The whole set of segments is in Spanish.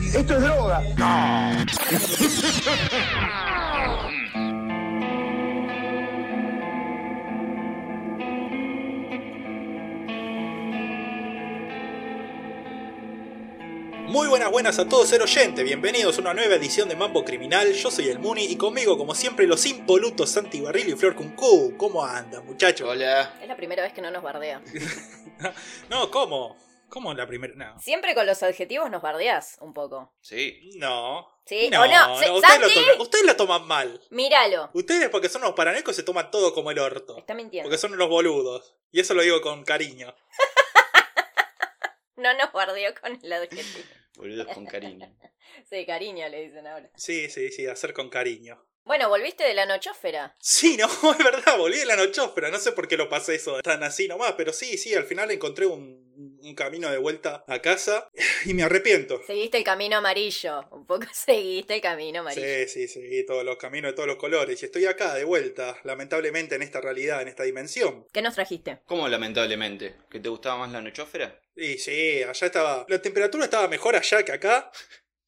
Esto es droga. Muy buenas, buenas a todos, ser oyente. Bienvenidos a una nueva edición de Mambo Criminal. Yo soy el Muni y conmigo, como siempre, los impolutos Santi Barril y Flor Cuncú. ¿Cómo andan, muchachos? Hola. Es la primera vez que no nos bardea. no, ¿cómo? ¿Cómo la primera? No. Siempre con los adjetivos nos bardeás un poco. Sí. No. ¿Sí No, o no? Ustedes, lo toman mal. Míralo. Ustedes, porque son los paranoicos, se toman todo como el orto. Está mintiendo. Porque son unos boludos. Y eso lo digo con cariño. No nos bardeó con el adjetivo. Boludos con cariño. Sí, cariño le dicen ahora. Sí, sí, sí, hacer con cariño. Bueno, volviste de la nochófera. Sí, no, es verdad, volví de la nochófera. No sé por qué lo pasé eso tan así nomás, pero sí, sí, al final encontré un, un camino de vuelta a casa y me arrepiento. Seguiste el camino amarillo. Un poco seguiste el camino amarillo. Sí, sí, sí, todos los caminos de todos los colores. Y estoy acá de vuelta, lamentablemente, en esta realidad, en esta dimensión. ¿Qué nos trajiste? ¿Cómo lamentablemente? ¿Que te gustaba más la nochófera? Y sí, allá estaba. La temperatura estaba mejor allá que acá.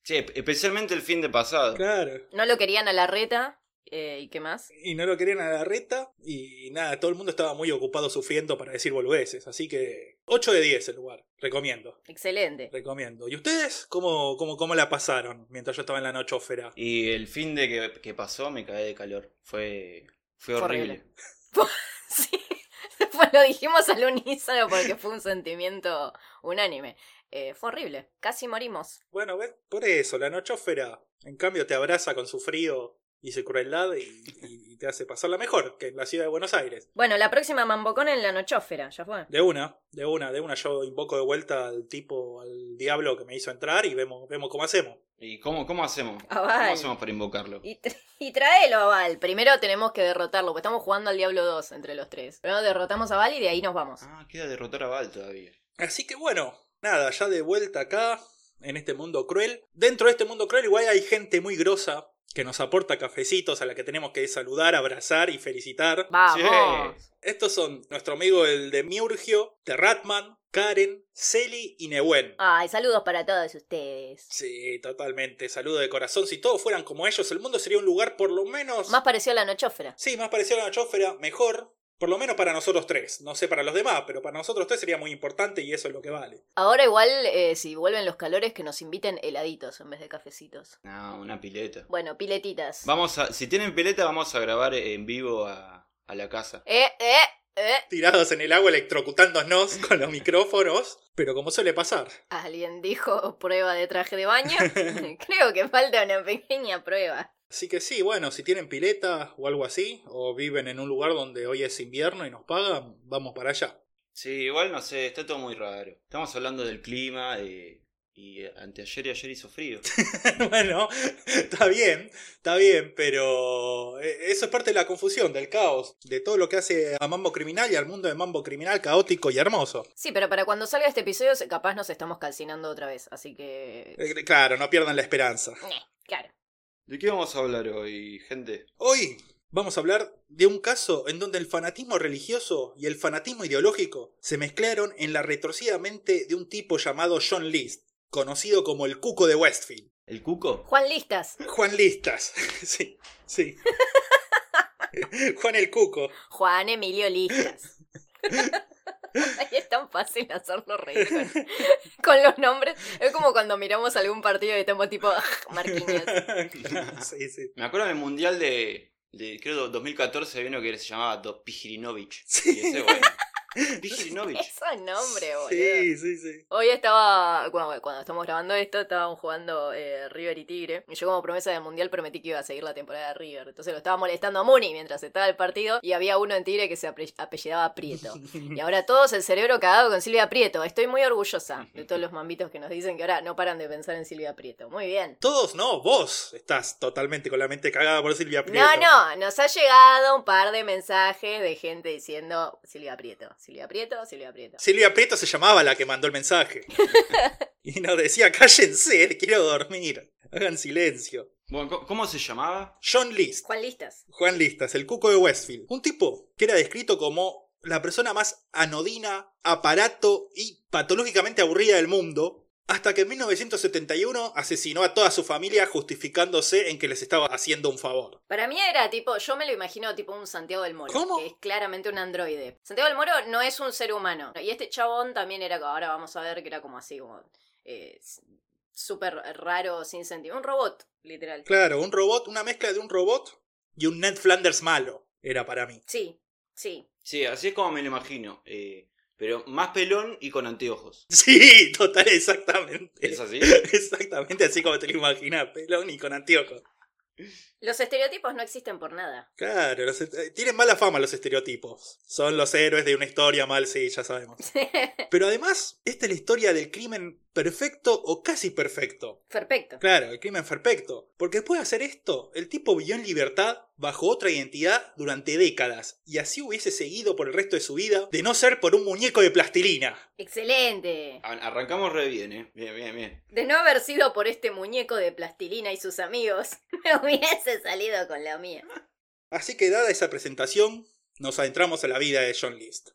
Sí, especialmente el fin de pasado. Claro. No lo querían a la reta. eh, ¿Y qué más? Y no lo querían a la reta. Y nada, todo el mundo estaba muy ocupado sufriendo para decir boludeces. Así que 8 de 10 el lugar. Recomiendo. Excelente. Recomiendo. ¿Y ustedes cómo, cómo, cómo la pasaron mientras yo estaba en la nochófera? Y el fin de que, que pasó me caí de calor. Fue, fue Fue horrible. Sí. Después lo dijimos al unísono porque fue un sentimiento unánime. Eh, fue horrible. Casi morimos. Bueno, ¿ves? Por eso, la nochófera, en cambio, te abraza con su frío y su crueldad y, y- y te hace pasarla mejor que en la ciudad de Buenos Aires. Bueno, la próxima Mambocón en la nochófera. Ya fue. De una, de una, de una, yo invoco de vuelta al tipo, al diablo que me hizo entrar y vemos, vemos cómo hacemos. ¿Y cómo, cómo hacemos? ¿Cómo hacemos para invocarlo? Y, tra- y traelo a Val. Primero tenemos que derrotarlo, porque estamos jugando al Diablo 2 entre los tres. Primero derrotamos a Val y de ahí nos vamos. Ah, queda derrotar a Val todavía. Así que bueno, nada, ya de vuelta acá, en este mundo cruel. Dentro de este mundo cruel igual hay gente muy grosa que nos aporta cafecitos a la que tenemos que saludar, abrazar y felicitar. ¡Vamos! Estos son nuestro amigo el de Miurgio, Terratman, Karen, Celi y Newen. Ay, saludos para todos ustedes. Sí, totalmente. Saludo de corazón. Si todos fueran como ellos, el mundo sería un lugar por lo menos... Más pareció a la nochófera. Sí, más parecido a la chófera, mejor. Por lo menos para nosotros tres. No sé para los demás, pero para nosotros tres sería muy importante y eso es lo que vale. Ahora igual, eh, si vuelven los calores, que nos inviten heladitos en vez de cafecitos. No, una pileta. Bueno, piletitas. Vamos a, si tienen pileta, vamos a grabar en vivo a, a la casa. Eh, eh, eh. Tirados en el agua electrocutándonos con los micrófonos, pero como suele pasar. ¿Alguien dijo prueba de traje de baño? Creo que falta una pequeña prueba. Así que sí, bueno, si tienen pileta o algo así, o viven en un lugar donde hoy es invierno y nos pagan, vamos para allá. Sí, igual no sé, está todo muy raro. Estamos hablando del clima eh, y eh, anteayer y ayer hizo frío. bueno, está bien, está bien, pero eh, eso es parte de la confusión, del caos, de todo lo que hace a Mambo Criminal y al mundo de Mambo Criminal caótico y hermoso. Sí, pero para cuando salga este episodio, se- capaz nos estamos calcinando otra vez. Así que. Eh, Claro, no pierdan la esperanza. Eh, claro. ¿De qué vamos a hablar hoy, gente? Hoy vamos a hablar de un caso en donde el fanatismo religioso y el fanatismo ideológico se mezclaron en la retorcida mente de un tipo llamado John List, conocido como el Cuco de Westfield. ¿El cuco? Juan Listas. Juan Listas, sí, sí. Juan el Cuco. Juan Emilio Listas. Ay, es tan fácil hacerlo reír con, con los nombres. Es como cuando miramos algún partido y estamos tipo "Ah, Marquinhos. sí, sí. Me acuerdo del mundial de, de creo 2014 había uno que se llamaba Pijirinovich. Sí. Y ese bueno. Pijirinovich. Eso es nombre, boludo. Sí, sí, sí. Hoy estaba, bueno, cuando estamos grabando esto, estábamos jugando eh, River y Tigre. Y yo como promesa del Mundial prometí que iba a seguir la temporada de River. Entonces lo estaba molestando a Muni mientras estaba el partido. Y había uno en Tigre que se apellidaba Prieto. Y ahora todos el cerebro cagado con Silvia Prieto. Estoy muy orgullosa de todos los mambitos que nos dicen que ahora no paran de pensar en Silvia Prieto. Muy bien. Todos no, vos estás totalmente con la mente cagada por Silvia Prieto. No, no, nos ha llegado un par de mensajes de gente diciendo Silvia Prieto, Silvia Prieto, Silvia Prieto. Silvia Prieto se llamaba la que mandó el mensaje. y nos decía, cállense, quiero dormir. Hagan silencio. Bueno, ¿cómo- ¿cómo se llamaba? John List. Juan Listas. Juan Listas, el cuco de Westfield. Un tipo que era descrito como la persona más anodina, aparato y patológicamente aburrida del mundo. Hasta que en 1971 asesinó a toda su familia justificándose en que les estaba haciendo un favor. Para mí era tipo, yo me lo imagino tipo un Santiago del Moro, ¿Cómo? que es claramente un androide. Santiago del Moro no es un ser humano. Y este chabón también era, ahora vamos a ver que era como así, como eh, súper raro, sin sentido. Un robot, literal. Claro, un robot, una mezcla de un robot y un Ned Flanders malo, era para mí. Sí, sí. Sí, así es como me lo imagino. eh, pero más pelón y con anteojos. Sí, total, exactamente. ¿Es así? Exactamente así como te lo imaginas, pelón y con anteojos. Los estereotipos no existen por nada. Claro, los eh, tienen mala fama los estereotipos. Son los héroes de una historia mal, sí, ya sabemos. Pero además, esta es la historia del crimen perfecto o casi perfecto. Perfecto. Claro, el crimen perfecto. Porque después de hacer esto, el tipo vivió en libertad bajo otra identidad durante décadas. Y así hubiese seguido por el resto de su vida de no ser por un muñeco de plastilina. Excelente. Ar- Arrancamos re bien, ¿eh? Bien, bien, bien. De no haber sido por este muñeco de plastilina y sus amigos, me hubiese salido con la mía. Así que dada esa presentación, nos adentramos a la vida de John List.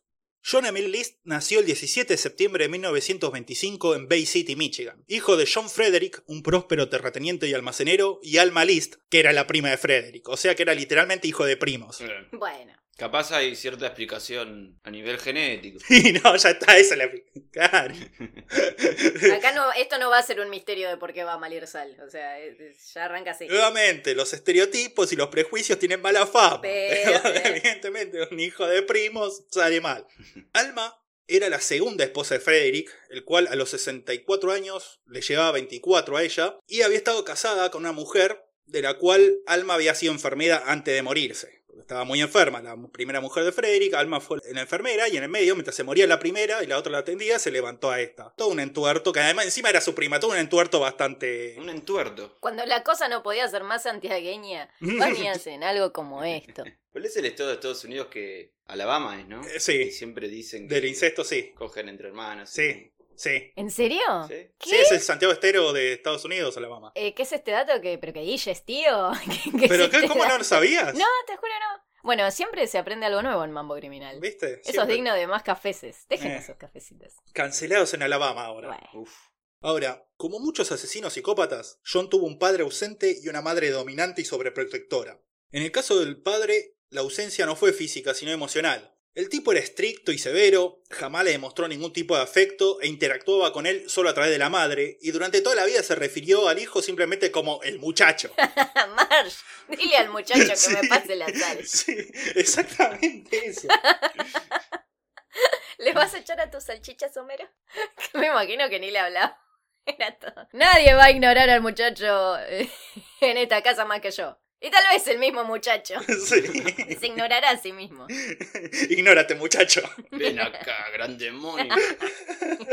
John Emil List nació el 17 de septiembre de 1925 en Bay City, Michigan. Hijo de John Frederick, un próspero terrateniente y almacenero, y Alma List, que era la prima de Frederick. O sea que era literalmente hijo de primos. Bueno. Capaz hay cierta explicación a nivel genético. Y no, ya está, esa es la... Claro. Acá no, esto no va a ser un misterio de por qué va mal ir sal. O sea, es- es- ya arranca así. Nuevamente, los estereotipos y los prejuicios tienen mala fama. Pero- Evidentemente, un hijo de primos sale mal. Alma era la segunda esposa de Frederick, el cual a los 64 años le llevaba 24 a ella, y había estado casada con una mujer de la cual Alma había sido enfermera antes de morirse. Estaba muy enferma, la primera mujer de Frederick, Alma fue la enfermera y en el medio, mientras se moría la primera y la otra la atendía, se levantó a esta. Todo un entuerto, que además encima era su prima, todo un entuerto bastante... Un entuerto. Cuando la cosa no podía ser más santiagueña, van y hacen algo como esto. ¿Cuál es el estado de Estados Unidos que Alabama es, no? Eh, sí. Que siempre dicen que Del incesto, sí. cogen entre hermanos. Sí, sí. ¿En serio? ¿Sí? Sí, ¿Qué? es el Santiago Estero de Estados Unidos, Alabama. Eh, ¿Qué es este dato? que ¿Pero que Guille es tío? ¿Qué- qué es ¿Pero este qué, cómo no lo sabías? No, te juro no. Bueno, siempre se aprende algo nuevo en Mambo Criminal. ¿Viste? Eso es digno de más cafeces. Dejen Eh. esos cafecitos. Cancelados en Alabama ahora. Bueno. Uf. Ahora, como muchos asesinos psicópatas, John tuvo un padre ausente y una madre dominante y sobreprotectora. En el caso del padre, la ausencia no fue física, sino emocional. El tipo era estricto y severo, jamás le demostró ningún tipo de afecto e interactuaba con él solo a través de la madre, y durante toda la vida se refirió al hijo simplemente como el muchacho. Marge, dile al muchacho que Sí. me pase la sal. Sí, exactamente eso. ¿Le vas a echar a tus salchichas, Homero? Que me imagino que ni le hablaba. Era todo. Nadie va a ignorar al muchacho eh, en esta casa más que yo. Y tal vez el mismo muchacho. Sí. Se ignorará a sí mismo. Ignórate, muchacho. Ven acá, gran demonio.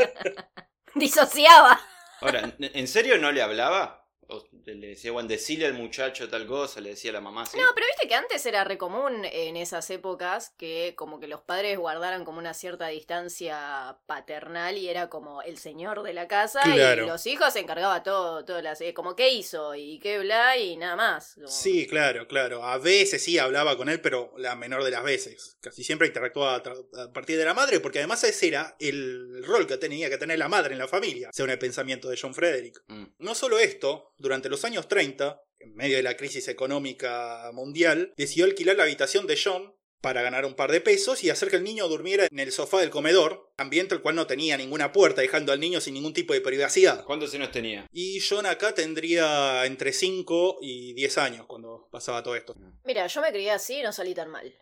Disociaba. Ahora, ¿en serio no le hablaba? O le decía, bueno, decile al muchacho tal cosa, le decía a la mamá. No, pero viste que antes era re común en esas épocas que como que los padres guardaran como una cierta distancia paternal y era como el señor de la casa Claro. y los hijos se encargaba todo, todo las, eh, como qué hizo y qué bla y nada más. Como- Sí, claro, claro. A veces sí hablaba con él, pero la menor de las veces. Casi siempre interactuaba a partir de la madre, porque además ese era el rol que tenía que tener la madre en la familia, según el pensamiento de John Frederick. Mm. No solo esto, durante los años 30, en medio de la crisis económica mundial, decidió alquilar la habitación de John para ganar un par de pesos y hacer que el niño durmiera en el sofá del comedor, ambiente el cual no tenía ninguna puerta, dejando al niño sin ningún tipo de privacidad. ¿Cuántos años tenía? Y John acá tendría entre 5 y 10 años cuando pasaba todo esto. Mira, yo me crié así y no salí tan mal.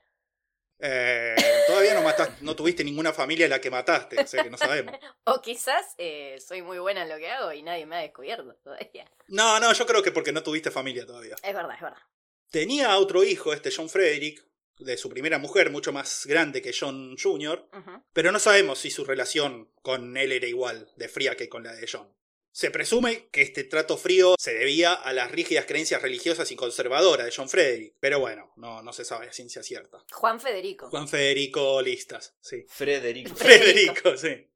Eh, todavía no mataste, no tuviste ninguna familia a la que mataste, o sea que no sabemos. O quizás eh, soy muy buena en lo que hago y nadie me ha descubierto todavía. No, no, yo creo que porque no tuviste familia todavía. Es verdad, es verdad. Tenía otro hijo, este John Frederick, de su primera mujer, mucho más grande que John Jr., pero no sabemos si su relación con él era igual de fría que con la de John. Se presume que este trato frío se debía a las rígidas creencias religiosas y conservadoras de John Frederick, pero bueno, no, no se sabe a ciencia cierta. Juan Federico. Juan Federico Listas, sí. Frederico. Frederico. Federico, sí.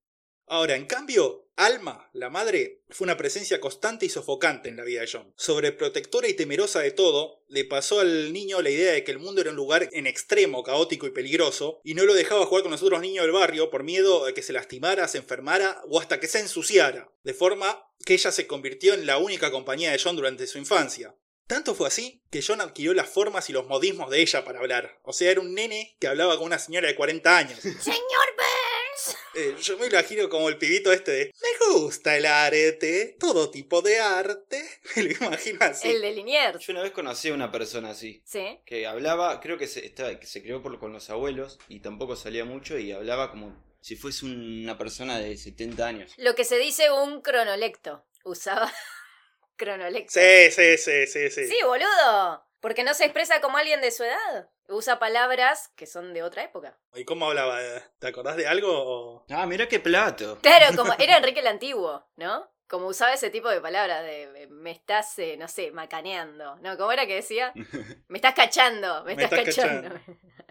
Ahora, en cambio, Alma, la madre, fue una presencia constante y sofocante en la vida de John. Sobreprotectora y temerosa de todo, le pasó al niño la idea de que el mundo era un lugar en extremo caótico y peligroso, y no lo dejaba jugar con los otros niños del barrio por miedo de que se lastimara, se enfermara o hasta que se ensuciara, de forma que ella se convirtió en la única compañía de John durante su infancia. Tanto fue así que John adquirió las formas y los modismos de ella para hablar. O sea, era un nene que hablaba con una señora de 40 años. Señor. Eh, yo me imagino como el pibito este de Me gusta el arte, todo tipo de arte. Me lo imagino así. El de Liniers. Yo una vez conocí a una persona así. Sí. Que hablaba, creo que se, estaba, que se crió por, con los abuelos y tampoco salía mucho y hablaba como si fuese una persona de 70 años. Lo que se dice un cronolecto. Usaba cronolecto. Sí, sí, sí, sí, sí. Sí, boludo. Porque no se expresa como alguien de su edad. Usa palabras que son de otra época. ¿Y cómo hablaba? ¿Te acordás de algo? o- Ah, mira qué plato. Claro, como era Enrique el Antiguo, ¿no? Como usaba ese tipo de palabras de eh, me estás, eh, no sé, macaneando. No, ¿cómo era que decía? Me estás cachando, me Me estás, estás cachando.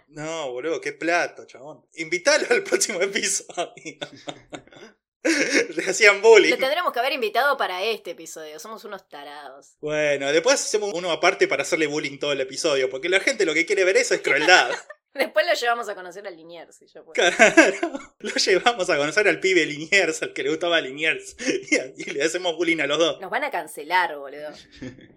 No, boludo, qué plato, chabón. Invítalo al próximo episodio. Le hacían bullying. Lo tendremos que haber invitado para este episodio. Somos unos tarados. Bueno, después hacemos uno aparte para hacerle bullying todo el episodio, porque la gente lo que quiere ver eso es crueldad. Después lo llevamos a conocer a Liniers, si yo puedo. Claro, lo llevamos a conocer al pibe Liniers, al que le gustaba Liniers, y le hacemos bullying a los dos. Nos van a cancelar, boludo.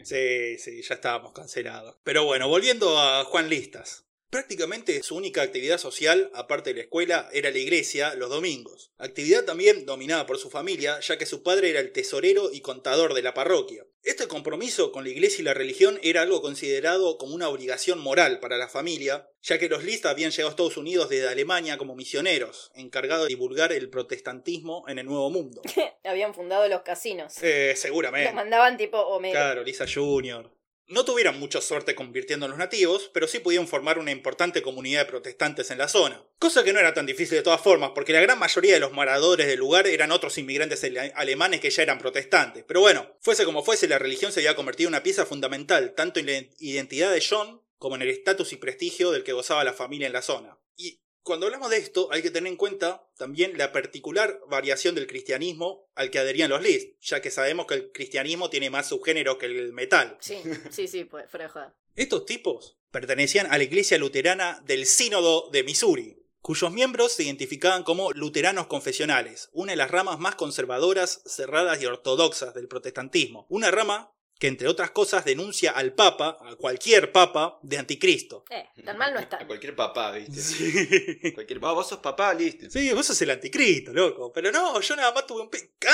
Sí, sí, ya estábamos cancelados. Pero bueno, volviendo a Juan Listas. Prácticamente su única actividad social, aparte de la escuela, era la iglesia los domingos. Actividad también dominada por su familia, ya que su padre era el tesorero y contador de la parroquia. Este compromiso con la iglesia y la religión era algo considerado como una obligación moral para la familia, ya que los List habían llegado a Estados Unidos desde Alemania como misioneros, encargados de divulgar el protestantismo en el Nuevo Mundo. Habían fundado los casinos. Eh, Los seguramente. mandaban tipo Homero. Claro, Lisa Jr. No tuvieron mucha suerte convirtiendo en los nativos, pero sí pudieron formar una importante comunidad de protestantes en la zona. Cosa que no era tan difícil de todas formas, porque la gran mayoría de los moradores del lugar eran otros inmigrantes ale- alemanes que ya eran protestantes. Pero bueno, fuese como fuese, la religión se había convertido en una pieza fundamental, tanto en la identidad de John como en el estatus y prestigio del que gozaba la familia en la zona. Y cuando hablamos de esto, hay que tener en cuenta también la particular variación del cristianismo al que adherían los List, ya que sabemos que el cristianismo tiene más subgénero que el metal. Sí, sí, sí, pues, fuera de. Estos tipos pertenecían a la iglesia luterana del Sínodo de Missouri, cuyos miembros se identificaban como luteranos confesionales, una de las ramas más conservadoras, cerradas y ortodoxas del protestantismo, una rama que entre otras cosas denuncia al Papa, a cualquier Papa, de anticristo. Eh, tan mal no A está. cualquier papá, ¿viste? Sí. Cualquier papá, vos sos papá, listo. Sí, vos sos el anticristo, loco. Pero no, yo nada más tuve un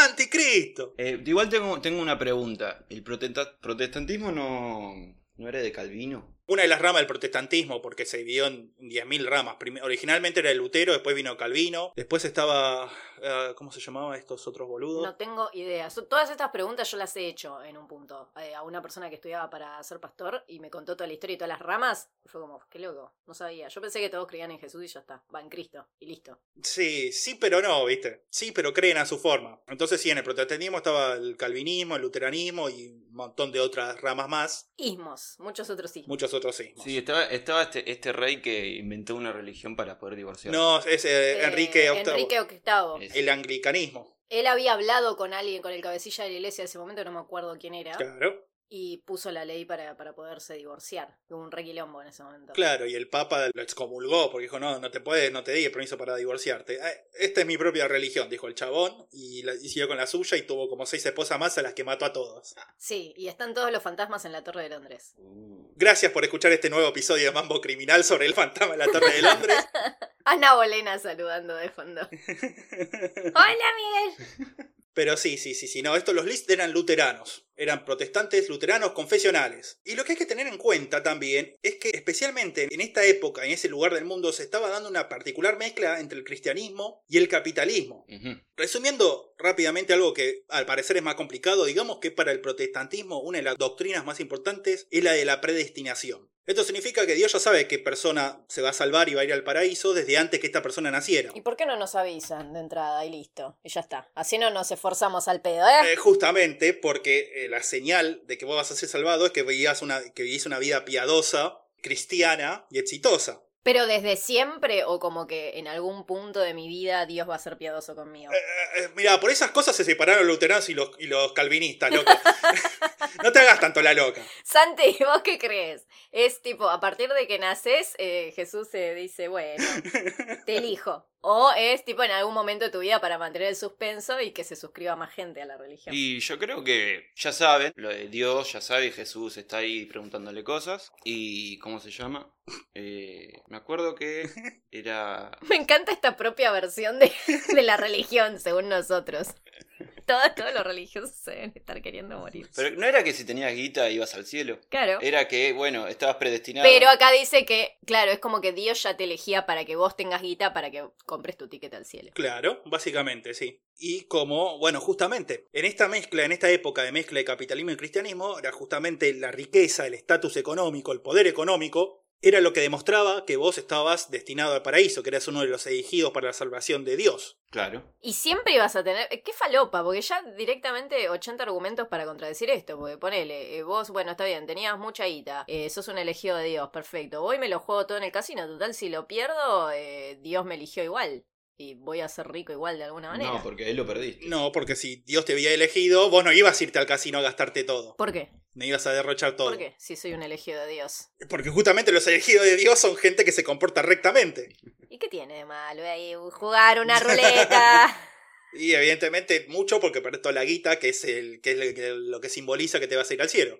anticristo. Eh, igual tengo, tengo una pregunta. ¿El protesta- protestantismo no, no era de Calvino? Una de las ramas del protestantismo, porque se dividió en 10.000 ramas. Originalmente era el Lutero, después vino Calvino, después estaba... eh, ¿Cómo se llamaban estos otros boludos? No tengo idea. So- Todas estas preguntas yo las he hecho en un punto. eh, a una persona que estudiaba para ser pastor y me contó toda la historia y todas las ramas. Y fue como, qué loco. No sabía. Yo pensé que todos creían en Jesús y ya está. Va en Cristo. Y listo. Sí, sí, pero no, ¿viste? Sí, pero creen a su forma. Entonces sí, en el protestantismo estaba el calvinismo, el luteranismo y un montón de otras ramas más, Ismos. Muchos otros ismos. muchos Sí, estaba, estaba este, este rey que inventó una religión para poder divorciarse. No, es eh, Eh, Enrique VIII. Enrique VIII. El anglicanismo. Él había hablado con alguien, con el cabecilla de la iglesia de ese momento, no me acuerdo quién era. Claro. Y puso la ley para, para poderse divorciar. Hubo un requilombo en ese momento. Claro, y el Papa lo excomulgó porque dijo, no, no te puedes, no te di el permiso para divorciarte. Eh, Esta es mi propia religión, dijo el chabón, y, la, y siguió con la suya y tuvo como seis esposas más a las que mató a todos. Sí, y están todos los fantasmas en la Torre de Londres. Uh, Gracias por escuchar este nuevo episodio de Mambo Criminal sobre el fantasma de la Torre de Londres. Ana Bolena saludando de fondo. Hola, Miguel. Pero sí, sí, sí, sí, no, estos los List eran luteranos, eran protestantes luteranos confesionales. Y lo que hay que tener en cuenta también es que especialmente en esta época, en ese lugar del mundo, se estaba dando una particular mezcla entre el cristianismo y el capitalismo. Resumiendo rápidamente algo que al parecer es más complicado, digamos que para el protestantismo una de las doctrinas más importantes es la de la predestinación. Esto significa que Dios ya sabe qué persona se va a salvar y va a ir al paraíso desde antes que esta persona naciera. ¿Y por qué no nos avisan de entrada y listo? Y ya está. Así no nos esforzamos al pedo, ¿eh? Eh, justamente porque eh, la señal de que vos vas a ser salvado es que vivas una, que vivís una vida piadosa, cristiana y exitosa. Pero desde siempre o como que en algún punto de mi vida Dios va a ser piadoso conmigo. Eh, eh, mira, por esas cosas se separaron los luteranos y los, y los calvinistas, loco. no te hagas tanto la loca. Santi, ¿vos qué crees? Es tipo, a partir de que naces, eh, Jesús se dice, bueno, te elijo. O es tipo en algún momento de tu vida para mantener el suspenso y que se suscriba más gente a la religión. Y yo creo que ya saben, lo de Dios ya sabe, Jesús está ahí preguntándole cosas. Y, ¿cómo se llama? Eh, me acuerdo que era... Me encanta esta propia versión de, de la religión, según nosotros. Todos, todos los religiosos se deben estar queriendo morir. Pero no era que si tenías guita ibas al cielo. Claro. Era que, bueno, estabas predestinado. Pero acá dice que, claro, es como que Dios ya te elegía para que vos tengas guita para que compres tu ticket al cielo. Claro, básicamente, sí. Y como, bueno, justamente, en esta mezcla, en esta época de mezcla de capitalismo y cristianismo, era justamente la riqueza, el estatus económico, el poder económico, era lo que demostraba que vos estabas destinado al paraíso, que eras uno de los elegidos para la salvación de Dios. Claro. Y siempre ibas a tener. Qué falopa, porque ya directamente 80 argumentos para contradecir esto. Porque ponele, eh, vos, bueno, está bien, tenías mucha guita, eh, sos un elegido de Dios, perfecto. Voy y me lo juego todo en el casino. Total, si lo pierdo, eh, Dios me eligió igual. Y voy a ser rico igual de alguna manera. No, porque ahí lo perdiste. No, porque si Dios te había elegido, vos no ibas a irte al casino a gastarte todo. ¿Por qué? No ibas a derrochar todo. ¿Por qué? Si soy un elegido de Dios. Porque justamente los elegidos de Dios son gente que se comporta rectamente. ¿Y qué tiene de malo ahí jugar una ruleta? Y evidentemente mucho porque perdés toda la guita, que es, el, que es el- que- lo que simboliza que te vas a ir al cielo.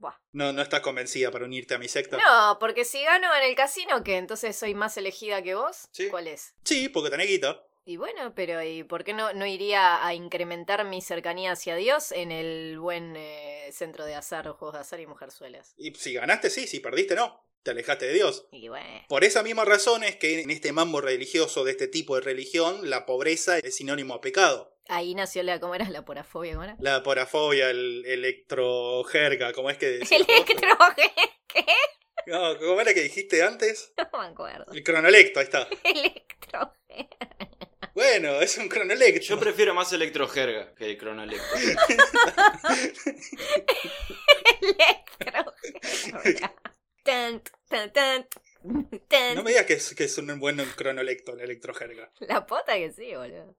Buah. No, no estás convencida para unirte a mi secta. no, porque si gano en el casino, ¿qué? Entonces soy más elegida que vos. Sí. ¿Cuál es? Sí, porque tenés guita. Y bueno, pero ¿y por qué no, no iría a incrementar mi cercanía hacia Dios en el buen eh, centro de azar, juegos de azar y mujerzuelas? Y si ganaste, sí, si perdiste, no. Te alejaste de Dios. Y bueno. Por esa misma razón es que en este mambo religioso de este tipo de religión, la pobreza es sinónimo a pecado. Ahí nació la, ¿cómo era? La porafobia, ¿cómo era? La porafobia, el electrojerga, ¿cómo es que decías vos? Electro, ¿qué? No, ¿Cómo era que dijiste antes? No me acuerdo. El cronolecto, ahí está. Electro. Bueno, es un cronolecto. Yo prefiero más electrojerga que el cronolecto. Electro. Tan, tan, tan, tan. No me digas que es, que es un buen cronolecto, el electrojerga. La pota que sí, boludo.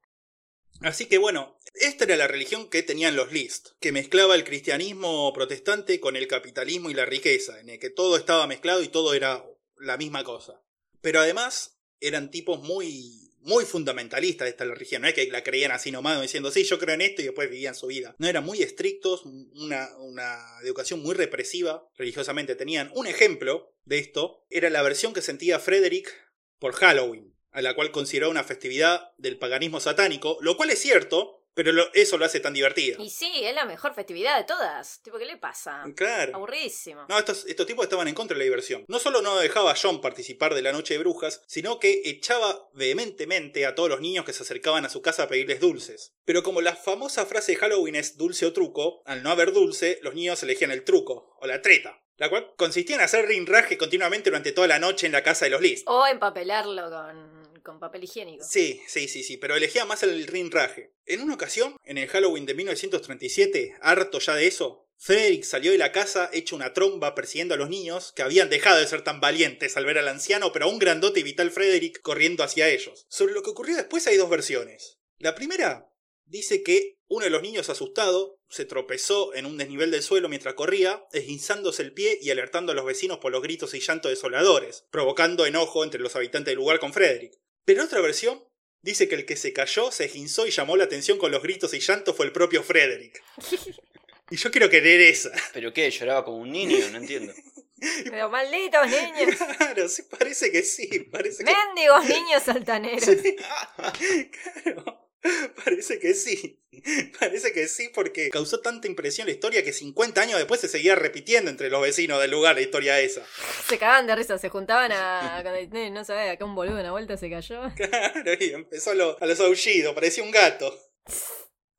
Así que bueno, esta era la religión que tenían los List, que mezclaba el cristianismo protestante con el capitalismo y la riqueza, en el que todo estaba mezclado y todo era la misma cosa. Pero además eran tipos muy muy fundamentalistas de esta religión, no es que la creían así nomás diciendo, sí, yo creo en esto y después vivían su vida. No, eran muy estrictos, una, una educación muy represiva religiosamente. Tenían un ejemplo de esto, era la versión que sentía Frederick por Halloween, a la cual consideró una festividad del paganismo satánico, lo cual es cierto, pero lo- eso lo hace tan divertida. Y sí, es la mejor festividad de todas. Tipo, ¿qué le pasa? Claro. Aburridísimo. No, estos, estos tipos estaban en contra de la diversión. No solo no dejaba a John participar de la noche de brujas, sino que echaba vehementemente a todos los niños que se acercaban a su casa a pedirles dulces. Pero como la famosa frase de Halloween es dulce o truco, al no haber dulce, los niños elegían el truco, o la treta, la cual consistía en hacer rinraje continuamente durante toda la noche en la casa de los Liz. O empapelarlo con, con papel higiénico. Sí, sí, sí, sí, pero elegía más el rinraje. En una ocasión, en el Halloween de 1937, harto ya de eso, Frederick salió de la casa hecho una tromba persiguiendo a los niños que habían dejado de ser tan valientes al ver al anciano, pero a un grandote y vital Frederick corriendo hacia ellos. Sobre lo que ocurrió después hay dos versiones. La primera dice que uno de los niños asustado se tropezó en un desnivel del suelo mientras corría, esguinzándose el pie y alertando a los vecinos por los gritos y llanto desoladores, provocando enojo entre los habitantes del lugar con Frederick. Pero otra versión dice que el que se cayó, se esguinzó y llamó la atención con los gritos y llantos fue el propio Frederick. Y yo quiero creer esa. ¿Pero qué? ¿Lloraba como un niño? No entiendo. Pero malditos niños. Claro, sí, parece que sí, parece que... Mendigos niños altaneros. Claro, parece que sí. Parece que sí porque causó tanta impresión la historia que 50 años después se seguía repitiendo entre los vecinos del lugar la historia esa. Se cagaban de risa, se juntaban a. eh, No sabés, acá un boludo una vuelta se cayó. Claro, y empezó a, lo- a los aullidos, parecía un gato.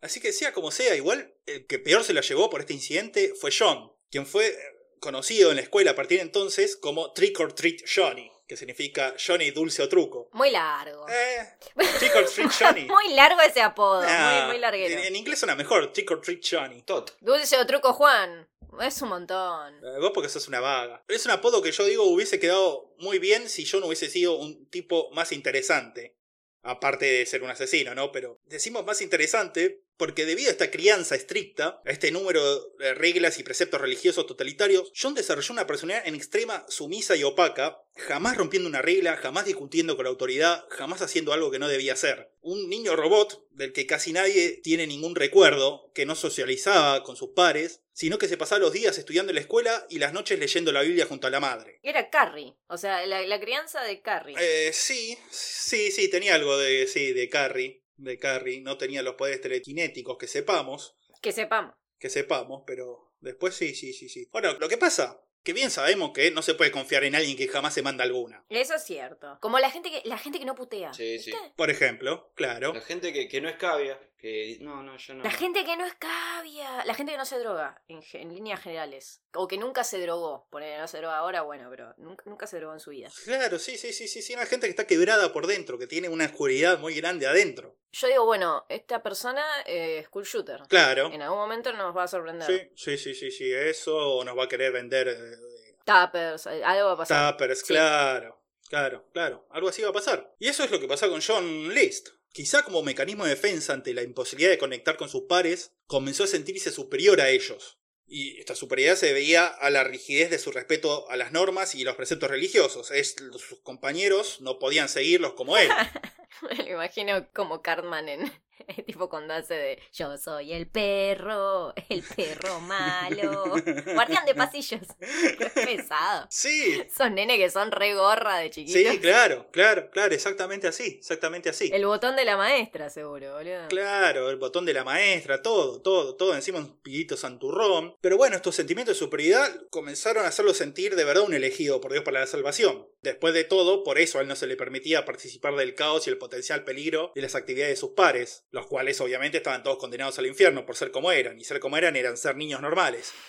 Así que sea como sea, igual el que peor se la llevó por este incidente fue John, quien fue conocido en la escuela a partir de entonces como Trick or Treat Johnny, que significa Johnny dulce o truco. Muy largo. Eh, Trick or Treat Johnny. Muy largo ese apodo, muy, muy larguero. en, en inglés suena mejor, Trick or Treat Johnny. Tot. Dulce o truco Juan. Es un montón. Eh, Vos porque sos una vaga. Es un apodo que yo digo hubiese quedado muy bien si yo no hubiese sido un tipo más interesante. Aparte de ser un asesino, ¿no? Pero decimos más interesante porque debido a esta crianza estricta, a este número de reglas y preceptos religiosos totalitarios, John desarrolló una personalidad en extrema sumisa y opaca, jamás rompiendo una regla, jamás discutiendo con la autoridad, jamás haciendo algo que no debía hacer. Un niño robot del que casi nadie tiene ningún recuerdo, que no socializaba con sus pares, sino que se pasaba los días estudiando en la escuela y las noches leyendo la Biblia junto a la madre. Era Carrie. O sea, la, la crianza de Carrie. Eh, sí, sí, sí, tenía algo de, sí, de Carrie, de Carrie, no tenía los poderes telequinéticos que sepamos, Que sepamos. que sepamos, pero después sí, sí, sí, sí. Bueno, lo que pasa, que bien sabemos que no se puede confiar en alguien que jamás se manda alguna. Eso es cierto. Como la gente que, la gente que no putea. Sí, sí. Por ejemplo, claro. La gente que, que no es cavia, que no, no, yo no. La gente que no es cavia. La gente que no se droga, en, en líneas generales. O que nunca se drogó. Poner no se droga ahora, bueno, pero nunca, nunca se drogó en su vida. Claro, sí, sí, sí, sí, sí, una gente que está quebrada por dentro, que tiene una oscuridad muy grande adentro. Yo digo, bueno, esta persona eh, es school shooter. Claro. En algún momento nos va a sorprender. Sí, sí, sí, sí, sí, eso nos va a querer vender eh, Tappers, eh, algo va a pasar. Tappers, Sí. claro, claro, claro, algo así va a pasar. Y eso es lo que pasa con John List. Quizá como mecanismo de defensa ante la imposibilidad de conectar con sus pares, comenzó a sentirse superior a ellos. Y esta superioridad se debía a la rigidez de su respeto a las normas y los preceptos religiosos. Es, sus compañeros no podían seguirlos como él. Me imagino como Cartman en tipo cuando hace de Yo soy el perro, el perro malo. Guardián de pasillos. Qué pesado. Sí, Son nenes que son re gorra de chiquitos. sí, claro, claro, claro, exactamente así, exactamente así. El botón de la maestra, seguro, boludo. Claro, el botón de la maestra, todo, todo, todo, encima un pillito santurrón. Pero bueno, estos sentimientos de superioridad comenzaron a hacerlo sentir de verdad un elegido por Dios para la salvación. Después de todo, por eso a él no se le permitía participar del caos y el potencial peligro de las actividades de sus pares, los cuales obviamente estaban todos condenados al infierno por ser como eran, y ser como eran eran ser niños normales.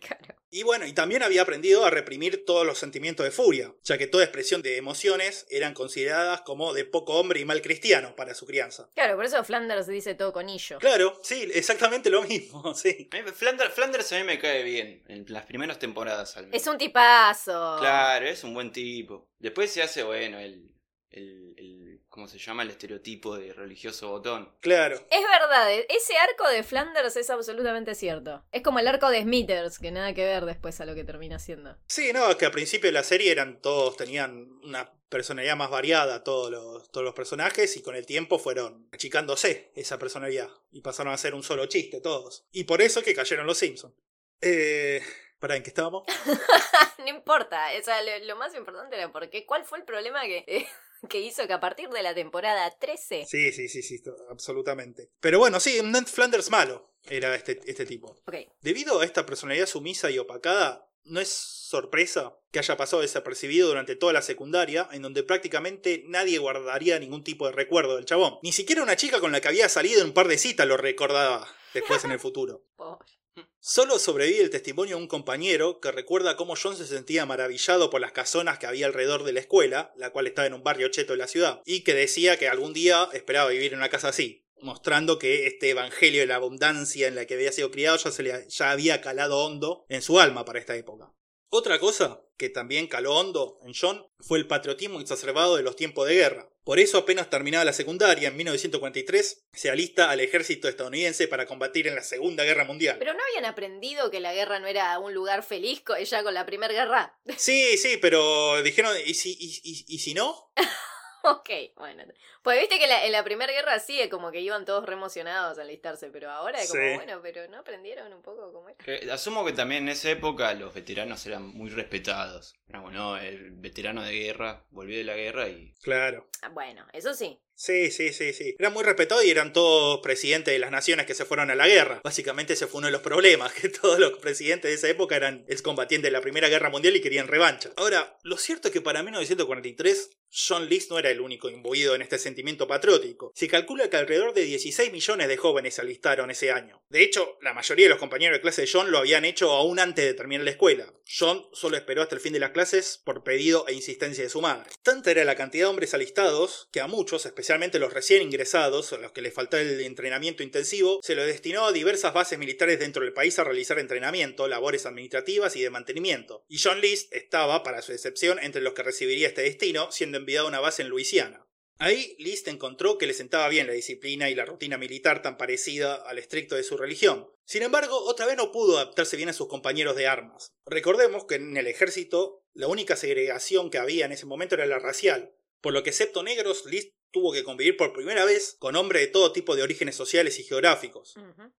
Claro. Y bueno, y también había aprendido a reprimir todos los sentimientos de furia, ya que toda expresión de emociones eran consideradas como de poco hombre y mal cristiano para su crianza. Claro, por eso Flanders dice todo con illo. Claro, sí, exactamente lo mismo, sí. Flanders, Flanders a mí me cae bien, en las primeras temporadas al menos. Es un tipazo. Claro, es un buen tipo. Después se hace, bueno, el, el, el- ¿Cómo se llama? El estereotipo de religioso botón. Claro. Es verdad, e- ese arco de Flanders es absolutamente cierto. Es como el arco de Smithers, que nada que ver después a lo que termina siendo. Sí, no, que al principio de la serie eran todos, tenían una personalidad más variada todos los, todos los personajes y con el tiempo fueron achicándose esa personalidad y pasaron a ser un solo chiste todos. Y por eso es que cayeron los Simpsons. Eh... ¿Para en qué estábamos? no importa, o sea, lo, lo más importante era porque cuál fue el problema que, que hizo que a partir de la temporada 13... Sí, sí, sí, sí, absolutamente. Pero bueno, sí, un Ned Flanders malo era este, este tipo. Debido a esta personalidad sumisa y opacada, no es sorpresa que haya pasado desapercibido durante toda la secundaria, en donde prácticamente nadie guardaría ningún tipo de recuerdo del chabón. Ni siquiera una chica con la que había salido en un par de citas lo recordaba después en el futuro. pobre. Solo sobrevive el testimonio de un compañero que recuerda cómo John se sentía maravillado por las casonas que había alrededor de la escuela, la cual estaba en un barrio cheto de la ciudad, y que decía que algún día esperaba vivir en una casa así, mostrando que este evangelio de la abundancia en la que había sido criado ya, se le, ya había calado hondo en su alma para esta época. Otra cosa que también caló hondo en John fue el patriotismo exacerbado de los tiempos de guerra. Por eso apenas terminada la secundaria en 1943, se alista al ejército estadounidense para combatir en la Segunda Guerra Mundial. Pero no habían aprendido que la guerra no era un lugar feliz ya con la primera guerra. Sí, sí, pero dijeron, ¿y si, y, y- y si no? ok, bueno. Pues viste que la- en la primera guerra sí, es como que iban todos re emocionados a alistarse, pero ahora es como, Sí. bueno, pero no aprendieron un poco cómo era. Que asumo que también en esa época los veteranos eran muy respetados. Era bueno, el veterano de guerra volvió de la guerra y. Claro. Ah, Bueno, eso sí. Sí, sí, sí, sí. Eran muy respetados y eran todos presidentes de las naciones que se fueron a la guerra. Básicamente ese fue uno de los problemas, que todos los presidentes de esa época eran excombatientes de la Primera Guerra Mundial y querían revancha. Ahora, lo cierto es que para 1943, John List no era el único imbuido en este sentimiento patriótico. Se calcula que alrededor de 16 millones de jóvenes se alistaron ese año. De hecho, la mayoría de los compañeros de clase de John lo habían hecho aún antes de terminar la escuela. John solo esperó hasta el fin de las clases por pedido e insistencia de su madre. Tanta era la cantidad de hombres alistados que a muchos, especialmente los recién ingresados, a los que les faltaba el entrenamiento intensivo, se los destinó a diversas bases militares dentro del país a realizar entrenamiento, labores administrativas y de mantenimiento. Y John List estaba, para su excepción, entre los que recibiría este destino, siendo enviado a una base en Luisiana. Ahí List encontró que le sentaba bien la disciplina y la rutina militar tan parecida al estricto de su religión. Sin embargo, otra vez no pudo adaptarse bien a sus compañeros de armas. Recordemos que en el ejército la única segregación que había en ese momento era la racial, por lo que excepto negros, List tuvo que convivir por primera vez con hombres de todo tipo de orígenes sociales y geográficos.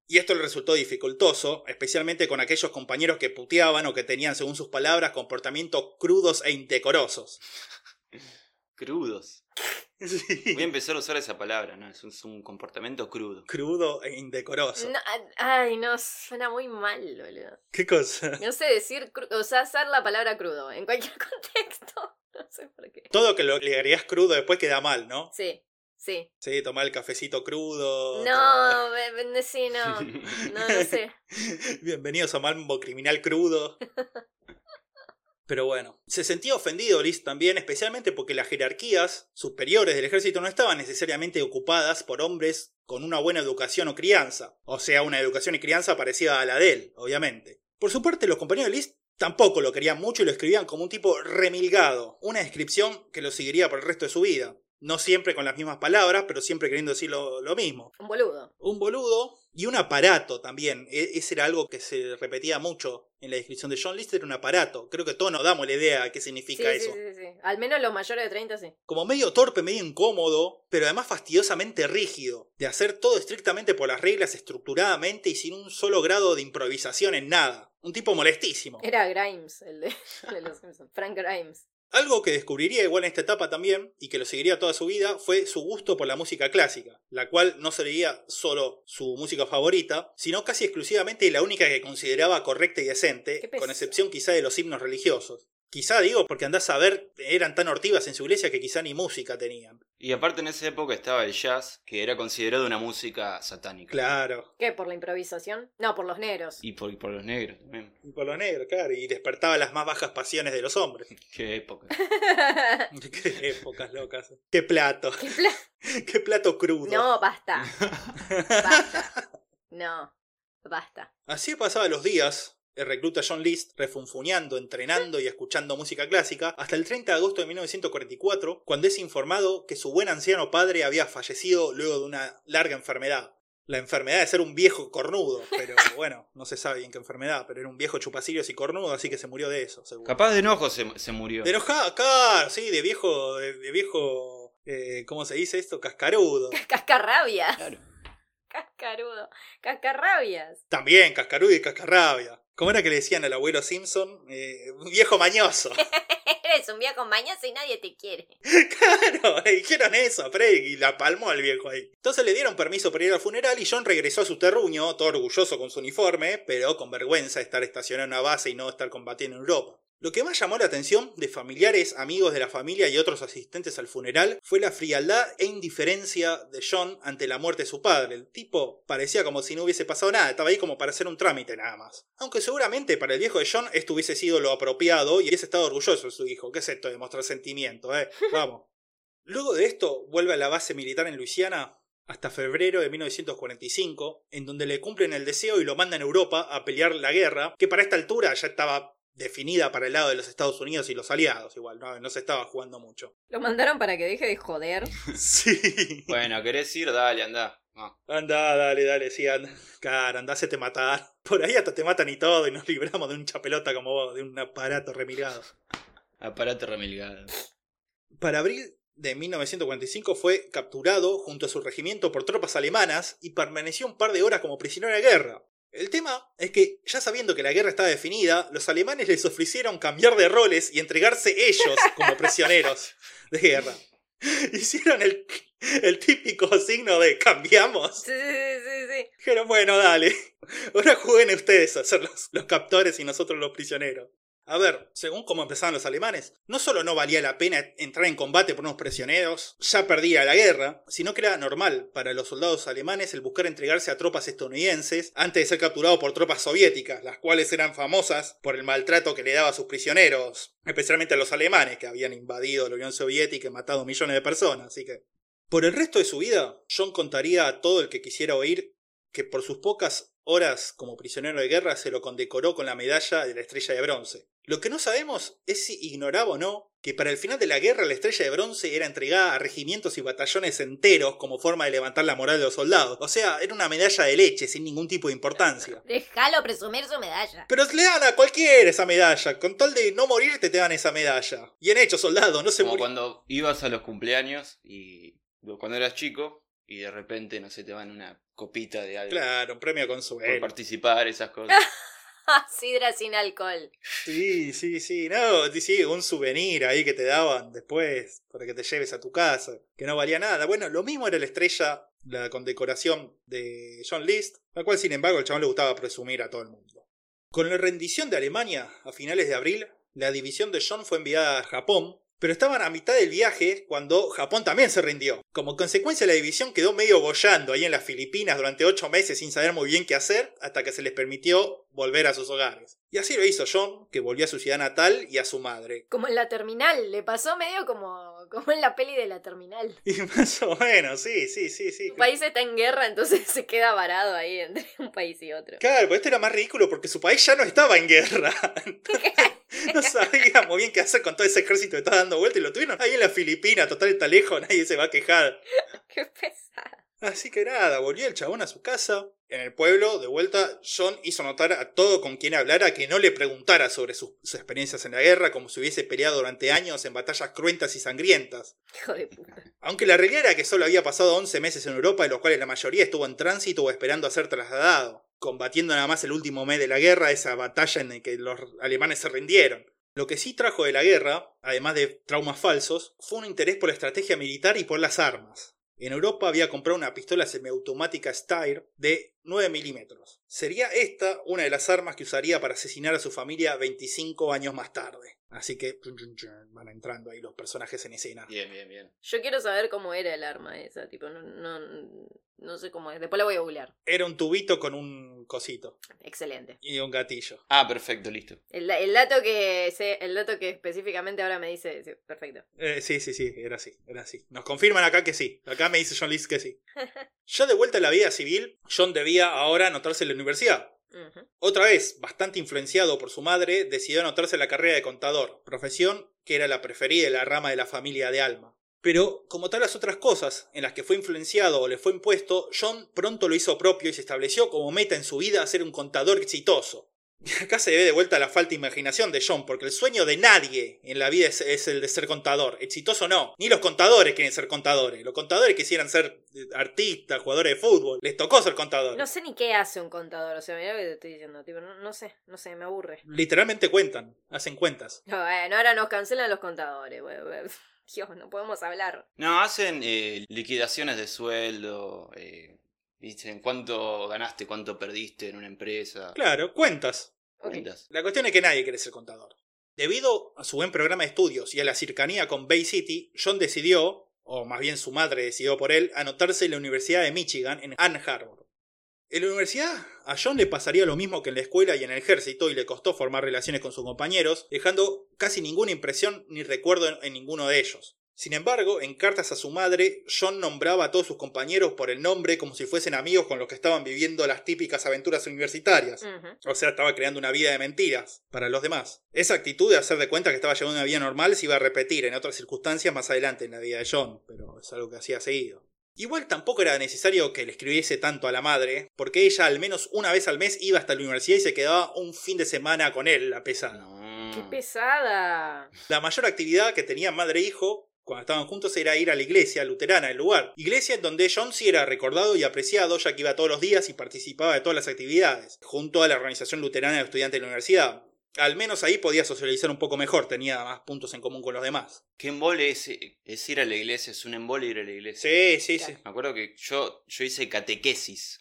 Y esto le resultó dificultoso, especialmente con aquellos compañeros que puteaban o que tenían, según sus palabras, comportamientos crudos e indecorosos. Crudos. Sí. Voy a empezar a usar esa palabra, ¿no? Es un, es un comportamiento crudo. Crudo e indecoroso. No, ay, no, suena muy mal, boludo. ¿Qué cosa? No sé decir, o sea, usar la palabra crudo en cualquier contexto. No sé por qué. Todo que lo, le agregás crudo después queda mal, ¿no? Sí, sí. Sí, tomar el cafecito crudo. No, sí, no. No, no sé. Bienvenidos a Mambo Criminal Crudo. Pero bueno, se sentía ofendido Liz también, especialmente porque las jerarquías superiores del ejército no estaban necesariamente ocupadas por hombres con una buena educación o crianza, o sea, una educación y crianza parecida a la de él, obviamente. Por su parte, los compañeros de Liz tampoco lo querían mucho y lo escribían como un tipo remilgado, una descripción que lo seguiría por el resto de su vida. No siempre con las mismas palabras, pero siempre queriendo decir lo, lo mismo Un boludo. un boludo y un aparato también. E- ese era algo que se repetía mucho en la descripción de John List, era un aparato. Creo que todos nos damos la idea de qué Sí, significa sí, eso. sí, sí. Al menos los mayores de 30, sí. Como medio torpe, medio incómodo, pero además fastidiosamente rígido, de hacer todo estrictamente por las reglas, estructuradamente y sin un solo grado de improvisación en nada. Un tipo molestísimo. Era Grimes, el de, de los Simpsons. Frank Grimes. Algo que descubriría igual en esta etapa también, y que lo seguiría toda su vida, fue su gusto por la música clásica, la cual no sería solo su música favorita, sino casi exclusivamente la única que consideraba correcta y decente, con excepción quizá de los himnos religiosos. Quizá digo porque andás a ver, eran tan hortivas en su iglesia que quizá ni música tenían. Y aparte en esa época estaba el jazz, que era considerado una música satánica. Claro. ¿Qué? ¿Por la improvisación? No, por los negros. Y por, y por los negros también. Y por los negros, claro, y despertaba las más bajas pasiones de los hombres. Qué época. Qué épocas locas. Qué plato. ¿Qué pla- Qué plato crudo. No, basta. Basta. No, basta. Así pasaba los días, el recluta John List refunfuñando, entrenando y escuchando música clásica, hasta el 30 de agosto de 1944, cuando es informado que su buen anciano padre había fallecido luego de una larga enfermedad. La enfermedad de ser un viejo cornudo, pero bueno, no se sabe bien qué enfermedad, pero era un viejo chupacillos y cornudo, así que se murió de eso, seguro. Capaz de enojo se, se murió. De enojado, claro, sí, de viejo, de, de viejo, eh, ¿cómo se dice esto? Cascarudo. Cascarrabias. Claro. Cascarudo. Cascarrabias. También, cascarudo y cascarrabia. ¿Cómo era que le decían al abuelo Simpson? Eh, un viejo mañoso. Eres un viejo mañoso y nadie te quiere. Claro, le dijeron eso, Freddy, y la palmó al viejo ahí. Entonces le dieron permiso para ir al funeral y John regresó a su terruño, todo orgulloso con su uniforme, pero con vergüenza de estar estacionado en una base y no estar combatiendo en Europa. Lo que más llamó la atención de familiares, amigos de la familia y otros asistentes al funeral fue la frialdad e indiferencia de John ante la muerte de su padre. El tipo parecía como si no hubiese pasado nada, estaba ahí como para hacer un trámite nada más. Aunque seguramente para el viejo de John esto hubiese sido lo apropiado y hubiese estado orgulloso de su hijo. ¿Qué es esto de mostrar sentimiento, eh? Vamos. Luego de esto, vuelve a la base militar en Luisiana hasta febrero de 1945, en donde le cumplen el deseo y lo mandan a Europa a pelear la guerra, que para esta altura ya estaba definida para el lado de los Estados Unidos y los aliados, igual, no, no se estaba jugando mucho. Lo mandaron para que deje de joder. Sí. Bueno, ¿querés ir? Dale, anda. Ah, Anda, dale, dale, sí, anda. Cara, anda, te matar. Por ahí hasta te matan y todo y nos libramos de un chapelota como vos, de un aparato remilgado. aparato remilgado. Para abril de 1945 fue capturado junto a su regimiento por tropas alemanas y permaneció un par de horas como prisionero de guerra. El tema es que, ya sabiendo que la guerra estaba definida, los alemanes les ofrecieron cambiar de roles y entregarse ellos como prisioneros de guerra. Hicieron el, el típico signo de cambiamos. Sí, sí, sí, sí. Dijeron, bueno, dale. Ahora jueguen ustedes a ser los, los captores y nosotros los prisioneros. A ver, según cómo empezaban los alemanes, no solo no valía la pena entrar en combate por unos prisioneros, ya perdía la guerra, sino que era normal para los soldados alemanes el buscar entregarse a tropas estadounidenses antes de ser capturado por tropas soviéticas, las cuales eran famosas por el maltrato que le daba a sus prisioneros, especialmente a los alemanes que habían invadido la Unión Soviética y matado millones de personas, así que... Por el resto de su vida, John contaría a todo el que quisiera oír que por sus pocas horas como prisionero de guerra se lo condecoró con la medalla de la estrella de bronce. Lo que no sabemos es si ignoraba o no que para el final de la guerra la estrella de bronce era entregada a regimientos y batallones enteros como forma de levantar la moral de los soldados. O sea, era una medalla de leche sin ningún tipo de importancia. Déjalo presumir su medalla. Pero le dan a cualquiera esa medalla. Con tal de no morirte te dan esa medalla. Bien hecho, soldado, no se Como murió. cuando ibas a los cumpleaños y cuando eras chico y de repente, no sé, te van una copita de algo Claro, un premio por consuelo. participar, esas cosas. Sidra sin alcohol. Sí, sí, sí. No, sí, sí, un souvenir ahí que te daban después para que te lleves a tu casa, que no valía nada. Bueno, lo mismo era la estrella, la condecoración de John List, la cual sin embargo el chabón le gustaba presumir a todo el mundo. Con la rendición de Alemania a finales de abril, la división de John fue enviada a Japón, pero estaban a mitad del viaje cuando Japón también se rindió. Como consecuencia la división quedó medio bollando ahí en las Filipinas durante ocho meses sin saber muy bien qué hacer, hasta que se les permitió volver a sus hogares. Y así lo hizo John, que volvió a su ciudad natal y a su madre. Como en la terminal, le pasó medio como, como en la peli de la terminal. Y más o menos, sí, sí, sí, sí. Su país está en guerra, entonces se queda varado ahí entre un país y otro. Claro, pero esto era más ridículo porque su país ya no estaba en guerra. no sabía muy bien qué hacer con todo ese ejército que estaba dando vuelta y lo tuvieron ahí en la Filipina, total está lejos, nadie se va a quejar. Qué pesada. Así que nada, volvió el chabón a su casa. En el pueblo, de vuelta, John hizo notar a todo con quien hablara que no le preguntara sobre sus, sus experiencias en la guerra, como si hubiese peleado durante años en batallas cruentas y sangrientas. Hijo de puta. Aunque la realidad era que solo había pasado 11 meses en Europa, de los cuales la mayoría estuvo en tránsito o esperando a ser trasladado, combatiendo nada más el último mes de la guerra, esa batalla en la que los alemanes se rindieron. Lo que sí trajo de la guerra, además de traumas falsos, fue un interés por la estrategia militar y por las armas. En Europa había comprado una pistola semiautomática Steyr de 9 milímetros. Sería esta una de las armas que usaría para asesinar a su familia 25 años más tarde. Así que van entrando ahí los personajes en escena. Bien, bien, bien. Yo quiero saber cómo era el arma esa, tipo, no, no, no sé cómo es. Después la voy a googlear. Era un tubito con un cosito Excelente. y un gatillo. Ah, perfecto, listo. El, da- el dato que sé, el dato que específicamente ahora me dice, sí, perfecto. Eh, sí, sí, sí, era así, era así. Nos confirman acá que sí. Acá me dice John List que sí. Ya de vuelta a la vida civil, John debía ahora anotarse en la universidad. Otra vez, bastante influenciado por su madre, decidió anotarse la carrera de contador, profesión que era la preferida de la rama de la familia de Alma. Pero, como tal las otras cosas en las que fue influenciado o le fue impuesto, John pronto lo hizo propio y se estableció como meta en su vida ser un contador exitoso. Acá se ve de vuelta la falta de imaginación de John, porque el sueño de nadie en la vida es, es el de ser contador. Exitoso no. Ni los contadores quieren ser contadores. Los contadores quisieran ser eh, artistas, jugadores de fútbol. Les tocó ser contadores. No sé ni qué hace un contador, o sea, mira lo que te estoy diciendo, tipo, no, no sé, no sé, me aburre. Literalmente cuentan, hacen cuentas. No, bueno, ahora nos cancelan los contadores. Dios, no podemos hablar. No, hacen eh, liquidaciones de sueldo. Eh, dicen cuánto ganaste, cuánto perdiste en una empresa. Claro, cuentas. La cuestión es que nadie quiere ser contador. Debido a su buen programa de estudios y a la cercanía con Bay City, John decidió, o más bien su madre decidió por él, anotarse en la Universidad de Michigan en Ann Arbor. En la universidad, a John le pasaría lo mismo que en la escuela y en el ejército y le costó formar relaciones con sus compañeros, dejando casi ninguna impresión ni recuerdo en ninguno de ellos. Sin embargo, en cartas a su madre, John nombraba a todos sus compañeros por el nombre como si fuesen amigos con los que estaban viviendo las típicas aventuras universitarias. O sea, estaba creando una vida de mentiras para los demás. Esa actitud de hacer de cuenta que estaba llevando una vida normal se iba a repetir en otras circunstancias más adelante en la vida de John, pero es algo que hacía seguido. Igual tampoco era necesario que le escribiese tanto a la madre, porque ella al menos una vez al mes iba hasta la universidad y se quedaba un fin de semana con él, la pesada. ¡Qué pesada! La mayor actividad que tenían madre e hijo cuando estaban juntos era ir a la iglesia luterana del lugar. Iglesia en donde John sí era recordado y apreciado ya que iba todos los días y participaba de todas las actividades, junto a la organización luterana de estudiantes de la universidad. Al menos ahí podía socializar un poco mejor, tenía más puntos en común con los demás. ¿Qué embole es, es ir a la iglesia? Es un embole ir a la iglesia. Sí, sí, sí. Me acuerdo que yo, yo hice catequesis.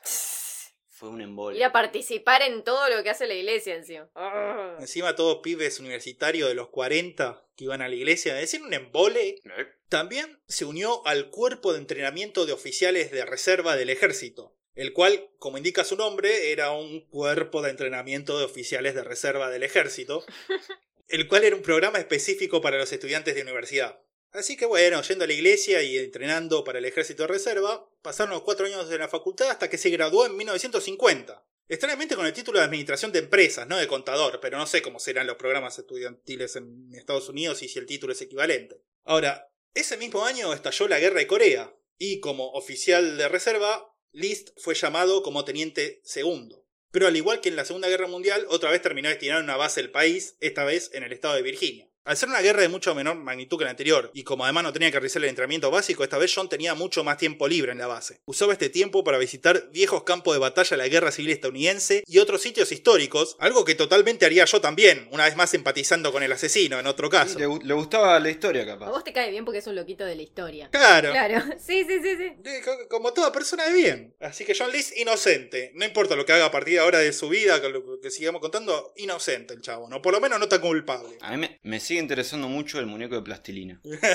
Fue un embole. Ir a participar en todo lo que hace la iglesia encima. Ah. Encima todos pibes universitarios de los 40 que iban a la iglesia, decir un embole. Eh, También se unió al cuerpo de entrenamiento de oficiales de reserva del ejército, el cual, como indica su nombre, era un cuerpo de entrenamiento de oficiales de reserva del ejército, el cual era un programa específico para los estudiantes de universidad. Así que bueno, yendo a la iglesia y entrenando para el ejército de reserva, pasaron los cuatro años de la facultad hasta que se graduó en 1950. Extrañamente con el título de Administración de Empresas, no de contador, pero no sé cómo serán los programas estudiantiles en Estados Unidos y si el título es equivalente. Ahora, ese mismo año estalló la guerra de Corea, y como oficial de reserva, List fue llamado como teniente segundo. Pero al igual que en la Segunda Guerra Mundial, otra vez terminó destinado a una base del país, esta vez en el estado de Virginia. Al ser una guerra de mucho menor magnitud que la anterior, y como además no tenía que realizar el entrenamiento básico, esta vez John tenía mucho más tiempo libre en la base. Usaba este tiempo para visitar viejos campos de batalla de la guerra civil estadounidense y otros sitios históricos, algo que totalmente haría yo también, una vez más empatizando con el asesino en otro caso. Le, gu- le gustaba la historia, A capaz. vos te cae bien porque es un loquito de la historia. Claro. Claro, sí, sí, sí, sí. Co- Como toda persona de bien. Así que John Lee es inocente. No importa lo que haga a partir de ahora de su vida, que lo que sigamos contando, inocente el chavo, ¿no? Por lo menos no está culpable. A mí me, me sigue interesando mucho el muñeco de plastilina. Sí, sí, sí,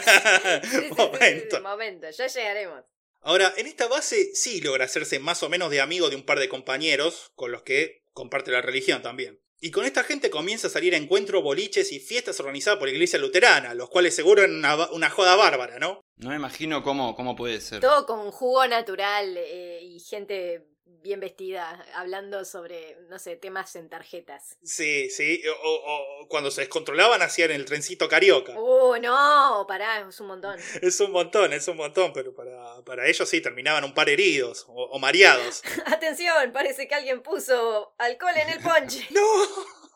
sí, sí, Momento. momento, ya llegaremos. Ahora, en esta base sí logra hacerse más o menos de amigo de un par de compañeros con los que comparte la religión también. Y con esta gente comienza a salir a encuentros, boliches y fiestas organizadas por la iglesia luterana, los cuales seguro eran una joda bárbara, ¿no? No me imagino cómo, cómo puede ser. Todo con jugo natural eh, y gente bien vestida hablando sobre, no sé, temas en tarjetas. Sí, sí. O, cuando se descontrolaban hacían el trencito carioca. Uh, no, pará, es un montón. Es un montón, es un montón, pero para, para ellos sí terminaban un par heridos o, o mareados. Atención, parece que alguien puso alcohol en el ponche. ¡No!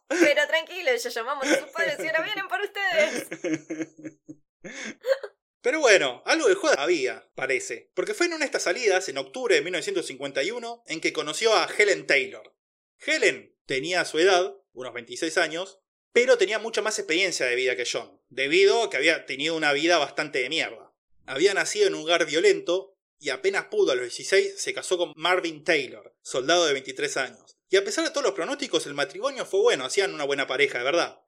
Pero tranquilo, ya llamamos a sus padres y ahora vienen por ustedes. Pero bueno, algo de joda había, parece. Porque fue en una de estas salidas, en octubre de 1951, en que conoció a Helen Taylor. Helen tenía su edad, unos 26 años, pero tenía mucha más experiencia de vida que John, debido a que había tenido una vida bastante de mierda. Había nacido en un hogar violento y apenas pudo a los 16 se casó con Marvin Taylor, soldado de 23 años. Y a pesar de todos los pronósticos, el matrimonio fue bueno, hacían una buena pareja, de verdad.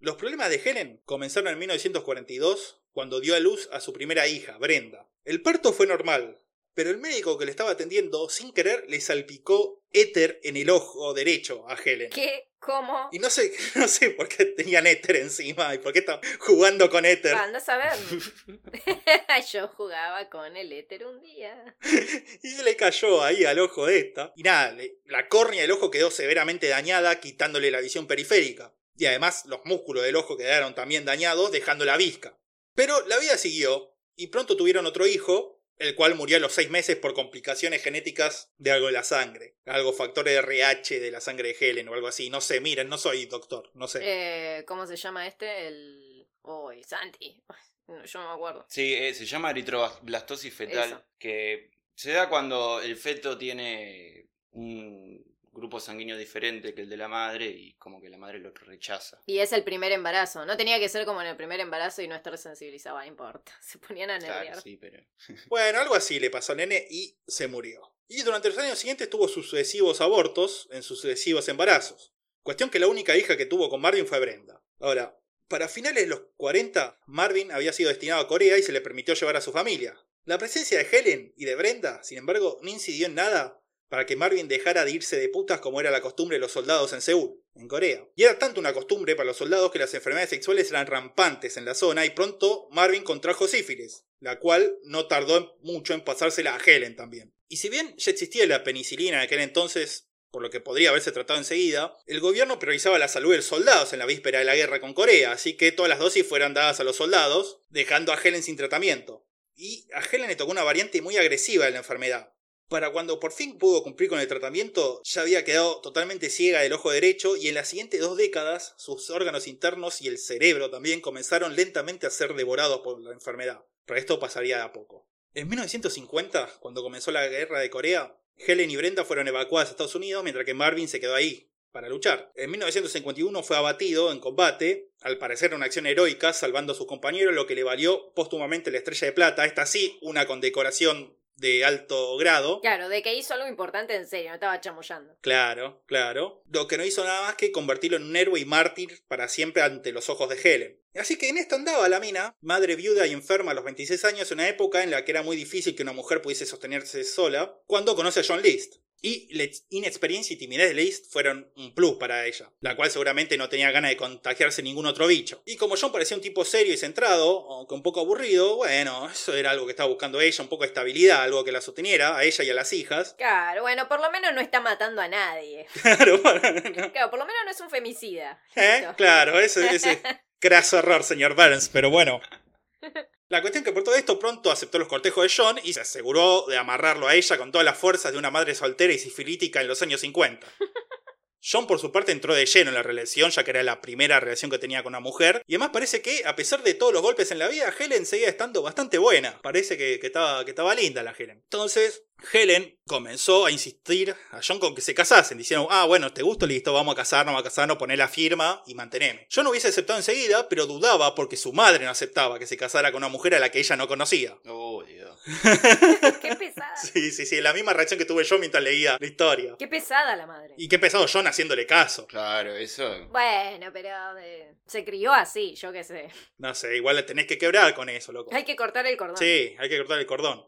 Los problemas de Helen comenzaron en 1942, cuando dio a luz a su primera hija, Brenda. El parto fue normal, pero el médico que le estaba atendiendo, sin querer, le salpicó éter en el ojo derecho a Helen. ¿Qué? ¿Cómo? Y no sé, no sé por qué tenían éter encima y por qué estaban jugando con éter. Anda a saber. Yo jugaba con el éter un día. Y se le cayó ahí al ojo de esta. Y nada, la córnea del ojo quedó severamente dañada, quitándole la visión periférica. Y además los músculos del ojo quedaron también dañados, dejando la visca. Pero la vida siguió, y pronto tuvieron otro hijo, el cual murió a los seis meses por complicaciones genéticas de algo de la sangre. Algo factor RH de la sangre de Helen o algo así. No sé, miren, no soy doctor, no sé. Eh, ¿Cómo se llama este? El... Uy, Santi. No, Yo no me acuerdo. Sí, eh, se llama eritroblastosis fetal, Eso. que se da cuando el feto tiene un grupo sanguíneo diferente que el de la madre y como que la madre lo rechaza. Y es el primer embarazo. No tenía que ser como en el primer embarazo y no estar sensibilizado, no importa. Se ponían a nerviar. Claro, sí, pero... Bueno, algo así le pasó al nene y se murió. Y durante los años siguientes tuvo sucesivos abortos en sucesivos embarazos. Cuestión que la única hija que tuvo con Marvin fue Brenda. Ahora, para finales de los 40, Marvin había sido destinado a Corea y se le permitió llevar a su familia. La presencia de Helen y de Brenda, sin embargo, no incidió en nada para que Marvin dejara de irse de putas como era la costumbre de los soldados en Seúl, en Corea. Y era tanto una costumbre para los soldados que las enfermedades sexuales eran rampantes en la zona y pronto Marvin contrajo sífilis, la cual no tardó mucho en pasársela a Helen también. Y si bien ya existía la penicilina en aquel entonces, por lo que podría haberse tratado enseguida, el gobierno priorizaba la salud de los soldados en la víspera de la guerra con Corea, así que todas las dosis fueran dadas a los soldados, dejando a Helen sin tratamiento. Y a Helen le tocó una variante muy agresiva de la enfermedad. Para cuando por fin pudo cumplir con el tratamiento, ya había quedado totalmente ciega del ojo derecho y en las siguientes dos décadas sus órganos internos y el cerebro también comenzaron lentamente a ser devorados por la enfermedad. Pero esto pasaría de a poco. En 1950, cuando comenzó la guerra de Corea, Helen y Brenda fueron evacuadas a Estados Unidos mientras que Marvin se quedó ahí para luchar. En 1951 fue abatido en combate, al parecer una acción heroica, salvando a sus compañeros, lo que le valió póstumamente la estrella de plata, esta sí una condecoración de alto grado. Claro, de que hizo algo importante en serio, no estaba chamullando. Claro, claro. Lo que no hizo nada más que convertirlo en un héroe y mártir para siempre ante los ojos de Helen. Así que en esto andaba la mina, madre viuda y enferma a los 26 años, en una época en la que era muy difícil que una mujer pudiese sostenerse sola, cuando conoce a John List. Y la inexperiencia y timidez de List fueron un plus para ella, la cual seguramente no tenía ganas de contagiarse ningún otro bicho. Y como John parecía un tipo serio y centrado, aunque un poco aburrido, bueno, eso era algo que estaba buscando ella, un poco de estabilidad, algo que la sosteniera, a ella y a las hijas. Claro, bueno, por lo menos no está matando a nadie. Claro, bueno, Claro, por lo menos no es un femicida. ¿Eh? Claro, ese, ese craso error, señor Burns, pero bueno. La cuestión que por todo esto pronto aceptó los cortejos de John y se aseguró de amarrarlo a ella con todas las fuerzas de una madre soltera y sifilítica en los años 50. John por su parte entró de lleno en la relación, ya que era la primera relación que tenía con una mujer, y además parece que, a pesar de todos los golpes en la vida, Helen seguía estando bastante buena. Parece que, que estaba, que estaba linda la Helen. Entonces, Helen comenzó a insistir a John con que se casasen, diciendo, ah, bueno, te gusto, listo, vamos a casarnos, vamos a casarnos, poner la firma y manteneme. Yo no hubiese aceptado enseguida, pero dudaba porque su madre no aceptaba que se casara con una mujer a la que ella no conocía. Oh, Dios. Qué pesada. Sí, sí, sí, la misma reacción que tuve yo mientras leía la historia. Qué pesada la madre. Y qué pesado John haciéndole caso. Claro, eso. Bueno, pero eh, se crió así, yo qué sé. No sé, igual le tenés que quebrar con eso, loco. Hay que cortar el cordón. Sí, hay que cortar el cordón.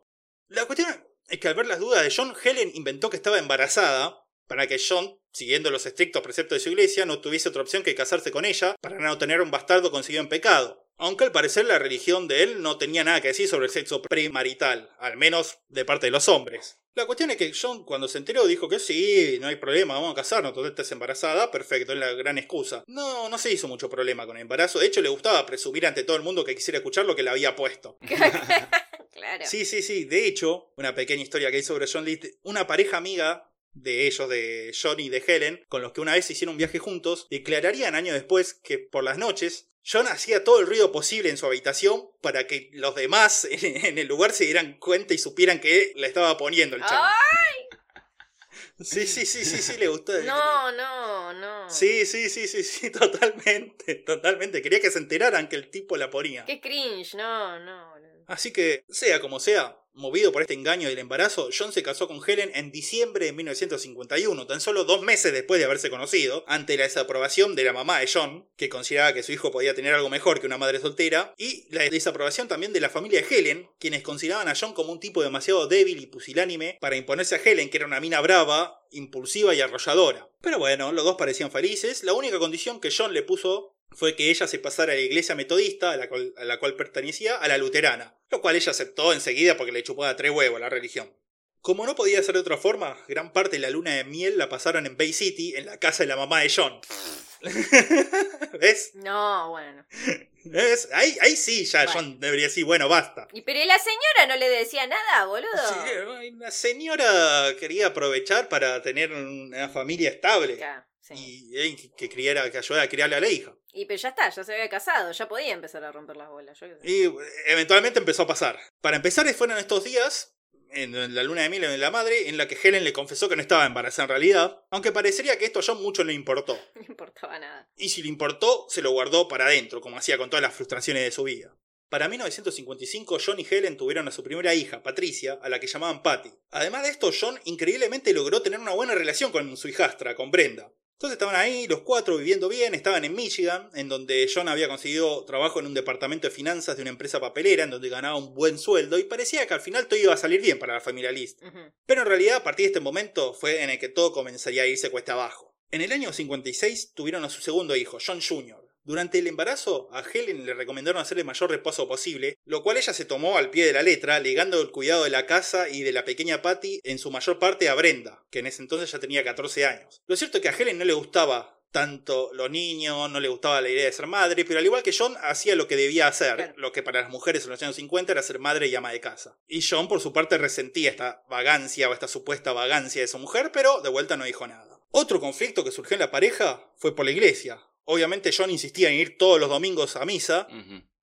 La cuestión es que al ver las dudas de John, Helen inventó que estaba embarazada para que John, siguiendo los estrictos preceptos de su iglesia, no tuviese otra opción que casarse con ella para no tener un bastardo conseguido en pecado. Aunque al parecer la religión de él no tenía nada que decir sobre el sexo premarital, al menos de parte de los hombres. La cuestión es que John cuando se enteró dijo que sí, no hay problema, vamos a casarnos, tú estás embarazada, perfecto, es la gran excusa. No, no se hizo mucho problema con el embarazo, de hecho le gustaba presumir ante todo el mundo que quisiera escuchar lo que le había puesto. claro. Sí, sí, sí. De hecho, una pequeña historia que hay sobre John List, una pareja amiga de ellos, de John y de Helen, con los que una vez hicieron un viaje juntos, declararían años después que por las noches John hacía todo el ruido posible en su habitación para que los demás en el lugar se dieran cuenta y supieran que le estaba poniendo el chavo. Sí, sí, sí, sí, sí, le gustó. No, no, no. Sí, sí, sí, sí, sí, totalmente, totalmente. Quería que se enteraran que el tipo la ponía. Qué cringe, no, no. no. Así que, sea como sea, movido por este engaño del embarazo, John se casó con Helen en diciembre de 1951, tan solo dos meses después de haberse conocido, ante la desaprobación de la mamá de John, que consideraba que su hijo podía tener algo mejor que una madre soltera, y la desaprobación también de la familia de Helen, quienes consideraban a John como un tipo demasiado débil y pusilánime para imponerse a Helen, que era una mina brava, impulsiva y arrolladora. Pero bueno, los dos parecían felices, la única condición que John le puso fue que ella se pasara de la iglesia metodista, a la, cual, a la cual pertenecía, a la luterana, lo cual ella aceptó enseguida porque le chupó a tres huevos a la religión. Como no podía ser de otra forma, gran parte de la luna de miel la pasaron en Bay City, en la casa de la mamá de John. ¿Ves? No, bueno. ¿Ves? Ahí, ahí sí, ya Bueno. John debería decir, bueno, basta. ¿Y pero ¿y la señora no le decía nada, boludo? Sí, la señora quería aprovechar para tener una familia estable sí. y eh, que criara, que ayudara a criarle a la hija. Y pero ya está, ya se había casado, ya podía empezar a romper las bolas. Yo. Y eh, eventualmente empezó a pasar. Para empezar, fueron estos días, en la luna de miel de la madre, en la que Helen le confesó que no estaba embarazada en realidad, aunque parecería que esto a John mucho no le importó. No importaba nada. Y si le importó, se lo guardó para adentro, como hacía con todas las frustraciones de su vida. Para 1955, John y Helen tuvieron a su primera hija, Patricia, a la que llamaban Patty. Además de esto, John increíblemente logró tener una buena relación con su hijastra, con Brenda. Entonces estaban ahí, los cuatro viviendo bien, estaban en Michigan, en donde John había conseguido trabajo en un departamento de finanzas de una empresa papelera, en donde ganaba un buen sueldo, y parecía que al final todo iba a salir bien para la familia List. Pero en realidad, a partir de este momento, fue en el que todo comenzaría a irse cuesta abajo. En el año 56 tuvieron a su segundo hijo, John Jr. Durante el embarazo, a Helen le recomendaron hacer el mayor reposo posible, lo cual ella se tomó al pie de la letra, legando el cuidado de la casa y de la pequeña Patty en su mayor parte a Brenda, que en ese entonces ya tenía 14 años. Lo cierto es que a Helen no le gustaba tanto los niños, no le gustaba la idea de ser madre, pero al igual que John, hacía lo que debía hacer, Claro. lo que para las mujeres en los años 50 era ser madre y ama de casa. Y John, por su parte, resentía esta vagancia o esta supuesta vagancia de su mujer, pero de vuelta no dijo nada. Otro conflicto que surgió en la pareja fue por la iglesia. Obviamente John insistía en ir todos los domingos a misa,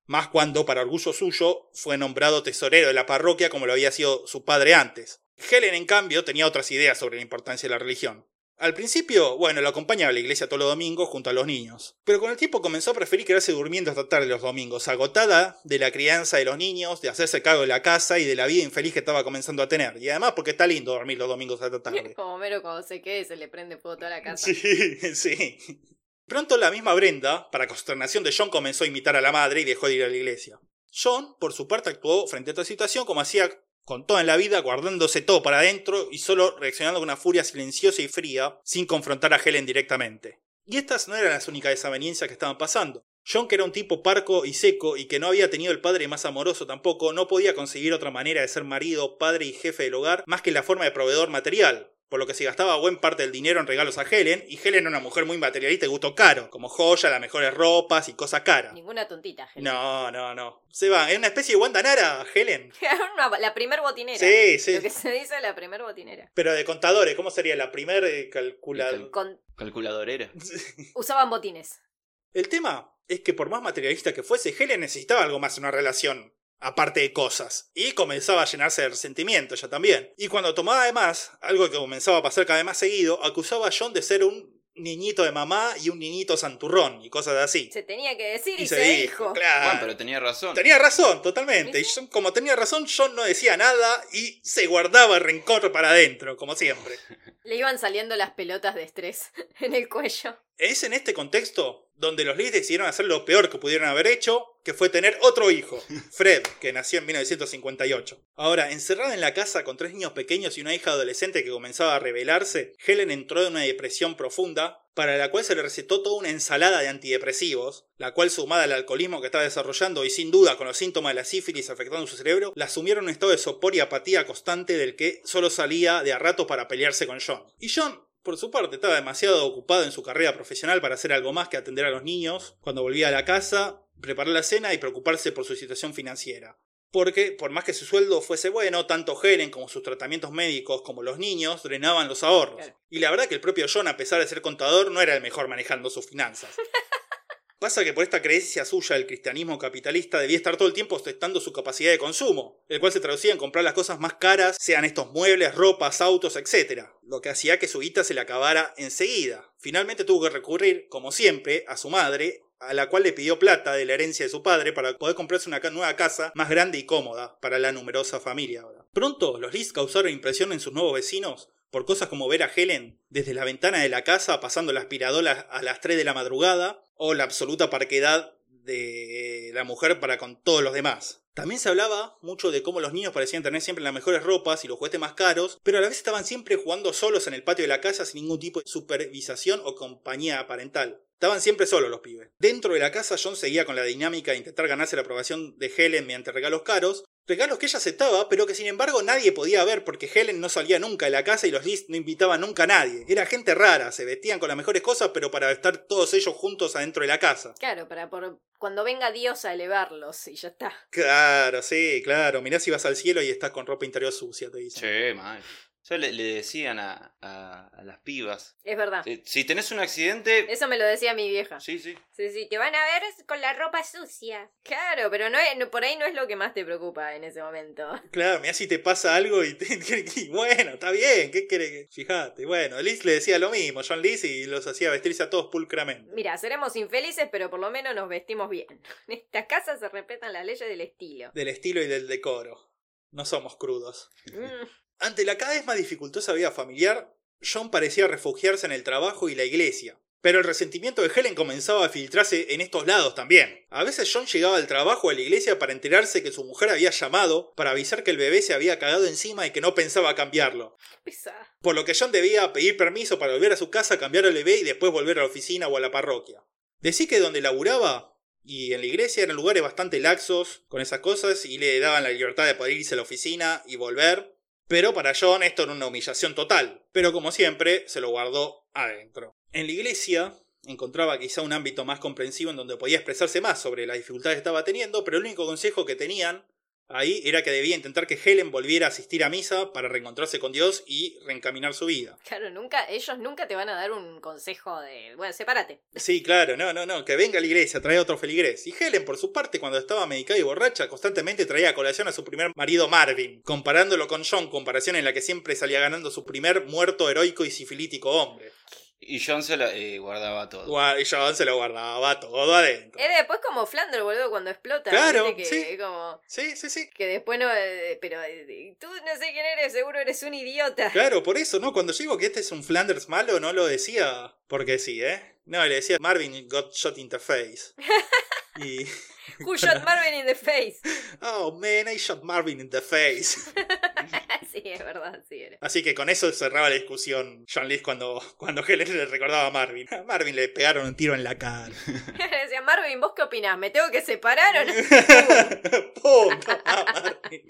más cuando, para orgullo suyo, fue nombrado tesorero de la parroquia como lo había sido su padre antes. Helen, en cambio, tenía otras ideas sobre la importancia de la religión. Al principio, bueno, lo acompañaba a la iglesia todos los domingos junto a los niños. Pero con el tiempo comenzó a preferir quedarse durmiendo hasta tarde los domingos, agotada de la crianza de los niños, de hacerse cargo de la casa y de la vida infeliz que estaba comenzando a tener. Y además porque está lindo dormir los domingos hasta tarde. Como Mero cuando se quede se le prende fuego toda la casa. Sí, sí. Pronto la misma Brenda, para consternación de John, comenzó a imitar a la madre y dejó de ir a la iglesia. John, por su parte, actuó frente a esta situación como hacía con toda en la vida, guardándose todo para adentro y solo reaccionando con una furia silenciosa y fría, sin confrontar a Helen directamente. Y estas no eran las únicas desavenencias que estaban pasando. John, que era un tipo parco y seco y que no había tenido el padre más amoroso tampoco, no podía conseguir otra manera de ser marido, padre y jefe del hogar más que la forma de proveedor material, por lo que se gastaba buen parte del dinero en regalos a Helen, y Helen era una mujer muy materialista y gusto caro, como joya, las mejores ropas y cosas caras. Ninguna tontita, Helen. No, no, no. Se va, es una especie de Wanda Nara, Helen. Una- la primer botinera. Sí, sí. Lo que se dice la primer botinera. Pero de contadores, ¿cómo sería la primer eh, calculadora? Con... Calculadorera. Usaban botines. El tema es que por más materialista que fuese, Helen necesitaba algo más en una relación. Aparte de cosas. Y comenzaba a llenarse de resentimiento ya también. Y cuando tomaba de más, algo que comenzaba a pasar cada vez más seguido, acusaba a John de ser un niñito de mamá y un niñito santurrón y cosas así. Se tenía que decir y, Y se dijo, claro. Bueno, pero tenía razón. Tenía razón, totalmente. Y como tenía razón, John no decía nada y se guardaba el rencor para adentro, como siempre. Le iban saliendo las pelotas de estrés en el cuello. Es en este contexto donde los Leeds decidieron hacer lo peor que pudieron haber hecho, que fue tener otro hijo, Fred, que nació en 1958. Ahora, encerrada en la casa con tres niños pequeños y una hija adolescente que comenzaba a rebelarse, Helen entró en una depresión profunda, para la cual se le recetó toda una ensalada de antidepresivos, la cual sumada al alcoholismo que estaba desarrollando y sin duda con los síntomas de la sífilis afectando su cerebro, la sumieron en un estado de sopor y apatía constante del que solo salía de a rato para pelearse con John. Y John, por su parte, estaba demasiado ocupado en su carrera profesional para hacer algo más que atender a los niños, cuando volvía a la casa, preparar la cena y preocuparse por su situación financiera. Porque, por más que su sueldo fuese bueno, tanto Helen como sus tratamientos médicos como los niños drenaban los ahorros. Claro. Y la verdad que el propio John, a pesar de ser contador, no era el mejor manejando sus finanzas. Pasa que por esta creencia suya del cristianismo capitalista debía estar todo el tiempo ostentando su capacidad de consumo, el cual se traducía en comprar las cosas más caras, sean estos muebles, ropas, autos, etc. Lo que hacía que su guita se le acabara enseguida. Finalmente tuvo que recurrir, como siempre, a su madre, a la cual le pidió plata de la herencia de su padre para poder comprarse una nueva casa más grande y cómoda para la numerosa familia. Pronto, los Lees causaron impresión en sus nuevos vecinos por cosas como ver a Helen desde la ventana de la casa pasando la aspiradora a las 3 de la madrugada o la absoluta parquedad de la mujer para con todos los demás. También se hablaba mucho de cómo los niños parecían tener siempre las mejores ropas y los juguetes más caros, pero a la vez estaban siempre jugando solos en el patio de la casa sin ningún tipo de supervisación o compañía parental. Estaban siempre solos los pibes. Dentro de la casa John seguía con la dinámica de intentar ganarse la aprobación de Helen mediante regalos caros, regalos que ella aceptaba, pero que sin embargo nadie podía ver porque Helen no salía nunca de la casa y los Lees no invitaban nunca a nadie. Era gente rara, se vestían con las mejores cosas, pero para estar todos ellos juntos adentro de la casa. Claro, para por cuando venga Dios a elevarlos y ya está. Claro, sí, claro. Mirá si vas al cielo y estás con ropa interior sucia, te dicen. Che, mal. Eso le, le decían a, a- a las pibas. Es verdad. Si, si tenés un accidente. Eso me lo decía mi vieja. Sí, sí. Sí, sí, te van a ver con la ropa sucia. Claro, pero no es, no- por ahí no es lo que más te preocupa en ese momento. Claro, mirá si te pasa algo y, te- y bueno, está bien, ¿qué querés? que- Fijate, bueno, Liz le decía lo mismo, John Liz, y los hacía vestirse a todos pulcramente. Mira, seremos infelices, pero por lo menos nos vestimos bien. En esta casa se respetan las leyes del estilo. Del estilo y del decoro. No somos crudos. Mm, Ante la cada vez más dificultosa vida familiar, John parecía refugiarse en el trabajo y la iglesia. Pero el resentimiento de Helen comenzaba a filtrarse en estos lados también. A veces John llegaba al trabajo o a la iglesia para enterarse que su mujer había llamado para avisar que el bebé se había cagado encima y que no pensaba cambiarlo. Por lo que John debía pedir permiso para volver a su casa, cambiar al bebé y después volver a la oficina o a la parroquia. Decí que donde laburaba y en la iglesia eran lugares bastante laxos con esas cosas y le daban la libertad de poder irse a la oficina y volver. Pero para John esto era una humillación total. Pero como siempre, se lo guardó adentro. En la iglesia encontraba quizá un ámbito más comprensivo en donde podía expresarse más sobre las dificultades que estaba teniendo, pero el único consejo que tenían Ahí era que debía intentar que Helen volviera a asistir a misa para reencontrarse con Dios y reencaminar su vida. Claro, nunca, ellos nunca te van a dar un consejo de, bueno, sepárate. Sí, claro, no, no, no, que venga a la iglesia, trae otro feligrés. Y Helen, por su parte, cuando estaba medicada y borracha, constantemente traía a colación a su primer marido Marvin, comparándolo con John, comparación en la que siempre salía ganando su primer muerto heroico y sifilítico hombre. Y John se la eh, guardaba todo. Y John se lo guardaba todo adentro. Es después como Flandre, boludo, cuando explota. Claro, que, sí. como, Sí, sí, sí. que después no, eh, pero eh, tú no sé quién eres, seguro eres un idiota. Claro, por eso, ¿no? Cuando yo digo que este es un Flanders malo, no lo decía porque sí, ¿eh? No, le decía Marvin got shot in the face. Y. Who shot Marvin in the face? Oh man, I shot Marvin in the face. sí, es verdad, sí era. Así que con eso cerraba la discusión John Lee cuando, cuando Helen le recordaba a Marvin. A Marvin le pegaron un tiro en la cara. Decía, Marvin, ¿vos qué opinás? ¿Me tengo que separar o no? Marvin.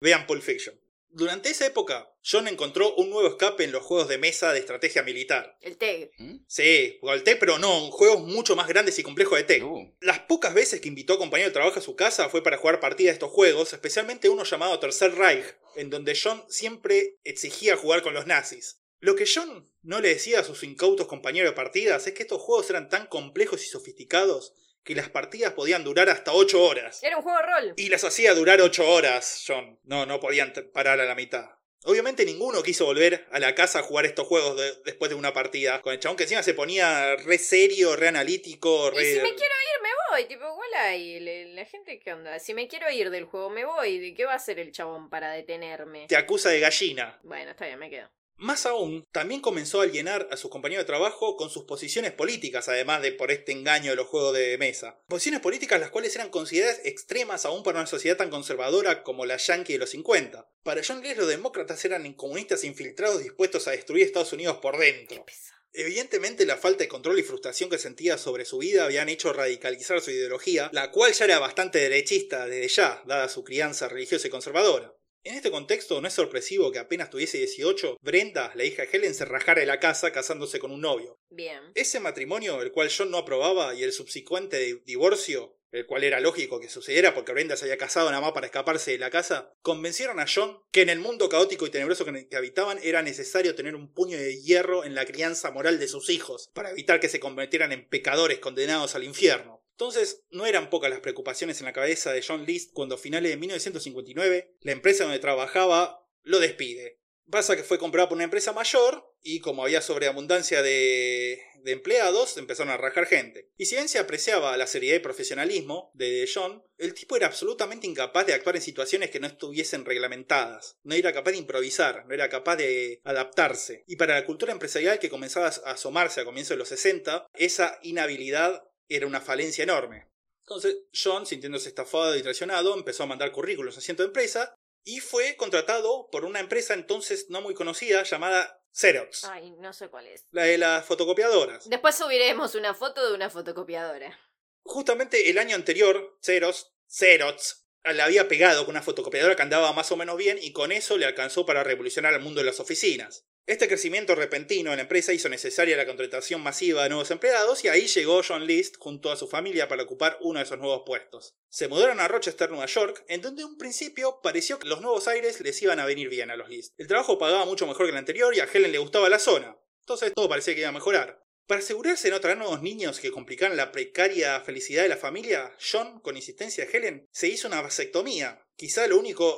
Vean Pulp Fiction. Durante esa época, John encontró un nuevo escape en los juegos de mesa de estrategia militar. El TEG. ¿Mm? Sí, jugó al TEC, pero no, juegos mucho más grandes y complejos de. Uh, Las pocas veces que invitó a compañeros de trabajo a su casa fue para jugar partidas de estos juegos, especialmente uno llamado Tercer Reich, en donde John siempre exigía jugar con los nazis. Lo que John no le decía a sus incautos compañeros de partidas es que estos juegos eran tan complejos y sofisticados que las partidas podían durar hasta 8 horas. Era un juego de rol. Y las hacía durar 8 horas, John. No, no podían parar a la mitad. Obviamente ninguno quiso volver a la casa a jugar estos juegos de- después de una partida. Con el chabón que encima se ponía re serio, re analítico, Y re... si me quiero ir, me voy. Tipo, igual hay le- la gente que onda. Si me quiero ir del juego, me voy. ¿De qué va a hacer el chabón para detenerme? Te acusa de gallina. Bueno, está bien, me quedo. Más aún, también comenzó a alienar a sus compañeros de trabajo con sus posiciones políticas, además de por este engaño de los juegos de mesa. Posiciones políticas las cuales eran consideradas extremas aún para una sociedad tan conservadora como la yankee de los 50. Para John Lewis los demócratas eran comunistas infiltrados dispuestos a destruir Estados Unidos por dentro. Evidentemente la falta de control y frustración que sentía sobre su vida habían hecho radicalizar su ideología, la cual ya era bastante derechista desde ya, dada su crianza religiosa y conservadora. En este contexto no es sorpresivo que apenas tuviese 18, Brenda, la hija de Helen, se rajara de la casa casándose con un novio. Bien. Ese matrimonio, el cual John no aprobaba, y el subsecuente di- divorcio, el cual era lógico que sucediera porque Brenda se había casado nada más para escaparse de la casa, convencieron a John que en el mundo caótico y tenebroso que habitaban era necesario tener un puño de hierro en la crianza moral de sus hijos, para evitar que se convirtieran en pecadores condenados al infierno. Entonces, no eran pocas las preocupaciones en la cabeza de John List cuando a finales de 1959 la empresa donde trabajaba lo despide. Pasa que fue comprada por una empresa mayor y como había sobreabundancia de, de empleados, empezaron a rajar gente. Y si bien se apreciaba la seriedad y profesionalismo de John, el tipo era absolutamente incapaz de actuar en situaciones que no estuviesen reglamentadas. No era capaz de improvisar, no era capaz de adaptarse. Y para la cultura empresarial que comenzaba a asomarse a comienzos de los 60, esa inhabilidad era una falencia enorme. Entonces, John, sintiéndose estafado y traicionado, empezó a mandar currículos a cientos de empresas y fue contratado por una empresa entonces no muy conocida llamada Xerox, Ay, no sé cuál es. la de las fotocopiadoras. Después subiremos una foto de una fotocopiadora. Justamente el año anterior, Xerox, Xerox, le había pegado con una fotocopiadora que andaba más o menos bien y con eso le alcanzó para revolucionar el mundo de las oficinas. Este crecimiento repentino en la empresa hizo necesaria la contratación masiva de nuevos empleados y ahí llegó John List junto a su familia para ocupar uno de esos nuevos puestos. Se mudaron a Rochester, Nueva York, en donde en un principio pareció que los nuevos aires les iban a venir bien a los List. El trabajo pagaba mucho mejor que el anterior y a Helen le gustaba la zona. Entonces todo parecía que iba a mejorar. Para asegurarse de no traer nuevos niños que complicaran la precaria felicidad de la familia, John, con insistencia de Helen, se hizo una vasectomía. Quizá lo único,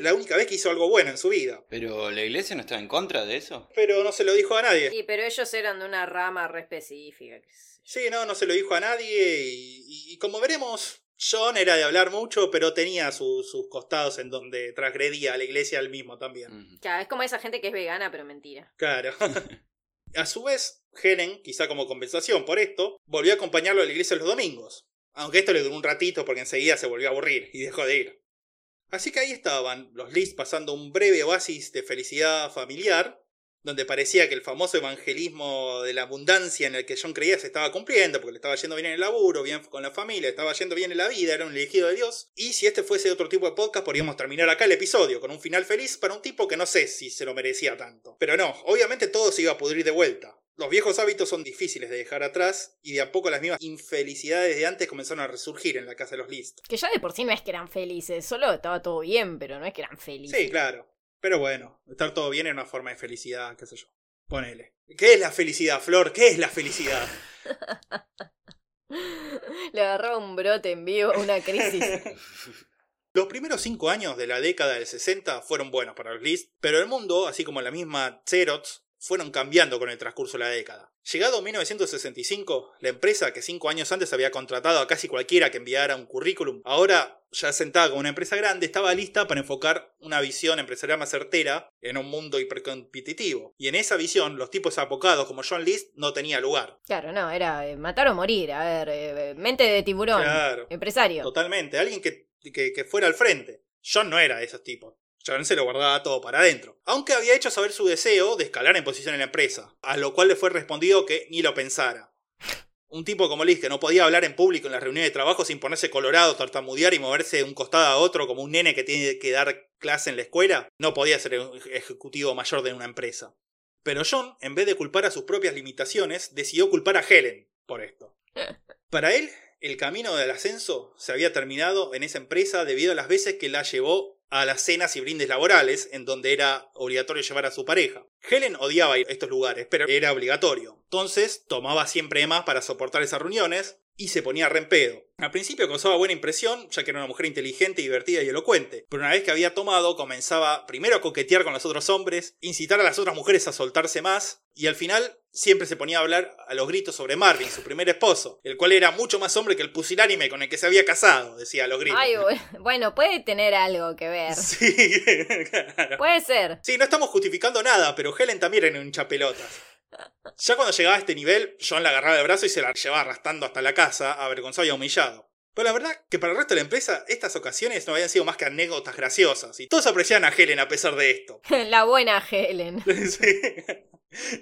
la única vez que hizo algo bueno en su vida. Pero la iglesia no estaba en contra de eso. Pero no se lo dijo a nadie. Sí, pero ellos eran de una rama re específica. Sí, no, no se lo dijo a nadie y, y- como veremos, John era de hablar mucho, pero tenía su- sus costados en donde transgredía a la iglesia al mismo también. Claro, es como esa gente que es vegana, pero mentira. Claro. a su vez, Helen, quizá como compensación por esto, volvió a acompañarlo a la iglesia los domingos. Aunque esto le duró un ratito porque enseguida se volvió a aburrir y dejó de ir. Así que ahí estaban los Liz pasando un breve oasis de felicidad familiar, donde parecía que el famoso evangelismo de la abundancia en el que John creía se estaba cumpliendo, porque le estaba yendo bien en el laburo, bien con la familia, estaba yendo bien en la vida, era un elegido de Dios. Y si este fuese otro tipo de podcast, podríamos terminar acá el episodio con un final feliz para un tipo que no sé si se lo merecía tanto. Pero no, obviamente todo se iba a pudrir de vuelta. Los viejos hábitos son difíciles de dejar atrás y de a poco las mismas infelicidades de antes comenzaron a resurgir en la casa de los List. Que ya de por sí no es que eran felices, solo estaba todo bien, pero no es que eran felices. Sí, claro. Pero bueno, estar todo bien era una forma de felicidad, qué sé yo. Ponele. ¿Qué es la felicidad, Flor? ¿Qué es la felicidad? Le agarraba un brote en vivo, una crisis. Los primeros cinco años de la década del 60 fueron buenos para los List, pero el mundo, así como la misma Xerox, fueron cambiando con el transcurso de la década. Llegado 1965, la empresa que cinco años antes había contratado a casi cualquiera que enviara un currículum, ahora ya sentada como una empresa grande, estaba lista para enfocar una visión empresarial más certera en un mundo hipercompetitivo. Y en esa visión, los tipos apocados como John List no tenía lugar. Claro, no, era eh, matar o morir. A ver, eh, mente de tiburón. Claro. Empresario. Totalmente, alguien que, que, que fuera al frente. John no era de esos tipos. John se lo guardaba todo para adentro. Aunque había hecho saber su deseo de escalar en posición en la empresa, a lo cual le fue respondido que ni lo pensara. Un tipo como Liz, que no podía hablar en público en las reuniones de trabajo sin ponerse colorado, tartamudear y moverse de un costado a otro como un nene que tiene que dar clase en la escuela, no podía ser un ejecutivo mayor de una empresa. Pero John, en vez de culpar a sus propias limitaciones, decidió culpar a Helen por esto. Para él, el camino del ascenso se había terminado en esa empresa debido a las veces que la llevó a las cenas y brindes laborales, en donde era obligatorio llevar a su pareja. Helen odiaba ir a estos lugares, pero era obligatorio. Entonces, tomaba siempre más para soportar esas reuniones y se ponía rempedo. Al principio causaba buena impresión, ya que era una mujer inteligente, divertida y elocuente, pero una vez que había tomado, comenzaba primero a coquetear con los otros hombres, incitar a las otras mujeres a soltarse más, y al final siempre se ponía a hablar a los gritos sobre Marvin, su primer esposo, el cual era mucho más hombre que el pusilánime con el que se había casado, decía a los gritos. Ay, bueno, puede tener algo que ver. Sí, claro. Puede ser. Sí, no estamos justificando nada, pero Helen también era un hinchapelotas. Ya cuando llegaba a este nivel, John la agarraba de brazo y se la llevaba arrastrando hasta la casa, avergonzado y humillado. Pero la verdad que para el resto de la empresa, estas ocasiones no habían sido más que anécdotas graciosas, y todos apreciaban a Helen a pesar de esto. La buena Helen. sí.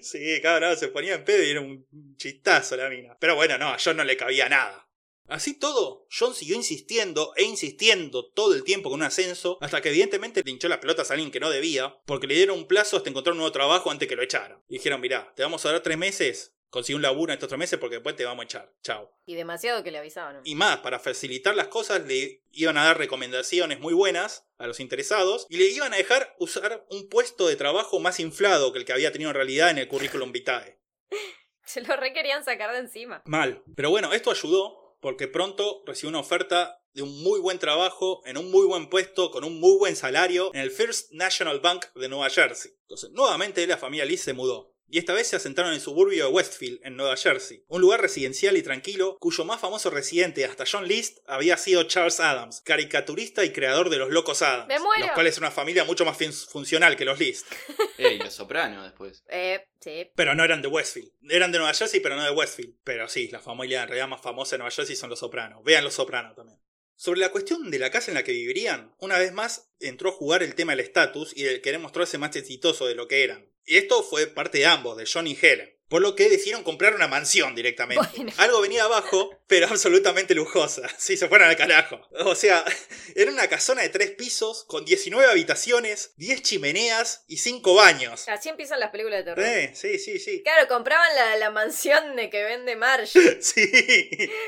Sí, cabrón, se ponía en pedo y era un chistazo la mina. Pero bueno, no, a John no le cabía nada. Así todo, John siguió insistiendo e insistiendo todo el tiempo con un ascenso, hasta que evidentemente le hinchó las pelotas a alguien que no debía, porque le dieron un plazo hasta encontrar un nuevo trabajo antes que lo echaran. Y dijeron, mirá, te vamos a dar tres meses, consigue un laburo en estos tres meses porque después te vamos a echar. Chao. Y demasiado que le avisaban. Y más, para facilitar las cosas, le iban a dar recomendaciones muy buenas a los interesados y le iban a dejar usar un puesto de trabajo más inflado que el que había tenido en realidad en el currículum vitae. Se lo requerían sacar de encima. Mal. Pero bueno, esto ayudó porque pronto recibió una oferta de un muy buen trabajo, en un muy buen puesto, con un muy buen salario, en el First National Bank de Nueva Jersey. Entonces, nuevamente la familia Lee se mudó. Y esta vez se asentaron en el suburbio de Westfield, en Nueva Jersey, un lugar residencial y tranquilo cuyo más famoso residente hasta John List había sido Charles Adams, caricaturista y creador de los Locos Adams, ¡Me muero! los cuales es una familia mucho más fin- funcional que los List. Ey, los sopranos después. Eh, sí. Pero no eran de Westfield. Eran de Nueva Jersey, pero no de Westfield. Pero sí, la familia en realidad más famosa de Nueva Jersey son los Sopranos. Vean los Sopranos también. Sobre la cuestión de la casa en la que vivirían, una vez más entró a jugar el tema del estatus y del querer mostrarse más exitoso de lo que eran. Y esto fue parte de ambos, de John y Helen. Por lo que decidieron comprar una mansión directamente. Bueno. Algo venía abajo, pero absolutamente lujosa. Sí, se fueron al carajo. O sea, era una casona de tres pisos, con 19 habitaciones, 10 chimeneas y 5 baños. Así empiezan las películas de terror. Eh, sí, sí, sí. Claro, compraban la, la mansión de que vende Marge. Sí.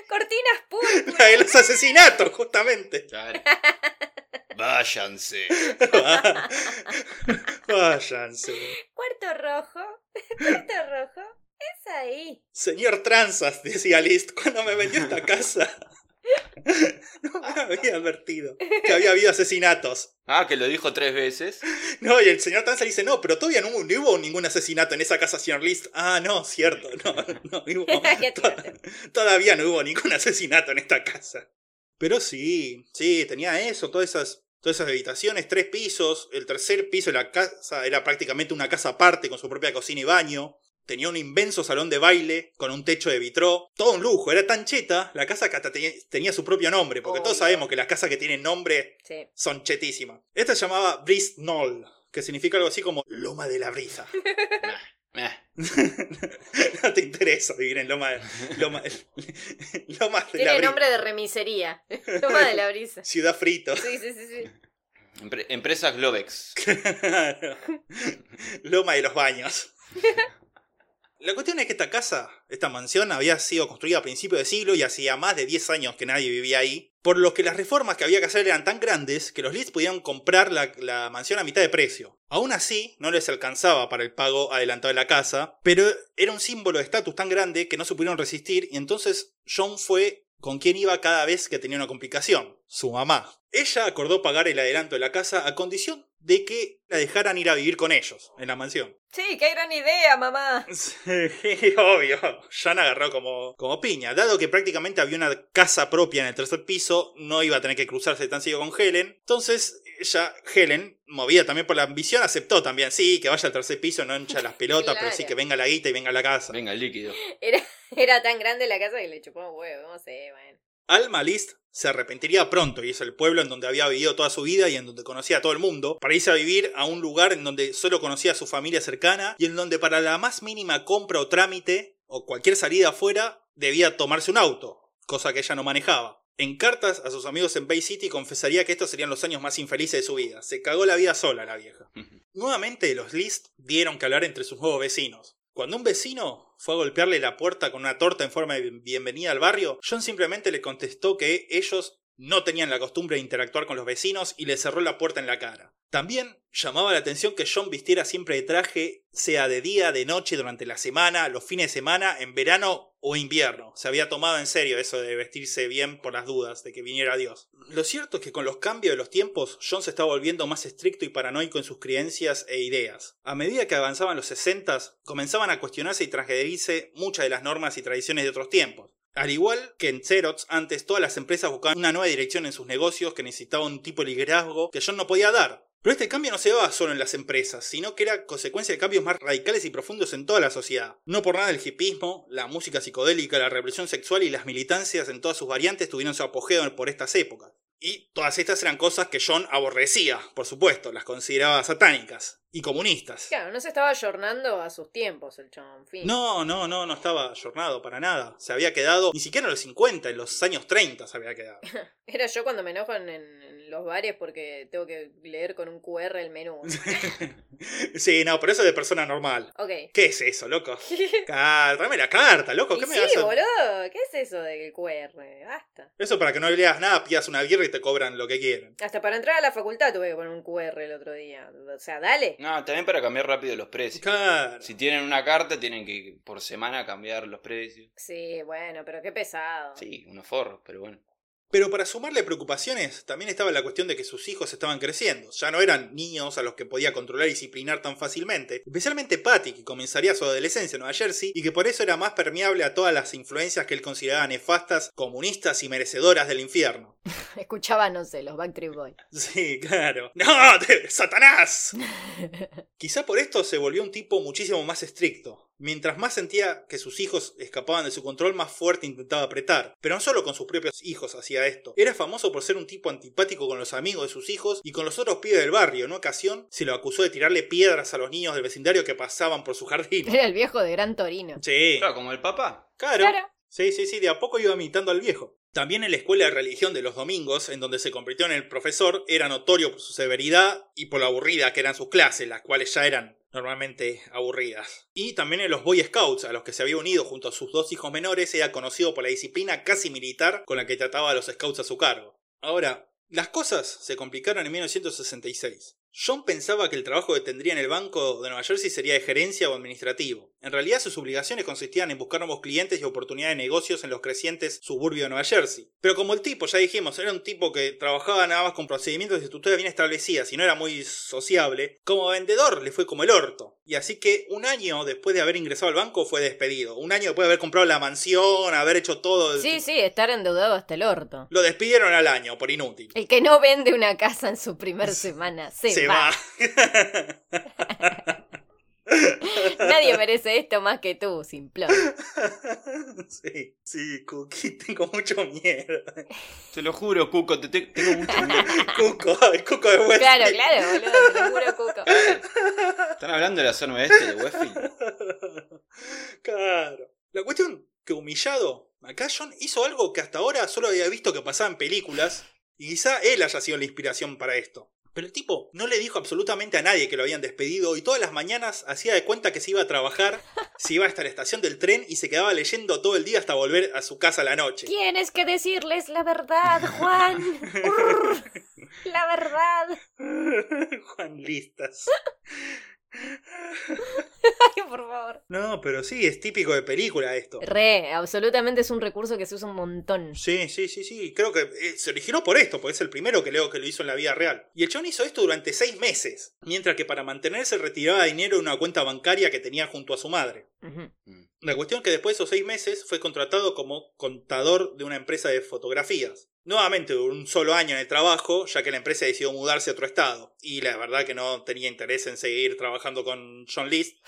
Cortinas púrpuras. La de los asesinatos, justamente. Claro. Váyanse. Váyanse. Cuarto rojo. Cuarto rojo. Es ahí. Señor Tranzas, decía List, cuando me vendió esta casa. No me había advertido que había habido asesinatos. Ah, que lo dijo tres veces. No, y el señor Tranzas dice, no, pero todavía no, hubo- no hubo ningún asesinato en esa casa, señor List. Ah, no, cierto, no, no hubo. To- todavía no hubo ningún asesinato en esta casa. Pero sí, sí, tenía eso, todas esas, todas esas habitaciones, tres pisos. El tercer piso de la casa era prácticamente una casa aparte con su propia cocina y baño. Tenía un inmenso salón de baile con un techo de vitró. Todo un lujo, era tan cheta la casa que hasta te- tenía su propio nombre, porque todos sabemos que las casas que tienen nombre Sí. son chetísimas. Esta se llamaba Knoll, que significa algo así como Loma de la Brisa. Eh, no te interesa vivir en Loma de, Loma, Lomas de la Tiene nombre de remisería. Toma de la brisa. Ciudad Frito. Sí, sí, sí, sí. empre- empresas Globex. Loma de los baños. La cuestión es que esta casa, esta mansión, había sido construida a principios de siglo y hacía más de 10 años que nadie vivía ahí, por lo que las reformas que había que hacer eran tan grandes que los Leeds podían comprar la, la mansión a mitad de precio. Aún así, no les alcanzaba para el pago adelantado de la casa, pero era un símbolo de estatus tan grande que no se pudieron resistir y entonces John fue con quien iba cada vez que tenía una complicación, su mamá. Ella acordó pagar el adelanto de la casa a condición de que la dejaran ir a vivir con ellos, en la mansión. Sí, qué gran idea, mamá. Sí, obvio. John agarró como, como piña. Dado que prácticamente había una casa propia en el tercer piso, no iba a tener que cruzarse tan seguido con Helen. Entonces, ella, Helen, movida también por la ambición, aceptó también. Sí, que vaya al tercer piso, no hincha las pelotas, pero sí que venga la guita y venga la casa. Venga, el líquido. Era, era tan grande la casa que le chupó un huevo, no sé, bueno. Alma List se arrepentiría pronto y es el pueblo en donde había vivido toda su vida y en donde conocía a todo el mundo, para irse a vivir a un lugar en donde solo conocía a su familia cercana y en donde para la más mínima compra o trámite o cualquier salida afuera debía tomarse un auto, cosa que ella no manejaba. En cartas a sus amigos en Bay City confesaría que estos serían los años más infelices de su vida. Se cagó la vida sola la vieja. Nuevamente los List dieron que hablar entre sus nuevos vecinos. Cuando un vecino fue a golpearle la puerta con una torta en forma de bienvenida al barrio, John simplemente le contestó que ellos no tenían la costumbre de interactuar con los vecinos y le cerró la puerta en la cara. También llamaba la atención que John vistiera siempre de traje, sea de día, de noche, durante la semana, los fines de semana, en verano o invierno. Se había tomado en serio eso de vestirse bien por las dudas de que viniera Dios. Lo cierto es que con los cambios de los tiempos, John se estaba volviendo más estricto y paranoico en sus creencias e ideas. A medida que avanzaban los 60, comenzaban a cuestionarse y transgredirse muchas de las normas y tradiciones de otros tiempos. Al igual que en Xerox, antes todas las empresas buscaban una nueva dirección en sus negocios que necesitaban un tipo de liderazgo que John no podía dar. Pero este cambio no se daba solo en las empresas, sino que era consecuencia de cambios más radicales y profundos en toda la sociedad. No por nada el hipismo, la música psicodélica, la revolución sexual y las militancias en todas sus variantes tuvieron su apogeo por estas épocas. Y todas estas eran cosas que John aborrecía, por supuesto, las consideraba satánicas y comunistas. Claro, no se estaba ayornando a sus tiempos el chon, fin. No, no, no, no estaba ayornado para nada. Se había quedado, ni siquiera en los 50, en los años 30 se había quedado. Era yo cuando me enojo en, en los bares porque tengo que leer con un QR el menú. sí, no, pero eso es de persona normal. ok. ¿Qué es eso, loco? Carta, dame la carta, loco, Y ¿qué me sí, vas a boludo, ¿qué es eso del QR? Basta. Eso para que no leas nada, pidas una birra y te cobran lo que quieren. Hasta para entrar a la facultad tuve que poner un QR el otro día. O sea, dale. No, también para cambiar rápido los precios. Claro. Si tienen una carta, tienen que por semana cambiar los precios. Sí, bueno, pero qué pesado. Sí, unos forros, pero bueno. Pero para sumarle preocupaciones, también estaba la cuestión de que sus hijos estaban creciendo. Ya no eran niños a los que podía controlar y disciplinar tan fácilmente. Especialmente Patty, que comenzaría su adolescencia en Nueva Jersey y que por eso era más permeable a todas las influencias que él consideraba nefastas, comunistas y merecedoras del infierno. Escuchaba, no sé, los Backstreet Boys. Sí, claro. ¡No! ¡Satanás! Quizá por esto se volvió un tipo muchísimo más estricto. Mientras más sentía que sus hijos escapaban de su control, más fuerte intentaba apretar. Pero no solo con sus propios hijos hacía esto. Era famoso por ser un tipo antipático con los amigos de sus hijos y con los otros pibes del barrio. En una ocasión se lo acusó de tirarle piedras a los niños del vecindario que pasaban por su jardín. Era el viejo de Gran Torino. Sí, Claro, como el papá. claro. Claro. Sí, sí, sí, de a poco iba imitando al viejo. También en la escuela de religión de los domingos, en donde se convirtió en el profesor, era notorio por su severidad y por lo aburrida que eran sus clases, las cuales ya eran normalmente aburridas. Y también en los Boy Scouts, a los que se había unido junto a sus dos hijos menores, era conocido por la disciplina casi militar con la que trataba a los Scouts a su cargo. Ahora, las cosas se complicaron en 1966. John pensaba que el trabajo que tendría en el banco de Nueva Jersey sería de gerencia o administrativo. En realidad sus obligaciones consistían en buscar nuevos clientes y oportunidades de negocios en los crecientes suburbios de Nueva Jersey. Pero como el tipo, ya dijimos, era un tipo que trabajaba nada más con procedimientos y estructuras bien establecidas y no era muy sociable, como vendedor le fue como el orto. Y así que un año después de haber ingresado al banco fue despedido. Un año después de haber comprado la mansión, haber hecho todo... Sí, sí, estar endeudado hasta el orto. Lo despidieron al año por inútil. El que no vende una casa en su primer semana se, Se va. va. Nadie merece esto más que tú, simplón. Sí, sí, Cookie, tengo mucho miedo. Te lo juro, Cuco, te te- tengo mucho miedo. Cuco, el Cuco de Westfield. Claro, claro, boludo, te lo juro, Cuco. ¿Están hablando de la zona oeste de Westfield? Claro. La cuestión que humillado, acá John hizo algo que hasta ahora solo había visto que pasaba en películas, y quizá él haya sido la inspiración para esto. Pero el tipo no le dijo absolutamente a nadie que lo habían despedido y todas las mañanas hacía de cuenta que se iba a trabajar, se iba hasta la estación del tren y se quedaba leyendo todo el día hasta volver a su casa a la noche. Tienes que decirles la verdad, Juan. Urr, la verdad. Juan Listas. Ay, por favor. No, pero sí, es típico de película esto. Re, absolutamente es un recurso que se usa un montón. Sí, sí, sí, sí. Creo que eh, se originó por esto, porque es el primero que leo que lo hizo en la vida real. Y el chabón hizo esto durante seis meses, mientras que para mantenerse retiraba dinero de una cuenta bancaria que tenía junto a su madre. Ujú. La cuestión es que después de esos seis meses fue contratado como contador de una empresa de fotografías. Nuevamente un solo año en el trabajo, ya que la empresa decidió mudarse a otro estado. Y la verdad que no tenía interés en seguir trabajando con John List,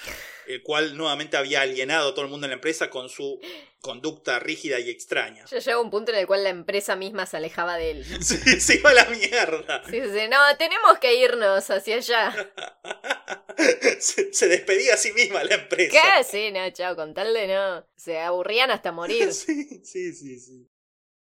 el cual nuevamente había alienado a todo el mundo en la empresa con su conducta rígida y extraña. Ya llega un punto en el cual la empresa misma se alejaba de él. Sí, se iba a la mierda. Sí, sí, sí, no, tenemos que irnos hacia allá. Se, se despedía a sí misma la empresa. ¿Qué? Sí, no, chao, con tal de no. Se aburrían hasta morir. Sí, sí, sí, sí.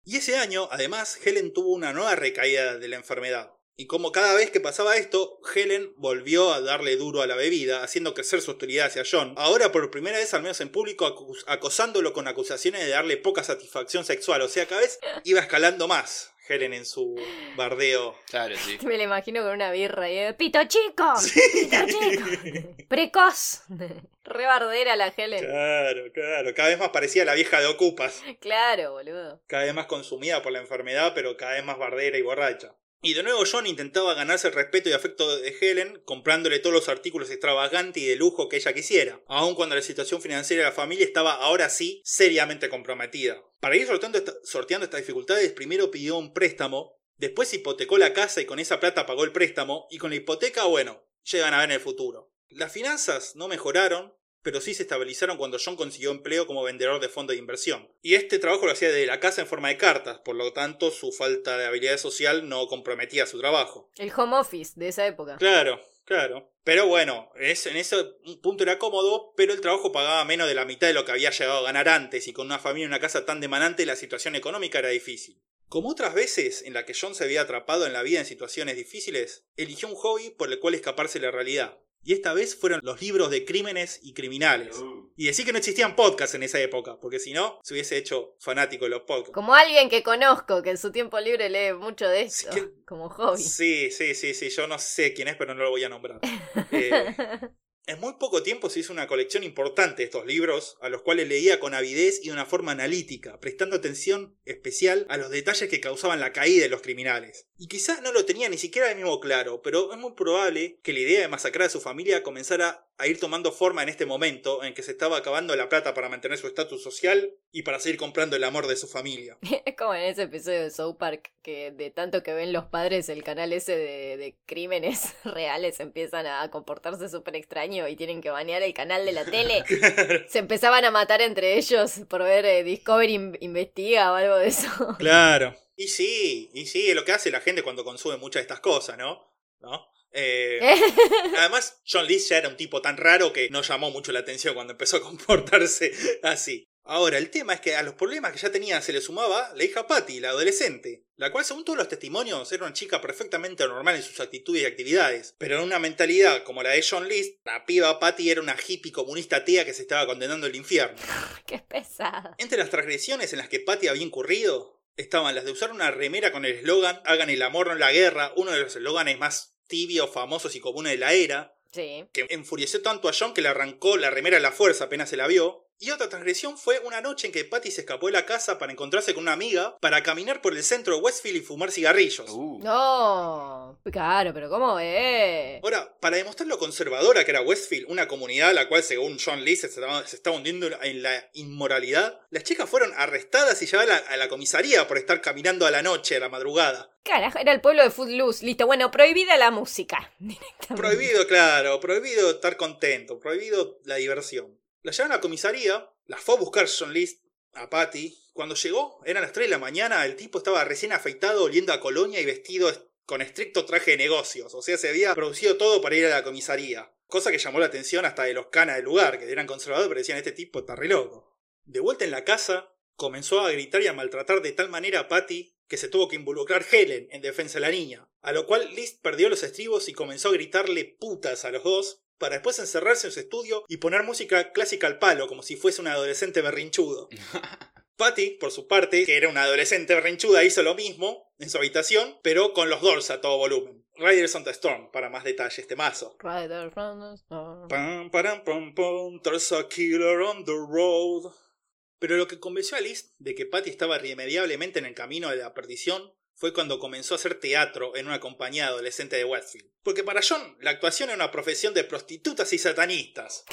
Y ese año, además, Helen tuvo una nueva recaída de la enfermedad. Y como cada vez que pasaba esto, Helen volvió a darle duro a la bebida, haciendo crecer su hostilidad hacia John. Ahora por primera vez, al menos en público, acosándolo con acusaciones de darle poca satisfacción sexual. O sea, cada vez iba escalando más Helen en su bardeo. Claro, sí. Me lo imagino con una birra y eh, ¡Pito chico! ¡Pito chico! ¡Precoz! Re bardera la Helen. Claro, claro. Cada vez más parecía la vieja de Ocupas. Claro, boludo. cada vez más consumida por la enfermedad, pero cada vez más bardera y borracha. Y de nuevo John intentaba ganarse el respeto y afecto de Helen comprándole todos los artículos extravagantes y de lujo que ella quisiera, aun cuando la situación financiera de la familia estaba ahora sí seriamente comprometida. Para ir sorteando, esta- estas dificultades, primero pidió un préstamo, después hipotecó la casa y con esa plata pagó el préstamo, y con la hipoteca, bueno, llegan a ver en el futuro. Las finanzas no mejoraron, pero sí se estabilizaron cuando John consiguió empleo como vendedor de fondo de inversión. Y este trabajo lo hacía desde la casa en forma de cartas, por lo tanto su falta de habilidad social no comprometía su trabajo. El home office de esa época. Claro, claro. Pero bueno, es- en ese punto era cómodo, pero el trabajo pagaba menos de la mitad de lo que había llegado a ganar antes, y con una familia en una casa tan demandante la situación económica era difícil. Como otras veces en la que John se había atrapado en la vida en situaciones difíciles, eligió un hobby por el cual escaparse de la realidad. Y esta vez fueron los libros de crímenes y criminales. Y decir que no existían podcasts en esa época, porque si no, se hubiese hecho fanático de los podcasts. Como alguien que conozco que en su tiempo libre lee mucho de esto. Sí, que- Como hobby. Sí, sí, sí, sí, yo no sé quién es, pero no lo voy a nombrar. Eh, en muy poco tiempo se hizo una colección importante de estos libros, a los cuales leía con avidez y de una forma analítica, prestando atención especial a los detalles que causaban la caída de los criminales. Y quizás no lo tenía ni siquiera el mismo claro, pero es muy probable que la idea de masacrar a su familia comenzara a ir tomando forma en este momento en que se estaba acabando la plata para mantener su estatus social y para seguir comprando el amor de su familia. Es como en ese episodio de South Park que de tanto que ven los padres el canal ese de, de crímenes reales empiezan a comportarse súper extraño y tienen que banear el canal de la tele. Se empezaban a matar entre ellos por ver eh, Discovery in- Investiga o algo de eso. Claro. Y sí, y sí, es lo que hace la gente cuando consume muchas de estas cosas, ¿no? ¿No? Eh, además, John Lee ya era un tipo tan raro que no llamó mucho la atención cuando empezó a comportarse así. Ahora, el tema es que a los problemas que ya tenía se le sumaba la hija Patty, la adolescente, la cual según todos los testimonios era una chica perfectamente normal en sus actitudes y actividades, pero en una mentalidad como la de John Lee, la piba Patty era una hippie comunista tía que se estaba condenando al infierno. Qué pesada. Entre las transgresiones en las que Patty había incurrido estaban las de usar una remera con el eslogan Hagan el amor no la guerra, uno de los eslóganes más tibios, famosos y comunes de la era, Sí. que enfureció tanto a John que le arrancó la remera a la fuerza apenas se la vio. Y otra transgresión fue una noche en que Patty se escapó de la casa para encontrarse con una amiga para caminar por el centro de Westfield y fumar cigarrillos. Uh, No. Claro, pero ¿cómo es? Ahora, para demostrar lo conservadora que era Westfield, una comunidad a la cual, según John Lee, se estaba, se estaba hundiendo en la inmoralidad, las chicas fueron arrestadas y llevadas a la, a la comisaría por estar caminando a la noche, a la madrugada. Carajo, era el pueblo de Footloose. Listo, bueno, prohibida la música. Prohibido, claro, prohibido estar contento, prohibido la diversión. La llevaron a la comisaría, la fue a buscar John Lee a Patty. Cuando llegó, eran las 3 de la mañana, el tipo estaba recién afeitado, oliendo a colonia y vestido con estricto traje de negocios. O sea, se había producido todo para ir a la comisaría. Cosa que llamó la atención hasta de los canas del lugar, que eran conservadores, pero decían, este tipo está re loco. De vuelta en la casa, comenzó a gritar y a maltratar de tal manera a Patty que se tuvo que involucrar Helen en defensa de la niña. A lo cual List perdió los estribos y comenzó a gritarle putas a los dos, para después encerrarse en su estudio y poner música clásica al palo, como si fuese un adolescente berrinchudo. Patty, por su parte, que era una adolescente berrinchuda, hizo lo mismo en su habitación, pero con los Doors a todo volumen. Riders on the Storm, para más detalles, este mazo. Rider from the storm. Pam, param, pam, pam, there's a killer on the road. Pero lo que convenció a Liz de que Patty estaba irremediablemente en el camino de la perdición fue cuando comenzó a hacer teatro en una compañía adolescente de Westfield. Porque para John, la actuación era una profesión de prostitutas y satanistas.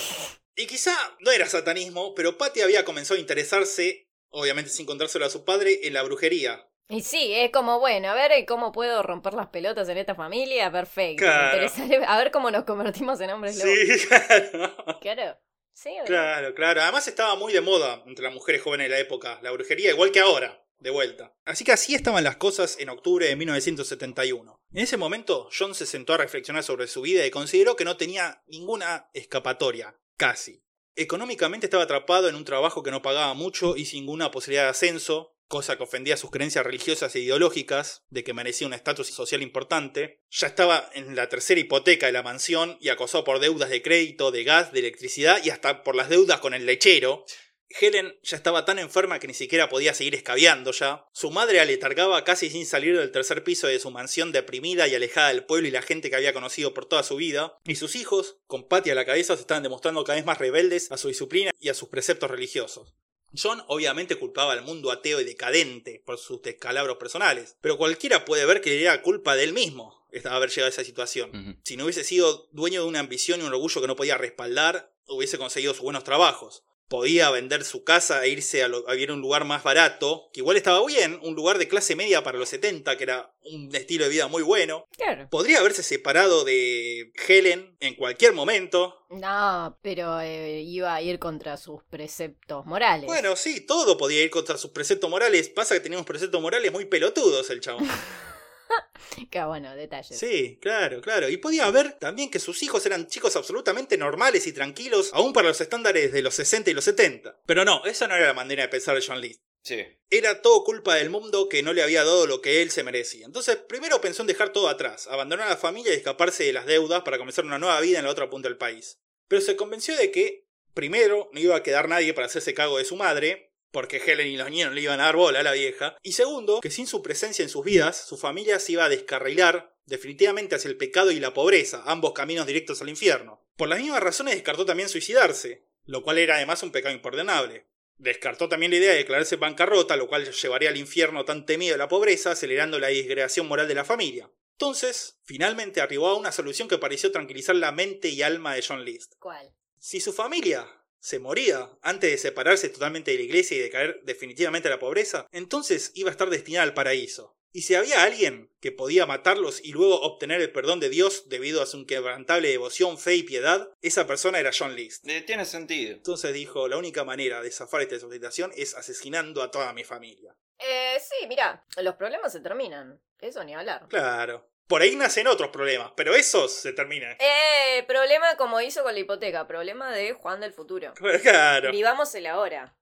Y quizá no era satanismo, pero Patty había comenzado a interesarse, obviamente sin contárselo a su padre, en la brujería. Y sí, es como, bueno, a ver eh, cómo puedo romper las pelotas en esta familia. Perfecto. me interesa- A ver cómo nos convertimos en hombres lobos. Sí, claro. Claro. Sí, obvio. Claro, claro. Además estaba muy de moda entre las mujeres jóvenes de la época, la brujería, igual que ahora, de vuelta. Así que así estaban las cosas en octubre de 1971. En ese momento, John se sentó a reflexionar sobre su vida y consideró que no tenía ninguna escapatoria, casi. Económicamente estaba atrapado en un trabajo que no pagaba mucho y sin ninguna posibilidad de ascenso, cosa que ofendía sus creencias religiosas e ideológicas, de que merecía un estatus social importante. Ya estaba en la tercera hipoteca de la mansión y acosado por deudas de crédito, de gas, de electricidad y hasta por las deudas con el lechero. Helen ya estaba tan enferma que ni siquiera podía seguir escabeando ya. Su madre aletargaba casi sin salir del tercer piso de su mansión deprimida y alejada del pueblo y la gente que había conocido por toda su vida. Y sus hijos, con Patty a la cabeza, se estaban demostrando cada vez más rebeldes a su disciplina y a sus preceptos religiosos. John obviamente culpaba al mundo ateo y decadente por sus descalabros personales, pero cualquiera puede ver que era culpa de él mismo haber llegado a esa situación. Si no hubiese sido dueño de una ambición y un orgullo que no podía respaldar, hubiese conseguido sus buenos trabajos. Podía vender su casa e irse a, lo- a vivir a un lugar más barato, que igual estaba bien, un lugar de clase media para los 70, que era un estilo de vida muy bueno. Claro. Podría haberse separado de Helen en cualquier momento. No, pero eh, iba a ir contra sus preceptos morales. Bueno, sí, todo podía ir contra sus preceptos morales. Pasa que teníamos preceptos morales muy pelotudos el chabón. Que bueno, detalles. Sí, claro, claro. Y podía ver también que sus hijos eran chicos absolutamente normales y tranquilos, aún para los estándares de los 60 y los 70. Pero no, esa no era la manera de pensar de John Lee. Sí. Era todo culpa del mundo que no le había dado lo que él se merecía. Entonces, primero pensó en dejar todo atrás, abandonar a la familia y escaparse de las deudas para comenzar una nueva vida en la otra punta del país. Pero se convenció de que, primero, no iba a quedar nadie para hacerse cargo de su madre, porque Helen y los niños no le iban a dar bola a la vieja. Y segundo, que sin su presencia en sus vidas, su familia se iba a descarrilar definitivamente hacia el pecado y la pobreza, ambos caminos directos al infierno. Por las mismas razones descartó también suicidarse, lo cual era además un pecado imperdonable. Descartó también la idea de declararse bancarrota, lo cual llevaría al infierno tan temido de la pobreza, acelerando la disgregación moral de la familia. Entonces, finalmente arribó a una solución que pareció tranquilizar la mente y alma de John List. ¿Cuál? Si su familia se moría antes de separarse totalmente de la iglesia y de caer definitivamente a la pobreza, entonces iba a estar destinada al paraíso. Y si había alguien que podía matarlos y luego obtener el perdón de Dios debido a su inquebrantable devoción, fe y piedad, esa persona era John List. Tiene sentido. Entonces dijo, la única manera de zafar esta situación es asesinando a toda mi familia. Eh, sí, mira, los problemas se terminan. Eso ni hablar. Claro. Por ahí nacen otros problemas, pero esos se terminan. Eh, problema como hizo con la hipoteca, problema de Juan del futuro. Claro. Vivamos el ahora.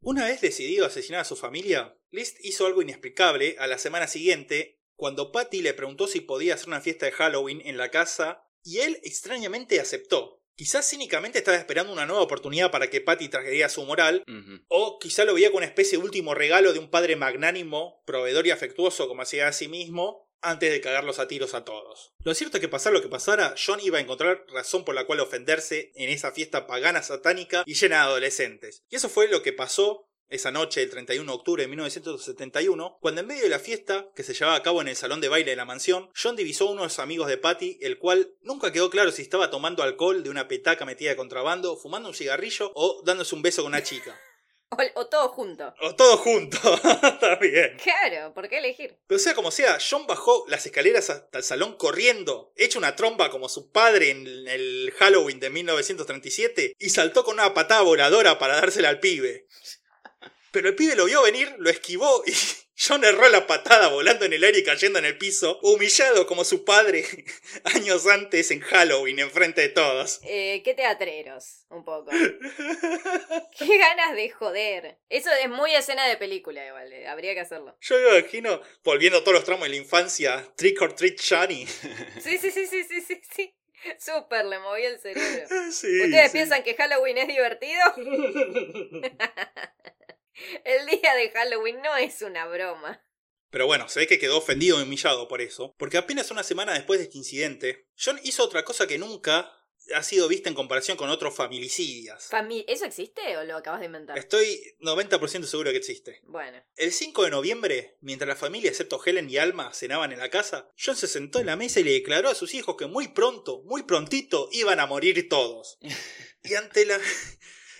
Una vez decidido asesinar a su familia, List hizo algo inexplicable a la semana siguiente, cuando Patty le preguntó si podía hacer una fiesta de Halloween en la casa, y él extrañamente aceptó. Quizás cínicamente estaba esperando una nueva oportunidad para que Patty trajera su moral, o quizá lo veía como una especie de último regalo de un padre magnánimo, proveedor y afectuoso como hacía a sí mismo, antes de cagarlos a tiros a todos. Lo cierto es que pasara lo que pasara, John iba a encontrar razón por la cual ofenderse en esa fiesta pagana satánica y llena de adolescentes. Y eso fue lo que pasó esa noche del 31 de octubre de 1971, cuando en medio de la fiesta, que se llevaba a cabo en el salón de baile de la mansión, John divisó a unos amigos de Patty, el cual nunca quedó claro si estaba tomando alcohol de una petaca metida de contrabando, fumando un cigarrillo o dándose un beso con una chica. O, o todo junto. O todo junto. Está bien. Claro, ¿por qué elegir? Pero sea como sea, John bajó las escaleras hasta el salón corriendo, hecho una tromba como su padre en el Halloween de 1937, y saltó con una patada voladora para dársela al pibe. Pero el pibe lo vio venir, lo esquivó y, John erró la patada volando en el aire y cayendo en el piso, humillado como su padre años antes en Halloween, enfrente de todos. Eh, qué teatreros, un poco. qué ganas de joder. Eso es muy escena de película, igual. eh, Habría que hacerlo. Yo me imagino, volviendo a todos los tramos de la infancia, Trick or Treat Johnny. Sí, sí, sí, sí, sí, sí, sí. Súper, le moví el cerebro. Sí, ¿Ustedes sí. piensan que Halloween es divertido? El día de Halloween no es una broma. Pero bueno, se ve que quedó ofendido y humillado por eso, porque apenas una semana después de este incidente, John hizo otra cosa que nunca ha sido vista en comparación con otros familicidias. Fami- ¿Eso existe o lo acabas de inventar? Estoy 90% seguro que existe. Bueno. El 5 de noviembre, mientras la familia excepto Helen y Alma cenaban en la casa, John se sentó en la mesa y le declaró a sus hijos que muy pronto, muy prontito, iban a morir todos. Y ante la,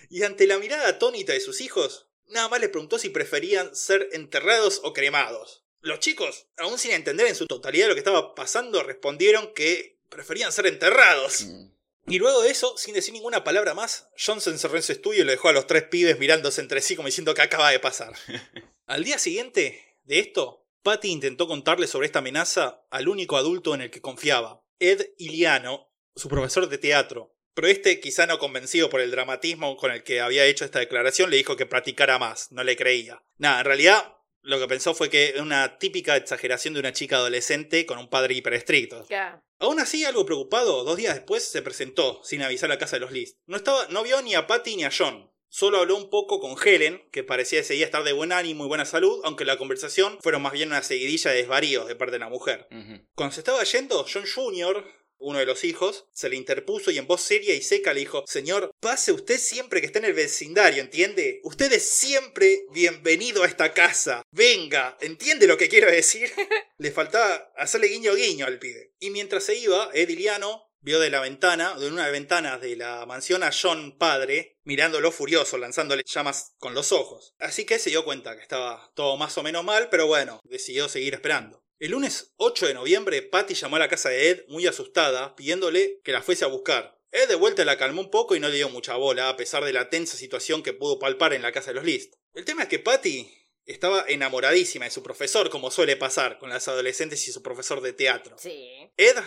y ante la mirada atónita de sus hijos, nada más les preguntó si preferían ser enterrados o cremados. Los chicos, aún sin entender en su totalidad lo que estaba pasando, respondieron que preferían ser enterrados. Mm. Y luego de eso, sin decir ninguna palabra más, John se encerró en su estudio y lo dejó a los tres pibes mirándose entre sí como diciendo que acaba de pasar. Al día siguiente de esto, Patty intentó contarle sobre esta amenaza al único adulto en el que confiaba, Ed Iliano, su profesor de teatro. Pero este, quizá no convencido por el dramatismo con el que había hecho esta declaración, le dijo que practicara más, no le creía. Nada, en realidad lo que pensó fue que era una típica exageración de una chica adolescente con un padre hiperestricto. Ya. Aún así, algo preocupado, dos días después se presentó, sin avisar a la casa de los List. No, estaba, no vio ni a Patty ni a John. Solo habló un poco con Helen, que parecía ese día estar de buen ánimo y buena salud, aunque la conversación fueron más bien una seguidilla de desvaríos de parte de la mujer. Cuando se estaba yendo, John Jr., uno de los hijos, se le interpuso y en voz seria y seca le dijo, Señor, pase usted siempre que esté en el vecindario, ¿entiende? Usted es siempre bienvenido a esta casa. Venga, ¿entiende lo que quiero decir? le faltaba hacerle guiño guiño al pibe. Y mientras se iba, Ediliano vio de la ventana, de una de las ventanas de la mansión a John padre, mirándolo furioso, lanzándole llamas con los ojos. Así que se dio cuenta que estaba todo más o menos mal, pero bueno, decidió seguir esperando. El lunes 8 de noviembre, Patty llamó a la casa de Ed muy asustada, pidiéndole que la fuese a buscar. Ed de vuelta la calmó un poco y no le dio mucha bola, a pesar de la tensa situación que pudo palpar en la casa de los List. El tema es que Patty estaba enamoradísima de su profesor, como suele pasar con las adolescentes y su profesor de teatro. Sí. Ed,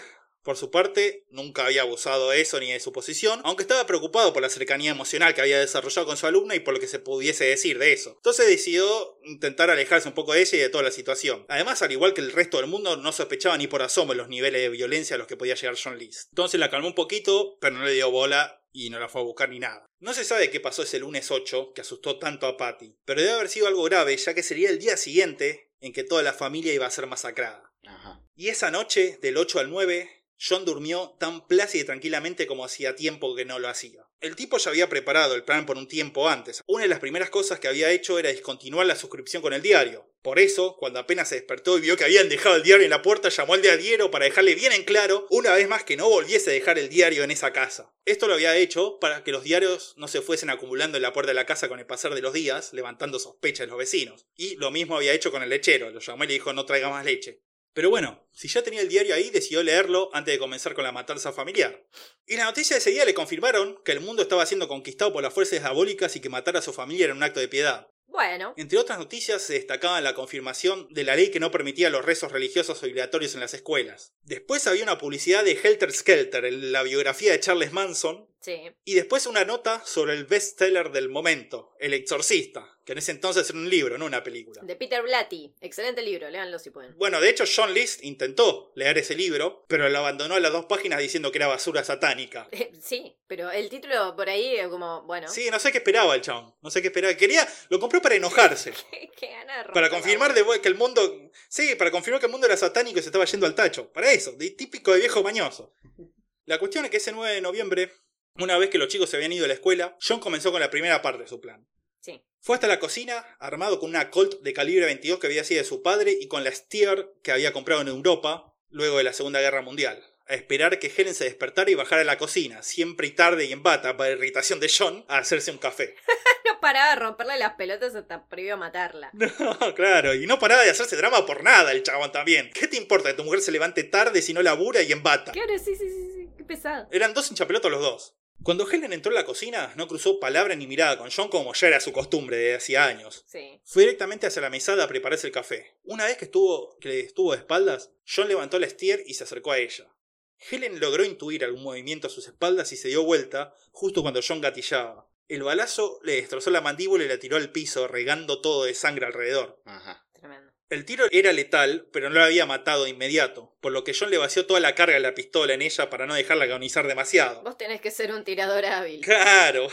por su parte, nunca había abusado de eso ni de su posición, aunque estaba preocupado por la cercanía emocional que había desarrollado con su alumna y por lo que se pudiese decir de eso. Entonces decidió intentar alejarse un poco de ella y de toda la situación. Además, al igual que el resto del mundo, no sospechaba ni por asomo los niveles de violencia a los que podía llegar John Lees. Entonces la calmó un poquito, pero no le dio bola y no la fue a buscar ni nada. No se sabe qué pasó ese lunes 8 que asustó tanto a Patty, pero debe haber sido algo grave ya que sería el día siguiente en que toda la familia iba a ser masacrada. Ajá. Y esa noche, del 8 al 9, John durmió tan plácida y tranquilamente como hacía tiempo que no lo hacía. El tipo ya había preparado el plan por un tiempo antes. Una de las primeras cosas que había hecho era discontinuar la suscripción con el diario. Por eso, cuando apenas se despertó y vio que habían dejado el diario en la puerta, llamó al diario para dejarle bien en claro, una vez más, que no volviese a dejar el diario en esa casa. Esto lo había hecho para que los diarios no se fuesen acumulando en la puerta de la casa con el pasar de los días, levantando sospechas de los vecinos. Y lo mismo había hecho con el lechero, lo llamó y le dijo no traiga más leche. Pero bueno, si ya tenía el diario ahí, decidió leerlo antes de comenzar con la matanza familiar. Y la noticia de ese día le confirmaron que el mundo estaba siendo conquistado por las fuerzas diabólicas y que matar a su familia era un acto de piedad. Bueno. Entre otras noticias se destacaba la confirmación de la ley que no permitía los rezos religiosos obligatorios en las escuelas. Después había una publicidad de Helter Skelter, en la biografía de Charles Manson, Sí. y después una nota sobre el bestseller del momento, El Exorcista, que en ese entonces era un libro, no una película. De Peter Blatty. Excelente libro, léanlo si pueden. Bueno, de hecho John List intentó leer ese libro, pero lo abandonó a las dos páginas diciendo que era basura satánica. Eh, sí, pero el título por ahí es como, bueno. Sí, no sé qué esperaba el chabón, no sé qué esperaba. Quería, lo compró para enojarse. Qué, qué gana de Para confirmar de que el mundo. Sí, para confirmar que el mundo era satánico y se estaba yendo al tacho. Para eso, de típico de viejo mañoso. La cuestión es que ese 9 de noviembre, una vez que los chicos se habían ido a la escuela, John comenzó con la primera parte de su plan. Sí. Fue hasta la cocina, armado con una Colt de calibre 22 que había sido de su padre y con la Steer que había comprado en Europa luego de la Segunda Guerra Mundial. A esperar que Helen se despertara y bajara a la cocina, siempre y tarde y en bata, para irritación de John, a hacerse un café. No paraba de romperle las pelotas hasta previo a matarla. No, claro, y no paraba de hacerse drama por nada el chabón también. ¿Qué te importa que tu mujer se levante tarde si no labura y en bata? Claro, sí, sí, sí, sí. Qué pesado. Eran dos hinchapelotos los dos. Cuando Helen entró en la cocina, no cruzó palabra ni mirada con John como ya era su costumbre de hacía años. Sí. Fue directamente hacia la mesada a prepararse el café. Una vez que estuvo, que estuvo de espaldas, John levantó la estier y se acercó a ella. Helen logró intuir algún movimiento a sus espaldas y se dio vuelta justo cuando John gatillaba. El balazo le destrozó la mandíbula y la tiró al piso, regando todo de sangre alrededor. Ajá. El tiro era letal, pero no la había matado de inmediato, por lo que John le vació toda la carga de la pistola en ella para no dejarla agonizar demasiado. Vos tenés que ser un tirador hábil. Claro,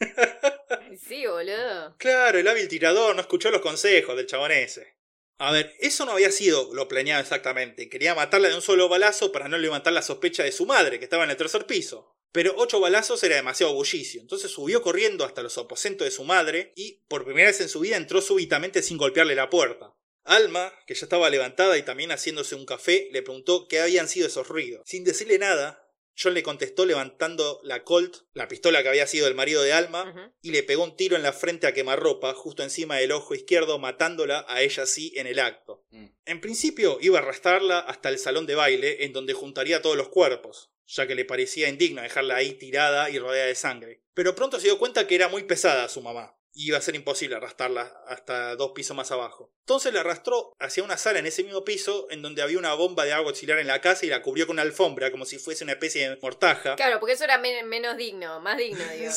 Sí, boludo. claro, el hábil tirador no escuchó los consejos del chabón ese. A ver, eso no había sido lo planeado exactamente. Quería matarla de un solo balazo para no levantar la sospecha de su madre, que estaba en el tercer piso. Pero ocho balazos era demasiado bullicio, entonces subió corriendo hasta los aposentos de su madre y, por primera vez en su vida, entró súbitamente sin golpearle la puerta. Alma, que ya estaba levantada y también haciéndose un café, le preguntó qué habían sido esos ruidos. Sin decirle nada, John le contestó levantando la Colt, la pistola que había sido el marido de Alma, y le pegó un tiro en la frente a quemarropa, justo encima del ojo izquierdo, matándola a ella sí en el acto. Mm. En principio iba a arrastrarla hasta el salón de baile, en donde juntaría todos los cuerpos, ya que le parecía indigno dejarla ahí tirada y rodeada de sangre. Pero pronto se dio cuenta que era muy pesada su mamá, y iba a ser imposible arrastrarla hasta dos pisos más abajo. Entonces la arrastró hacia una sala en ese mismo piso, en donde había una bomba de agua auxiliar en la casa y la cubrió con una alfombra, como si fuese una especie de mortaja. Claro, porque eso era men- menos digno, más digno, digo.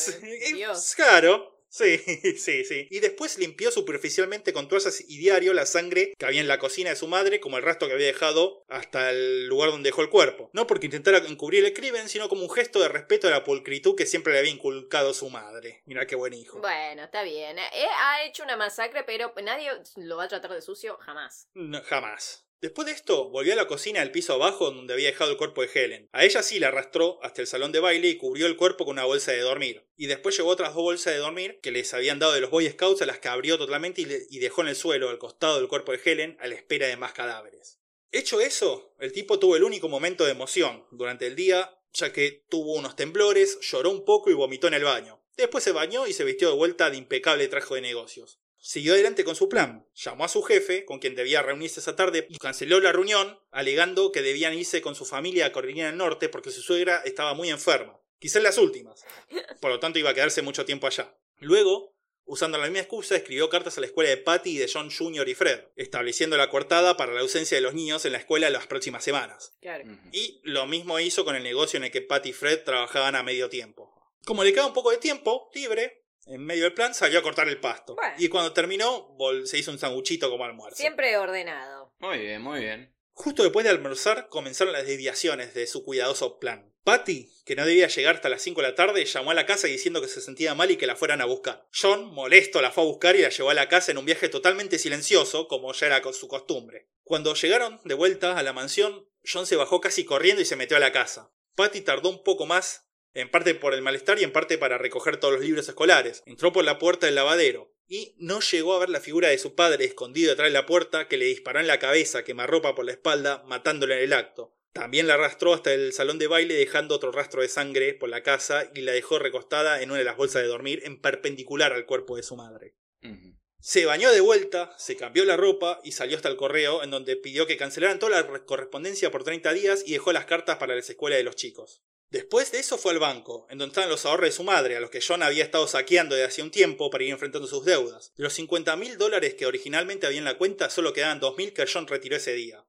Dios. Claro. Sí, sí, sí. Y después limpió superficialmente con toallas y diario la sangre que había en la cocina de su madre, como el rastro que había dejado hasta el lugar donde dejó el cuerpo. No porque intentara encubrir el crimen, sino como un gesto de respeto a la pulcritud que siempre le había inculcado su madre. Mira qué buen hijo. Bueno, está bien. Eh, ha hecho una masacre, pero nadie lo va a tratar de sucio jamás. No, jamás. Después de esto, volvió a la cocina del piso abajo donde había dejado el cuerpo de Helen. A ella sí la arrastró hasta el salón de baile y cubrió el cuerpo con una bolsa de dormir. Y después llevó otras dos bolsas de dormir que les habían dado de los Boy Scouts a las que abrió totalmente y, dejó en el suelo al costado del cuerpo de Helen a la espera de más cadáveres. Hecho eso, el tipo tuvo el único momento de emoción durante el día, ya que tuvo unos temblores, lloró un poco y vomitó en el baño. Después se bañó y se vistió de vuelta de impecable traje de negocios. Siguió adelante con su plan. Llamó a su jefe, con quien debía reunirse esa tarde, y canceló la reunión, alegando que debían irse con su familia a Carolina del Norte porque su suegra estaba muy enferma. Quizás las últimas. Por lo tanto, iba a quedarse mucho tiempo allá. Luego, usando la misma excusa, escribió cartas a la escuela de Patty y de John Jr. y Fred, estableciendo la coartada para la ausencia de los niños en la escuela las próximas semanas. Claro. Y lo mismo hizo con el negocio en el que Patty y Fred trabajaban a medio tiempo. Como le quedaba un poco de tiempo libre, en medio del plan salió a cortar el pasto. Bueno. Y cuando terminó, se hizo un sanguchito como almuerzo. Siempre ordenado. Muy bien, muy bien. Justo después de almorzar comenzaron las desviaciones de su cuidadoso plan. Patty, que no debía llegar hasta las 5 de la tarde, llamó a la casa diciendo que se sentía mal y que la fueran a buscar. John, molesto, la fue a buscar y la llevó a la casa en un viaje totalmente silencioso, como ya era su costumbre. Cuando llegaron de vuelta a la mansión, John se bajó casi corriendo y se metió a la casa. Patty tardó un poco más, en parte por el malestar y en parte para recoger todos los libros escolares. Entró por la puerta del lavadero y no llegó a ver la figura de su padre escondido detrás de la puerta que le disparó en la cabeza, quemarropa por la espalda, matándole en el acto. También la arrastró hasta el salón de baile dejando otro rastro de sangre por la casa y la dejó recostada en una de las bolsas de dormir en perpendicular al cuerpo de su madre. Se bañó de vuelta, se cambió la ropa y salió hasta el correo en donde pidió que cancelaran toda la correspondencia por 30 días y dejó las cartas para las escuelas de los chicos. Después de eso fue al banco, en donde estaban los ahorros de su madre, a los que John había estado saqueando desde hacía un tiempo para ir enfrentando sus deudas. De los 50 mil dólares que originalmente había en la cuenta, solo quedaban 2 mil que John retiró ese día.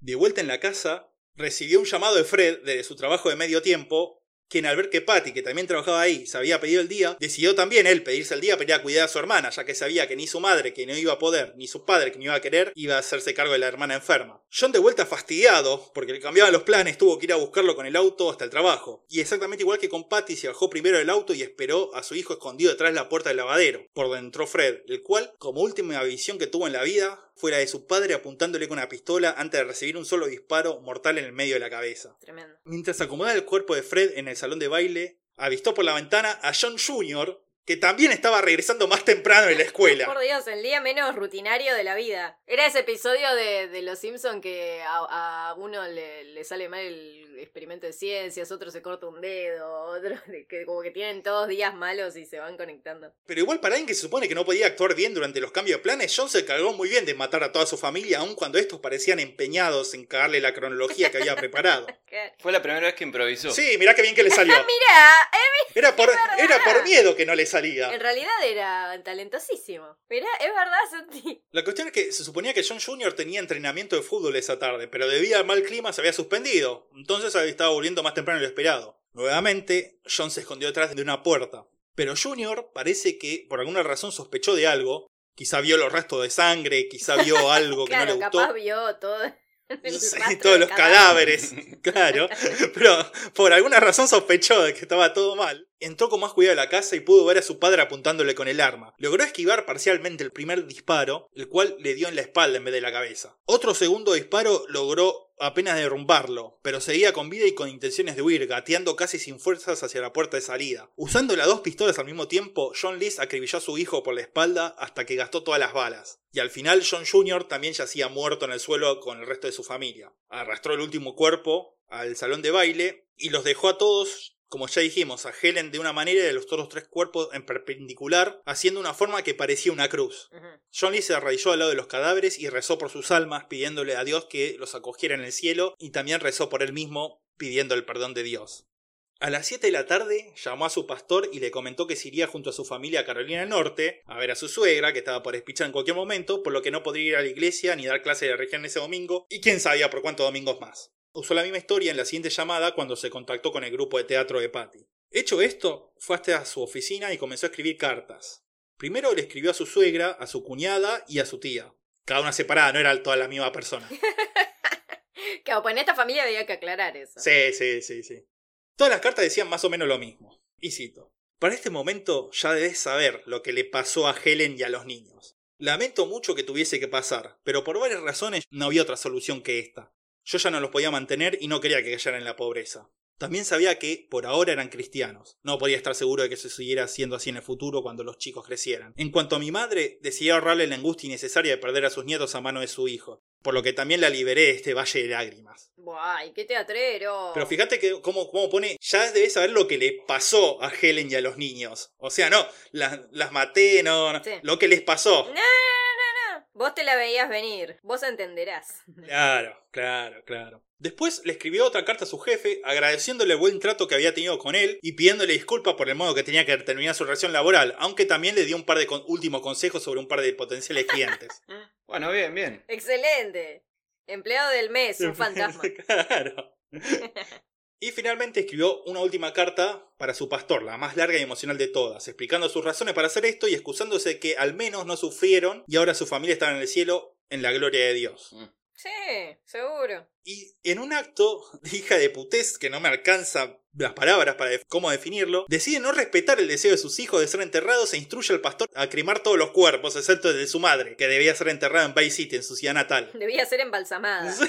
De vuelta en la casa, recibió un llamado de Fred desde su trabajo de medio tiempo, quien al ver que Patty, que también trabajaba ahí, se había pedido el día, decidió también él pedirse el día para ir a cuidar a su hermana, ya que sabía que ni su madre, que no iba a poder, ni su padre, que no iba a querer, iba a hacerse cargo de la hermana enferma. John de vuelta fastidiado, porque le cambiaban los planes, tuvo que ir a buscarlo con el auto hasta el trabajo. Y exactamente igual que con Patty, se bajó primero del auto y esperó a su hijo escondido detrás de la puerta del lavadero, por donde entró Fred, el cual, como última visión que tuvo en la vida, fue la de su padre apuntándole con una pistola antes de recibir un solo disparo mortal en el medio de la cabeza. Tremendo. Mientras acomodaba el cuerpo de Fred en el salón de baile, avistó por la ventana a John Jr., que también estaba regresando más temprano de la escuela. Por Dios, el día menos rutinario de la vida. Era ese episodio de, de Los Simpson que a, a uno le, le sale mal el experimento de ciencias, otro se corta un dedo, otro que como que tienen todos días malos y se van conectando. Pero igual para alguien que se supone que no podía actuar bien durante los cambios de planes, John se cargó muy bien de matar a toda su familia, aun cuando estos parecían empeñados en cagarle la cronología que había preparado. ¿Qué? Fue la primera vez que improvisó. Sí, mirá qué bien que le salió. Mirá, eh, Era por, era por miedo que no le salía. en realidad era talentosísimo. Mirá, es verdad, Santi. La cuestión es que se suponía que John Jr. tenía entrenamiento de fútbol esa tarde, pero debido al mal clima se había suspendido. Entonces había estado volviendo más temprano de lo esperado. Nuevamente, John se escondió detrás de una puerta. Pero Junior parece que por alguna razón sospechó de algo. Quizá vio los restos de sangre, quizá vio algo que Claro, no le gustó. capaz vio todo. Sí, todos los cadáveres, claro. Pero por alguna razón sospechó de que estaba todo mal. Entró con más cuidado a la casa y pudo ver a su padre apuntándole con el arma. Logró esquivar parcialmente el primer disparo, el cual le dio en la espalda en vez de la cabeza. Otro segundo disparo logró apenas derrumbarlo, pero seguía con vida y con intenciones de huir, gateando casi sin fuerzas hacia la puerta de salida. Usando las dos pistolas al mismo tiempo, John Lees acribilló a su hijo por la espalda hasta que gastó todas las balas. Y al final John Jr. también yacía muerto en el suelo con el resto de su familia. Arrastró el último cuerpo al salón de baile y los dejó a todos como ya dijimos, a Helen de una manera y a los otros tres cuerpos en perpendicular, haciendo una forma que parecía una cruz. Ujú. John Lee se arrodilló al lado de los cadáveres y rezó por sus almas, pidiéndole a Dios que los acogiera en el cielo, y también rezó por él mismo, pidiendo el perdón de Dios. A las 7 de la tarde llamó a su pastor y le comentó que se iría junto a su familia a Carolina del Norte a ver a su suegra, que estaba por espichar en cualquier momento, por lo que no podría ir a la iglesia ni dar clase de religión ese domingo, y quién sabía por cuántos domingos más. Usó la misma historia en la siguiente llamada cuando se contactó con el grupo de teatro de Patty. Hecho esto, fue hasta su oficina y comenzó a escribir cartas. Primero le escribió a su suegra, a su cuñada y a su tía. Cada una separada, no era toda la misma persona. Claro, pues en esta familia había que aclarar eso. Sí, sí, sí, sí. Todas las cartas decían más o menos lo mismo. Y cito. Para este momento ya debes saber lo que le pasó a Helen y a los niños. Lamento mucho que tuviese que pasar, pero por varias razones no había otra solución que esta. Yo ya no los podía mantener y no quería que cayeran en la pobreza. También sabía que, por ahora, eran cristianos. No podía estar seguro de que se siguiera siendo así en el futuro cuando los chicos crecieran. En cuanto a mi madre, decidí ahorrarle la angustia innecesaria de perder a sus nietos a mano de su hijo, por lo que también la liberé de este valle de lágrimas. Buah, qué teatrero. Pero fíjate que cómo, cómo pone, ya debes saber lo que le pasó a Helen y a los niños. O sea, no, las, las maté, no, no, Sí. lo que les pasó. Vos te la veías venir. Vos entenderás. Claro, claro, claro. Después le escribió otra carta a su jefe agradeciéndole el buen trato que había tenido con él y pidiéndole disculpas por el modo que tenía que terminar su relación laboral, aunque también le dio un par de con- últimos consejos sobre un par de potenciales clientes. Bueno, bien, bien. Excelente. Empleado del mes, un fantasma. claro. Y finalmente escribió una última carta para su pastor, la más larga y emocional de todas, explicando sus razones para hacer esto y excusándose de que al menos no sufrieron y ahora su familia estaba en el cielo en la gloria de Dios. Mm. Sí, seguro. Y en un acto de hija de putés, que no me alcanza las palabras para cómo definirlo, decide no respetar el deseo de sus hijos de ser enterrados e instruye al pastor a cremar todos los cuerpos, excepto el de su madre, que debía ser enterrada en Bay City, en su ciudad natal. Debía ser embalsamada.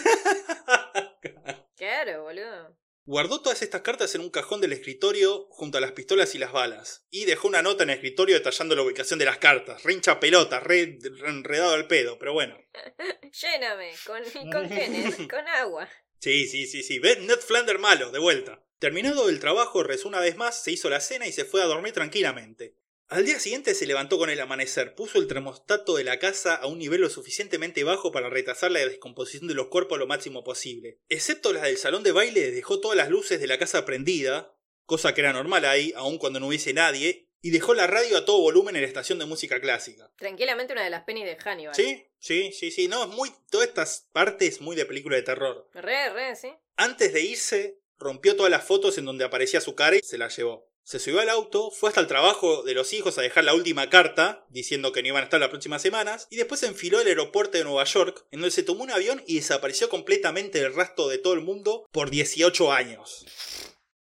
Claro, boludo. Guardó todas estas cartas en un cajón del escritorio junto a las pistolas y las balas, y dejó una nota en el escritorio detallando la ubicación de las cartas. Rincha pelota, re, re enredado al pedo, pero bueno. Lléname. ¿Con, ¿con nene? Con agua. Sí, sí, sí, sí. ¿Ves? Ned Flanders malo, de vuelta. Terminado el trabajo, rezó una vez más, se hizo la cena y se fue a dormir tranquilamente. Al día siguiente se levantó con el amanecer, puso el termostato de la casa a un nivel lo suficientemente bajo para retrasar la descomposición de los cuerpos lo máximo posible. Excepto las del salón de baile, dejó todas las luces de la casa prendida, cosa que era normal ahí, aun cuando no hubiese nadie, y dejó la radio a todo volumen en la estación de música clásica. Tranquilamente una de las penis de Hannibal. Sí, sí, sí, sí, no, es muy. Todas estas partes muy de película de terror. Re, re, sí. Antes de irse, rompió todas las fotos en donde aparecía su cara y se las llevó. Se subió al auto, fue hasta el trabajo de los hijos a dejar la última carta, diciendo que no iban a estar las próximas semanas, y después se enfiló al aeropuerto de Nueva York, en donde se tomó un avión y desapareció completamente del rastro de todo el mundo por 18 años.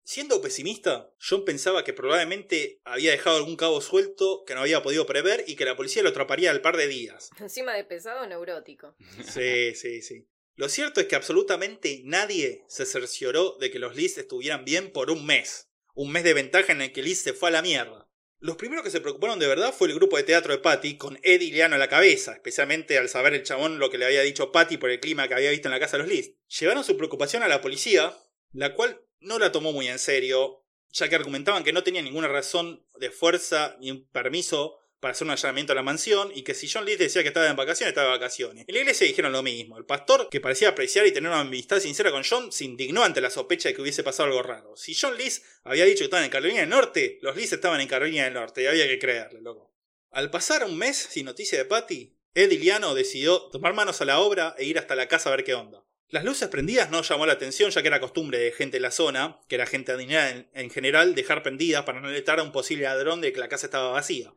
Siendo pesimista, John pensaba que probablemente había dejado algún cabo suelto que no había podido prever y que la policía lo atraparía al par de días. Encima de pesado, neurótico. Sí, sí, sí. Lo cierto es que absolutamente nadie se cercioró de que los Liz estuvieran bien por un mes. Un mes de ventaja en el que Liz se fue a la mierda. Los primeros que se preocuparon de verdad fue el grupo de teatro de Patty, con Eddie y Leano a la cabeza, especialmente al saber el chabón lo que le había dicho Patty por el clima que había visto en la casa de los Liz. Llevaron su preocupación a la policía, la cual no la tomó muy en serio, ya que argumentaban que no tenía ninguna razón de fuerza ni un permiso para hacer un allanamiento a la mansión y que si John List decía que estaba en vacaciones, estaba de vacaciones. En la iglesia dijeron lo mismo. El pastor, que parecía apreciar y tener una amistad sincera con John, se indignó ante la sospecha de que hubiese pasado algo raro. Si John List había dicho que estaban en Carolina del Norte, los List estaban en Carolina del Norte y había que creerle, loco. Al pasar un mes sin noticia de Patty, Ed Iliano decidió tomar manos a la obra e ir hasta la casa a ver qué onda. Las luces prendidas no llamó la atención ya que era costumbre de gente de la zona, que era gente adinerada en, en general, dejar prendidas para no alertar a un posible ladrón de que la casa estaba vacía.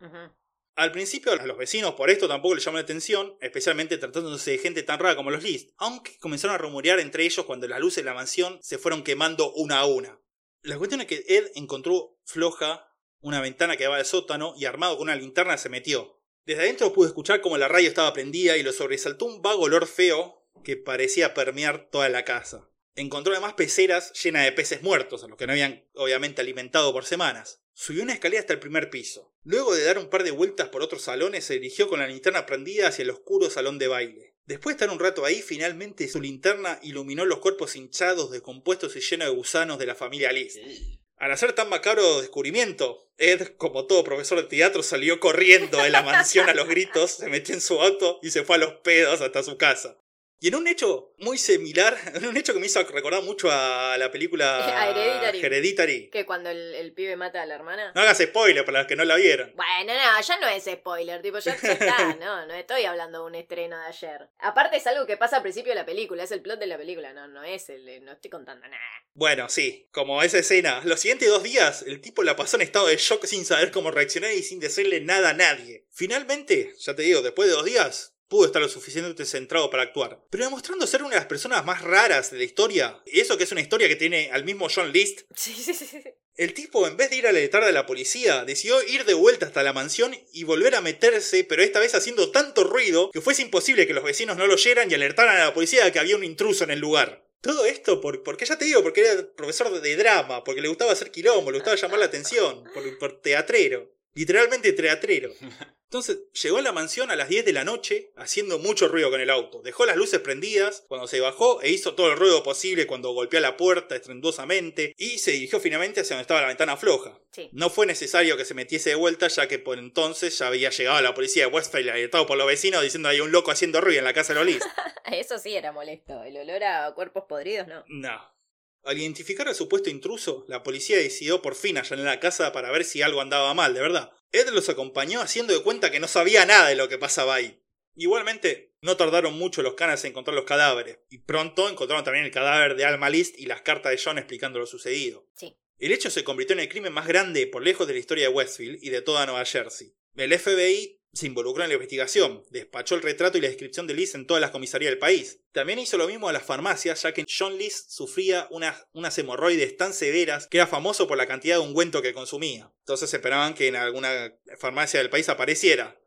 Al principio a los vecinos por esto tampoco les llamó la atención, especialmente tratándose de gente tan rara como los List, aunque comenzaron a rumorear entre ellos cuando las luces de la mansión se fueron quemando una a una. La cuestión es que Ed encontró floja una ventana que daba al sótano y armado con una linterna se metió. Desde adentro pude escuchar como la radio estaba prendida y lo sobresaltó un vago olor feo que parecía permear toda la casa. Encontró además peceras llenas de peces muertos, a los que no habían obviamente alimentado por semanas. Subió una escalera hasta el primer piso. Luego de dar un par de vueltas por otros salones, se dirigió con la linterna prendida hacia el oscuro salón de baile. Después de estar un rato ahí, finalmente su linterna iluminó los cuerpos hinchados, descompuestos y llenos de gusanos de la familia List. Al hacer tan macabro descubrimiento, Ed, como todo profesor de teatro, salió corriendo de la mansión a los gritos, se metió en su auto y se fue a los pedos hasta su casa. Y en un hecho muy similar, en un hecho que me hizo recordar mucho a la película A Hereditary. Hereditary. Que cuando el, el pibe mata a la hermana. No hagas spoiler para los que no la vieron. Bueno, no, ya no es spoiler, tipo, ya, ya está, no, no estoy hablando de un estreno de ayer. Aparte es algo que pasa al principio de la película, es el plot de la película, no, no es el, no estoy contando nada. Bueno, sí, como esa escena. Los siguientes dos días, el tipo la pasó en estado de shock sin saber cómo reaccionar y sin decirle nada a nadie. Finalmente, ya te digo, después de dos días, pudo estar lo suficientemente centrado para actuar. Pero demostrando ser una de las personas más raras de la historia, y eso que es una historia que tiene al mismo John List, Sí, sí, sí, el tipo, en vez de ir a alertar a la policía, decidió ir de vuelta hasta la mansión y volver a meterse, pero esta vez haciendo tanto ruido que fuese imposible que los vecinos no lo oyeran y alertaran a la policía de que había un intruso en el lugar. Todo esto por, porque ya te digo, porque era profesor de, de drama, porque le gustaba hacer quilombo, le gustaba llamar la atención, por, por teatrero. Literalmente teatrero. Entonces llegó a la mansión a las 10 de la noche haciendo mucho ruido con el auto. Dejó las luces prendidas cuando se bajó e hizo todo el ruido posible cuando golpeó la puerta estruendosamente y se dirigió finalmente hacia donde estaba la ventana floja. Sí. No fue necesario que se metiese de vuelta ya que por entonces ya había llegado la policía de Westfield alertado por los vecinos diciendo hay un loco haciendo ruido en la casa de Lolis. Eso sí era molesto, el olor a cuerpos podridos, no. No. Al identificar al supuesto intruso, la policía decidió por fin allanar la casa para ver si algo andaba mal, de verdad. Ed los acompañó haciendo de cuenta que no sabía nada de lo que pasaba ahí. Igualmente, no tardaron mucho los canas en encontrar los cadáveres, y pronto encontraron también el cadáver de Alma List y las cartas de John explicando lo sucedido. Sí. El hecho se convirtió en el crimen más grande por lejos de la historia de Westfield y de toda Nueva Jersey. El FBI se involucró en la investigación, despachó el retrato y la descripción de Liz en todas las comisarías del país. También hizo lo mismo a las farmacias, ya que John Liz sufría unas, unas hemorroides tan severas que era famoso por la cantidad de ungüento que consumía. Entonces esperaban que en alguna farmacia del país apareciera.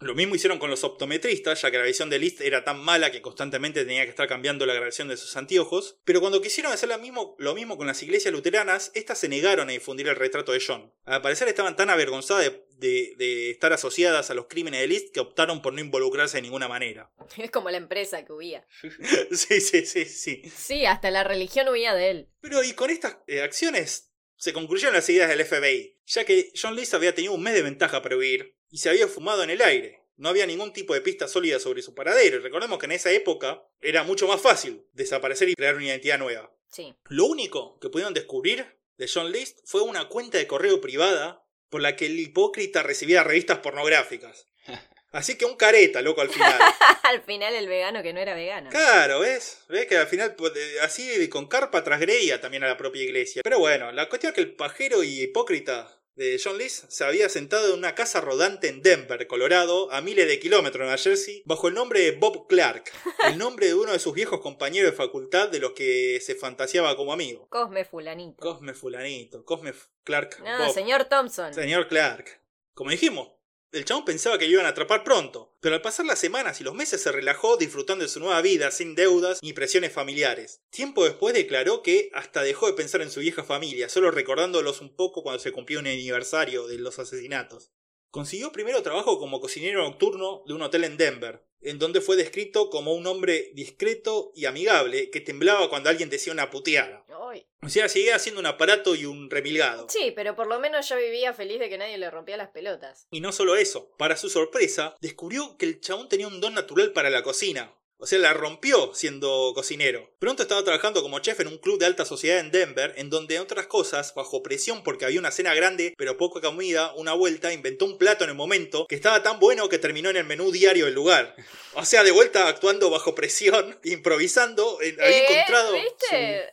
Lo mismo hicieron con los optometristas, ya que la visión de Liszt era tan mala que constantemente tenía que estar cambiando la grabación de sus anteojos. Pero cuando quisieron hacer lo mismo, lo mismo con las iglesias luteranas, estas se negaron a difundir el retrato de John. Al parecer estaban tan avergonzadas de, de- de estar asociadas a los crímenes de Liszt que optaron por no involucrarse de ninguna manera. Es como la empresa que huía. sí, sí, sí, sí. Sí, hasta la religión huía de él. Pero y con estas eh, acciones se concluyeron las ideas del FBI, ya que John List había tenido un mes de ventaja para huir y se había fumado en el aire. No había ningún tipo de pista sólida sobre su paradero. Y recordemos que en esa época era mucho más fácil desaparecer y crear una identidad nueva. Sí. Lo único que pudieron descubrir de John List fue una cuenta de correo privada por la que el hipócrita recibía revistas pornográficas. Así que un careta, loco, al final. Al final el vegano que no era vegano. Claro, ¿ves? ¿Ves que al final pues, así con carpa trasgreía también a la propia iglesia? Pero bueno, la cuestión es que el pajero y hipócrita de John List se había sentado en una casa rodante en Denver, Colorado, a miles de kilómetros de Nueva Jersey, bajo el nombre de Bob Clark, el nombre de uno de sus viejos compañeros de facultad de los que se fantaseaba como amigo. Cosme fulanito. Cosme Fulanito, Cosme Clark. No, Bob. señor Thompson. Señor Clark. Como dijimos, el chabón pensaba que lo iban a atrapar pronto, pero al pasar las semanas y los meses se relajó disfrutando de su nueva vida sin deudas ni presiones familiares. Tiempo después declaró que hasta dejó de pensar en su vieja familia, solo recordándolos un poco cuando se cumplió un aniversario de los asesinatos. Consiguió primero trabajo como cocinero nocturno de un hotel en Denver, en donde fue descrito como un hombre discreto y amigable que temblaba cuando alguien decía una puteada. Ay, O sea, seguía siendo un aparato y un remilgado. Sí, pero por lo menos yo vivía feliz de que nadie le rompía las pelotas. Y no solo eso, para su sorpresa, descubrió que el chabón tenía un don natural para la cocina. O sea, la rompió siendo cocinero. Pronto estaba trabajando como chef en un club de alta sociedad en Denver, en donde, entre otras cosas, bajo presión porque había una cena grande pero poca comida, una vuelta, inventó un plato en el momento que estaba tan bueno que terminó en el menú diario del lugar. O sea, de vuelta actuando bajo presión, improvisando, eh, había Eh, encontrado... ¿Viste?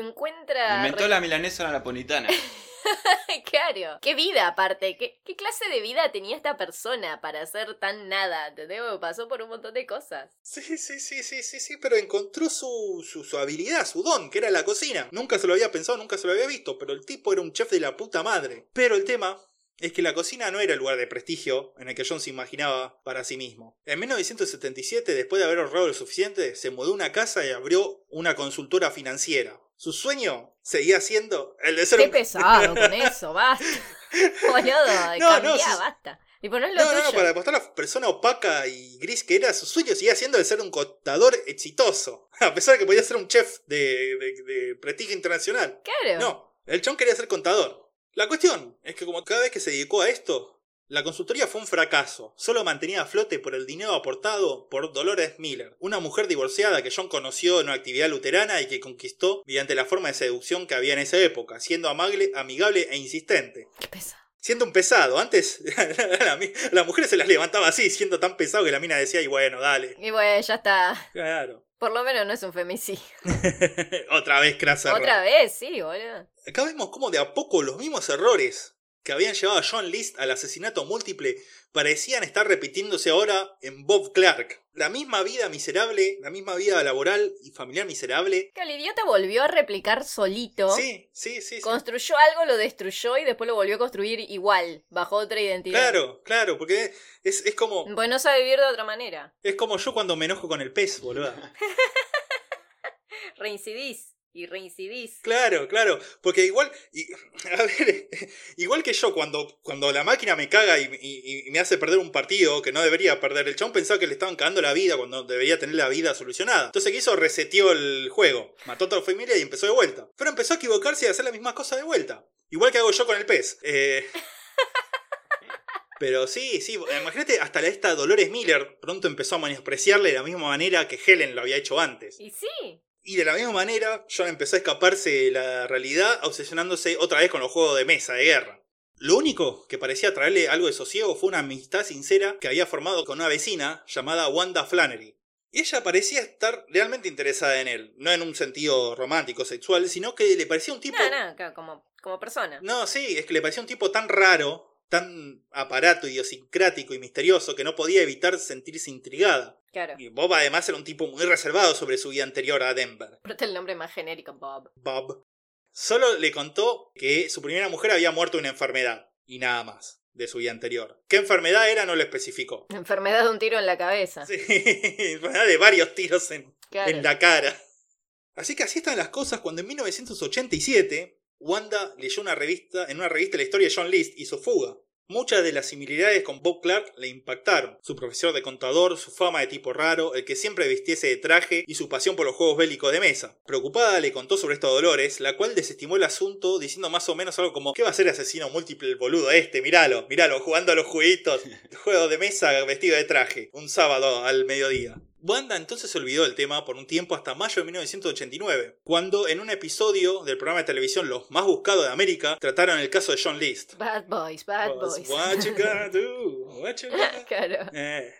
Encuentra. Inventó la milanesa napolitana. Claro. Qué vida, aparte. ¿Qué, ¿Qué clase de vida tenía esta persona para hacer tan nada? ¿Entendés? Porque Pasó por un montón de cosas. Sí, sí, sí, sí, sí, sí, pero encontró su, su, su habilidad, su don, que era la cocina. Nunca se lo había pensado, nunca se lo había visto, pero el tipo era un chef de la puta madre. Pero el tema es que la cocina no era el lugar de prestigio en el que John se imaginaba para sí mismo. En 1977, después de haber ahorrado lo suficiente, se mudó a una casa y abrió una consultora financiera. Su sueño seguía siendo el de ser Qué un... pesado con eso, basta. Boludo, No, no, cambiá, basta. Tipo, no es lo No, no, tuyo. no, para demostrar la persona opaca y gris que era, su sueño seguía siendo de ser un contador exitoso. A pesar de que podía ser un chef de, de- de prestigio internacional. Claro. No, el chon quería ser contador. La cuestión es que como cada vez que se dedicó a esto, la consultoría fue un fracaso. Solo mantenía a flote por el dinero aportado por Dolores Miller, una mujer divorciada que John conoció en una actividad luterana y que conquistó mediante la forma de seducción que había en esa época, siendo amable, amigable e insistente. Qué pesado. Siendo un pesado, antes la, mi- la mujer se las levantaba así, siendo tan pesado que la mina decía, y bueno, dale. Y bueno, ya está. Claro. Por lo menos no es un femicidio. Otra vez crasa. Otra vez, sí, boludo. Acá vemos cómo de a poco los mismos errores que habían llevado a John List al asesinato múltiple parecían estar repitiéndose ahora en Bob Clark. La misma vida miserable, la misma vida laboral y familiar miserable. Que el idiota volvió a replicar solito. Sí, sí, sí. sí. Construyó algo, lo destruyó y después lo volvió a construir igual, bajo otra identidad. Claro, claro, porque es, es como Pues no sabe vivir de otra manera. es como yo cuando me enojo con el pez, boludo. Reincidís y reincidís. Claro, claro, porque igual, y- a ver, igual que yo cuando, cuando la máquina me caga y, y- y me hace perder un partido que no debería perder, el chabón pensaba que le estaban cagando la vida cuando debería tener la vida solucionada. Entonces, ¿qué hizo? Reseteó el juego, mató a toda la familia y empezó de vuelta. Pero empezó a equivocarse y a hacer la misma cosa de vuelta. Igual que hago yo con el pez. Eh, Pero sí, sí, imagínate, hasta la esta Dolores Miller pronto empezó a menospreciarle de la misma manera que Helen lo había hecho antes. Y sí. Y de la misma manera, John empezó a escaparse de la realidad, obsesionándose otra vez con los juegos de mesa de guerra. Lo único que parecía traerle algo de sosiego fue una amistad sincera que había formado con una vecina llamada Wanda Flannery. Y ella parecía estar realmente interesada en él, no en un sentido romántico, sexual, sino que le parecía un tipo... No, como, como persona. No, sí, es que le parecía un tipo tan raro, tan aparato, idiosincrático y misterioso que no podía evitar sentirse intrigada. Claro. Y Bob además era un tipo muy reservado sobre su vida anterior a Denver. Prota el nombre más genérico, Bob. Bob. Solo le contó que su primera mujer había muerto de una enfermedad. Y nada más. De su vida anterior. ¿Qué enfermedad era? No lo especificó. Enfermedad de un tiro en la cabeza. Sí, enfermedad de varios tiros en, Claro. en la cara. Así que así están las cosas cuando en 1987 Wanda leyó una revista, en una revista la historia de John List y su fuga. Muchas de las similitudes con Bob Clark le impactaron. Su profesor de contador, su fama de tipo raro, el que siempre vistiese de traje y su pasión por los juegos bélicos de mesa. Preocupada le contó sobre esto a Dolores, la cual desestimó el asunto diciendo más o menos algo como ¿Qué va a ser asesino múltiple boludo este? Míralo, míralo, jugando a los jueguitos. Juego de mesa vestido de traje. Un sábado al mediodía. Wanda entonces se olvidó del tema por un tiempo hasta mayo de 1989, cuando en un episodio del programa de televisión Los más buscados de América trataron el caso de John List. Bad boys, bad boys. What you gonna do? What you gonna- claro. Eh.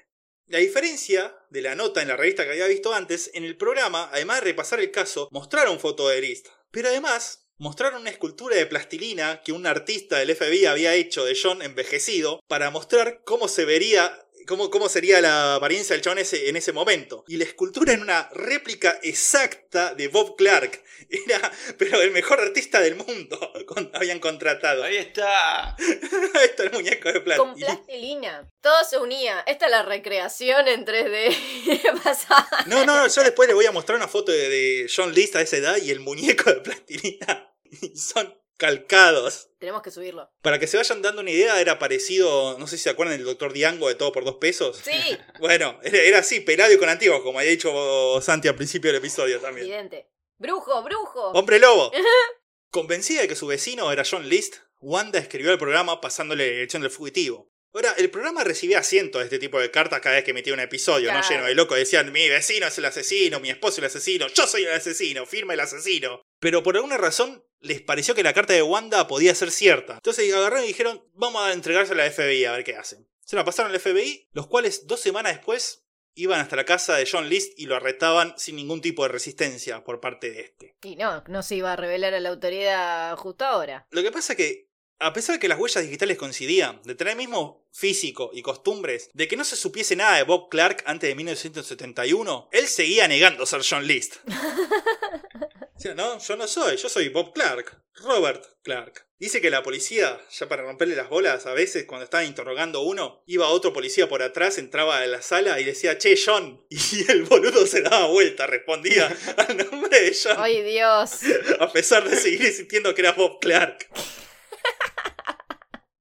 La diferencia de la nota en la revista que había visto antes, en el programa, además de repasar el caso, mostraron foto de List. Pero además, mostraron una escultura de plastilina que un artista del FBI había hecho de John envejecido para mostrar cómo se vería. Cómo, cómo sería la apariencia del chabón ese, en ese momento. Y la escultura era una réplica exacta de Bob Clark. Era, pero el mejor artista del mundo con- habían contratado. Ahí está. Ahí está el muñeco de Con plastilina. Todo se unía. Esta es la recreación en 3D. ¿Qué pasa? No, no, yo después les voy a mostrar una foto de, de John List a esa edad y el muñeco de plastilina. Y son calcados. Tenemos que subirlo. Para que se vayan dando una idea, era parecido, no sé si se acuerdan del Doctor Diango de Todo por Dos Pesos. Sí, Bueno, era, así, pelado y con antiguos, como había dicho Santi al principio del episodio también. evidente. ¡Brujo, brujo! ¡Hombre lobo! Convencida de que su vecino era John List, Wanda escribió el programa pasándole la dirección del fugitivo. Ahora, el programa recibía cientos de este tipo de cartas cada vez que emitía un episodio, ¿no? Lleno de locos. Decían, mi vecino es el asesino, mi esposo es el asesino, yo soy el asesino, firma el asesino. Pero por alguna razón les pareció que la carta de Wanda podía ser cierta. Entonces agarraron y dijeron, vamos a entregársela al FBI a ver qué hacen. Se la pasaron al FBI, los cuales dos semanas después iban hasta la casa de John List y lo arrestaban sin ningún tipo de resistencia por parte de este. Y no, no se iba a revelar a la autoridad justo ahora. Lo que pasa que, a pesar de que las huellas digitales coincidían, de tener el mismo físico y costumbres, de que no se supiese nada de Bob Clark antes de 1971, él seguía negando ser John List. No, yo no soy, yo soy Bob Clark, Robert Clark. Dice que la policía, ya para romperle las bolas, a veces cuando estaban interrogando a uno, iba otro policía por atrás, entraba a la sala y decía, che, John. Y el boludo se daba vuelta, respondía al nombre de John, ¡Ay, Dios! a pesar de seguir insistiendo que era Bob Clark.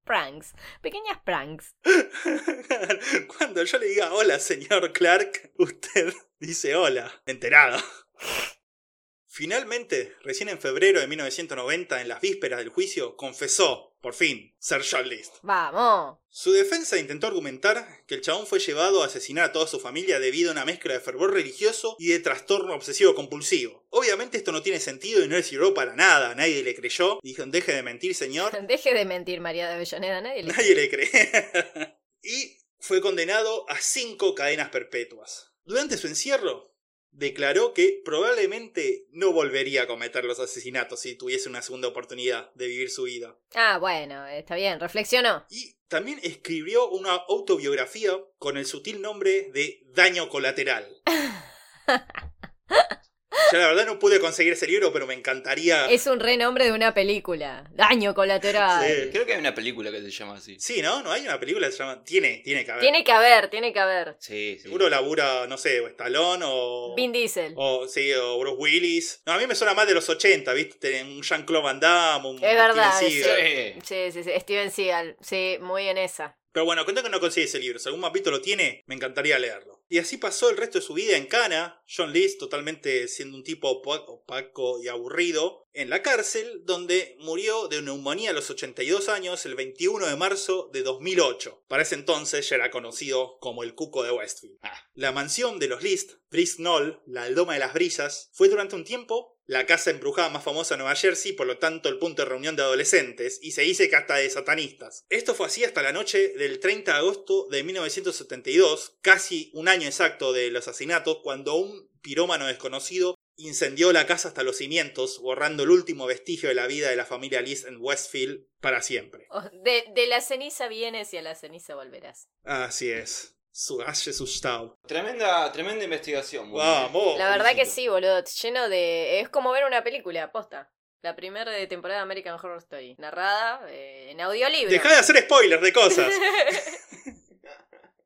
Pranks. Pequeñas pranks. Cuando yo le diga hola, señor Clark, usted dice hola, enterado. Finalmente, recién en febrero de 1990, en las vísperas del juicio, confesó, por fin, ser List. ¡Vamos! Su defensa intentó argumentar que el chabón fue llevado a asesinar a toda su familia debido a una mezcla de fervor religioso y de trastorno obsesivo compulsivo. Obviamente esto no tiene sentido y no le sirvió para nada, nadie le creyó. Dijo, deje de mentir, señor. Deje de mentir, María de Avellaneda. Nadie le... Nadie le cree. y fue condenado a cinco cadenas perpetuas. Durante su encierro, declaró que probablemente no volvería a cometer los asesinatos si tuviese una segunda oportunidad de vivir su vida. Ah, bueno, está bien. Reflexionó. Y también escribió una autobiografía con el sutil nombre de Daño Colateral. Ya la verdad no pude conseguir ese libro, pero me encantaría... Es un renombre de una película. Daño colateral. Sí. Creo que hay una película que se llama así. Sí, ¿no? ¿No hay una película que se llama... Tiene, tiene que haber. Tiene que haber, tiene que haber. Sí, sí. Seguro labura, no sé, o Stallone o... Vin Diesel. O, sí, o Bruce Willis. No, a mí me suena más de los 80, ¿viste? Un Jean-Claude Van Damme, un Es verdad, Steven sí. Seagal. Sí, sí, sí. Steven Seagal. Sí, muy en esa. Pero bueno, cuento que no conseguí ese libro. Si algún mapito lo tiene, me encantaría leerlo. Y así pasó el resto de su vida en Cana, John List totalmente siendo un tipo opa- opaco y aburrido, en la cárcel, donde murió de neumonía a los 82 años el 21 de marzo de 2008. Para ese entonces ya era conocido como el Cuco de Westfield. Ah. La mansión de los List, Brisk Knoll, la Aldoma de las Brillas, fue durante un tiempo la casa embrujada más famosa de Nueva Jersey, por lo tanto el punto de reunión de adolescentes, y se dice que hasta de satanistas. Esto fue así hasta la noche del 30 de agosto de 1972, casi un año exacto de los asesinatos, cuando un pirómano desconocido incendió la casa hasta los cimientos, borrando el último vestigio de la vida de la familia List en Westfield para siempre. Oh, De, de la ceniza vienes y a la ceniza volverás. Así es. Su Ashe su Staub. Tremenda, tremenda investigación. Vamos. La verdad que sí, boludo. Lleno de. Es como ver una película, posta. La primera de temporada de American Horror Story. Narrada eh, en audiolibro. Deja de hacer spoilers de cosas.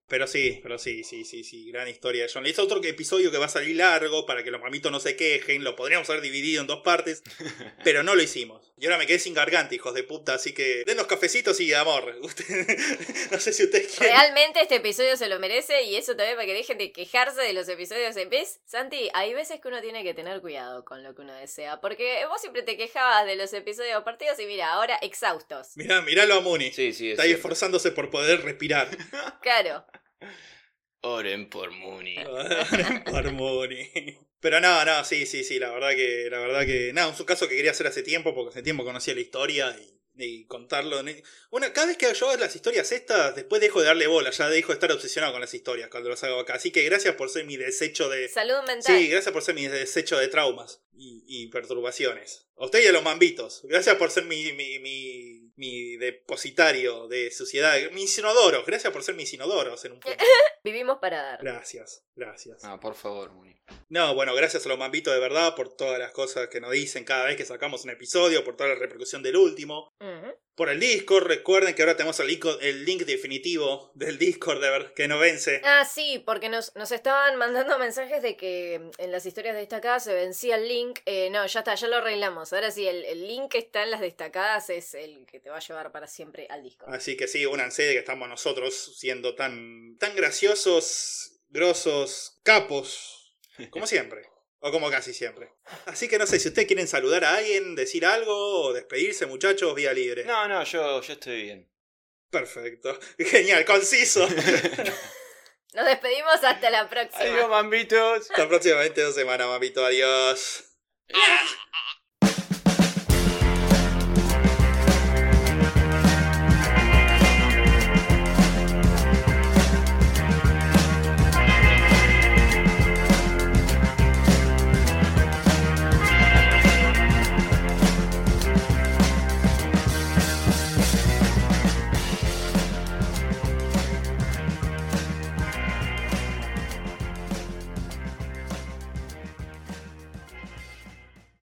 Pero sí, pero sí, sí, sí, sí, gran historia de John Lee. Es otro que- episodio que va a salir largo para que los mamitos no se quejen. Lo podríamos haber dividido en dos partes, pero no lo hicimos. Y ahora me quedé sin garganta, hijos de puta, así que denos cafecitos y amor. No sé si ustedes quieren. Realmente este episodio se lo merece y eso también para que dejen de quejarse de los episodios. ¿Ves, Santi? Hay veces que uno tiene que tener cuidado con lo que uno desea. Porque vos siempre te quejabas de los episodios partidos y mira, ahora exhaustos. Mirá, miralo a Muni. Sí, sí, es Está ahí esforzándose por poder respirar. Claro. Oren por Mooney. por Muni. Pero no, no, sí, sí, sí, la verdad que, la verdad que, nada, es un caso que quería hacer hace tiempo, porque hace tiempo conocía la historia y, y contarlo. Bueno, cada vez que yo hago las historias estas, después dejo de darle bola, ya dejo de estar obsesionado con las historias cuando las hago acá. Así que gracias por ser mi desecho de... Salud mental. Sí, gracias por ser mi desecho de traumas y, y perturbaciones. A usted y a los mambitos. Gracias por ser mi, mi, mi, mi depositario de suciedad. Mis inodoros. Gracias por ser mis inodoros en un punto. Vivimos para dar. Gracias, gracias. Ah, por favor, Mooney. No, bueno, gracias a los mambitos de verdad por todas las cosas que nos dicen cada vez que sacamos un episodio, por toda la repercusión del último. Por el Discord, recuerden que ahora tenemos el link, el link definitivo del Discord de ver, que no vence. Ah, sí, porque nos, nos estaban mandando mensajes de que mm, en las historias destacadas se vencía el link. Eh, no, ya está, ya lo arreglamos. Ahora sí, el, el link que está en las destacadas es el que te va a llevar para siempre al disco. Así que sí, únanse de que estamos nosotros siendo tan, tan graciosos, grosos, capos, como siempre. O como casi siempre. Así que no sé si ustedes quieren saludar a alguien, decir algo o despedirse, muchachos, vía libre. No, no, yo, yo estoy bien. Perfecto. Genial, conciso. Nos despedimos hasta la próxima. Adiós, mambitos. Hasta próximamente dos semanas, mamito. Adiós. Ah.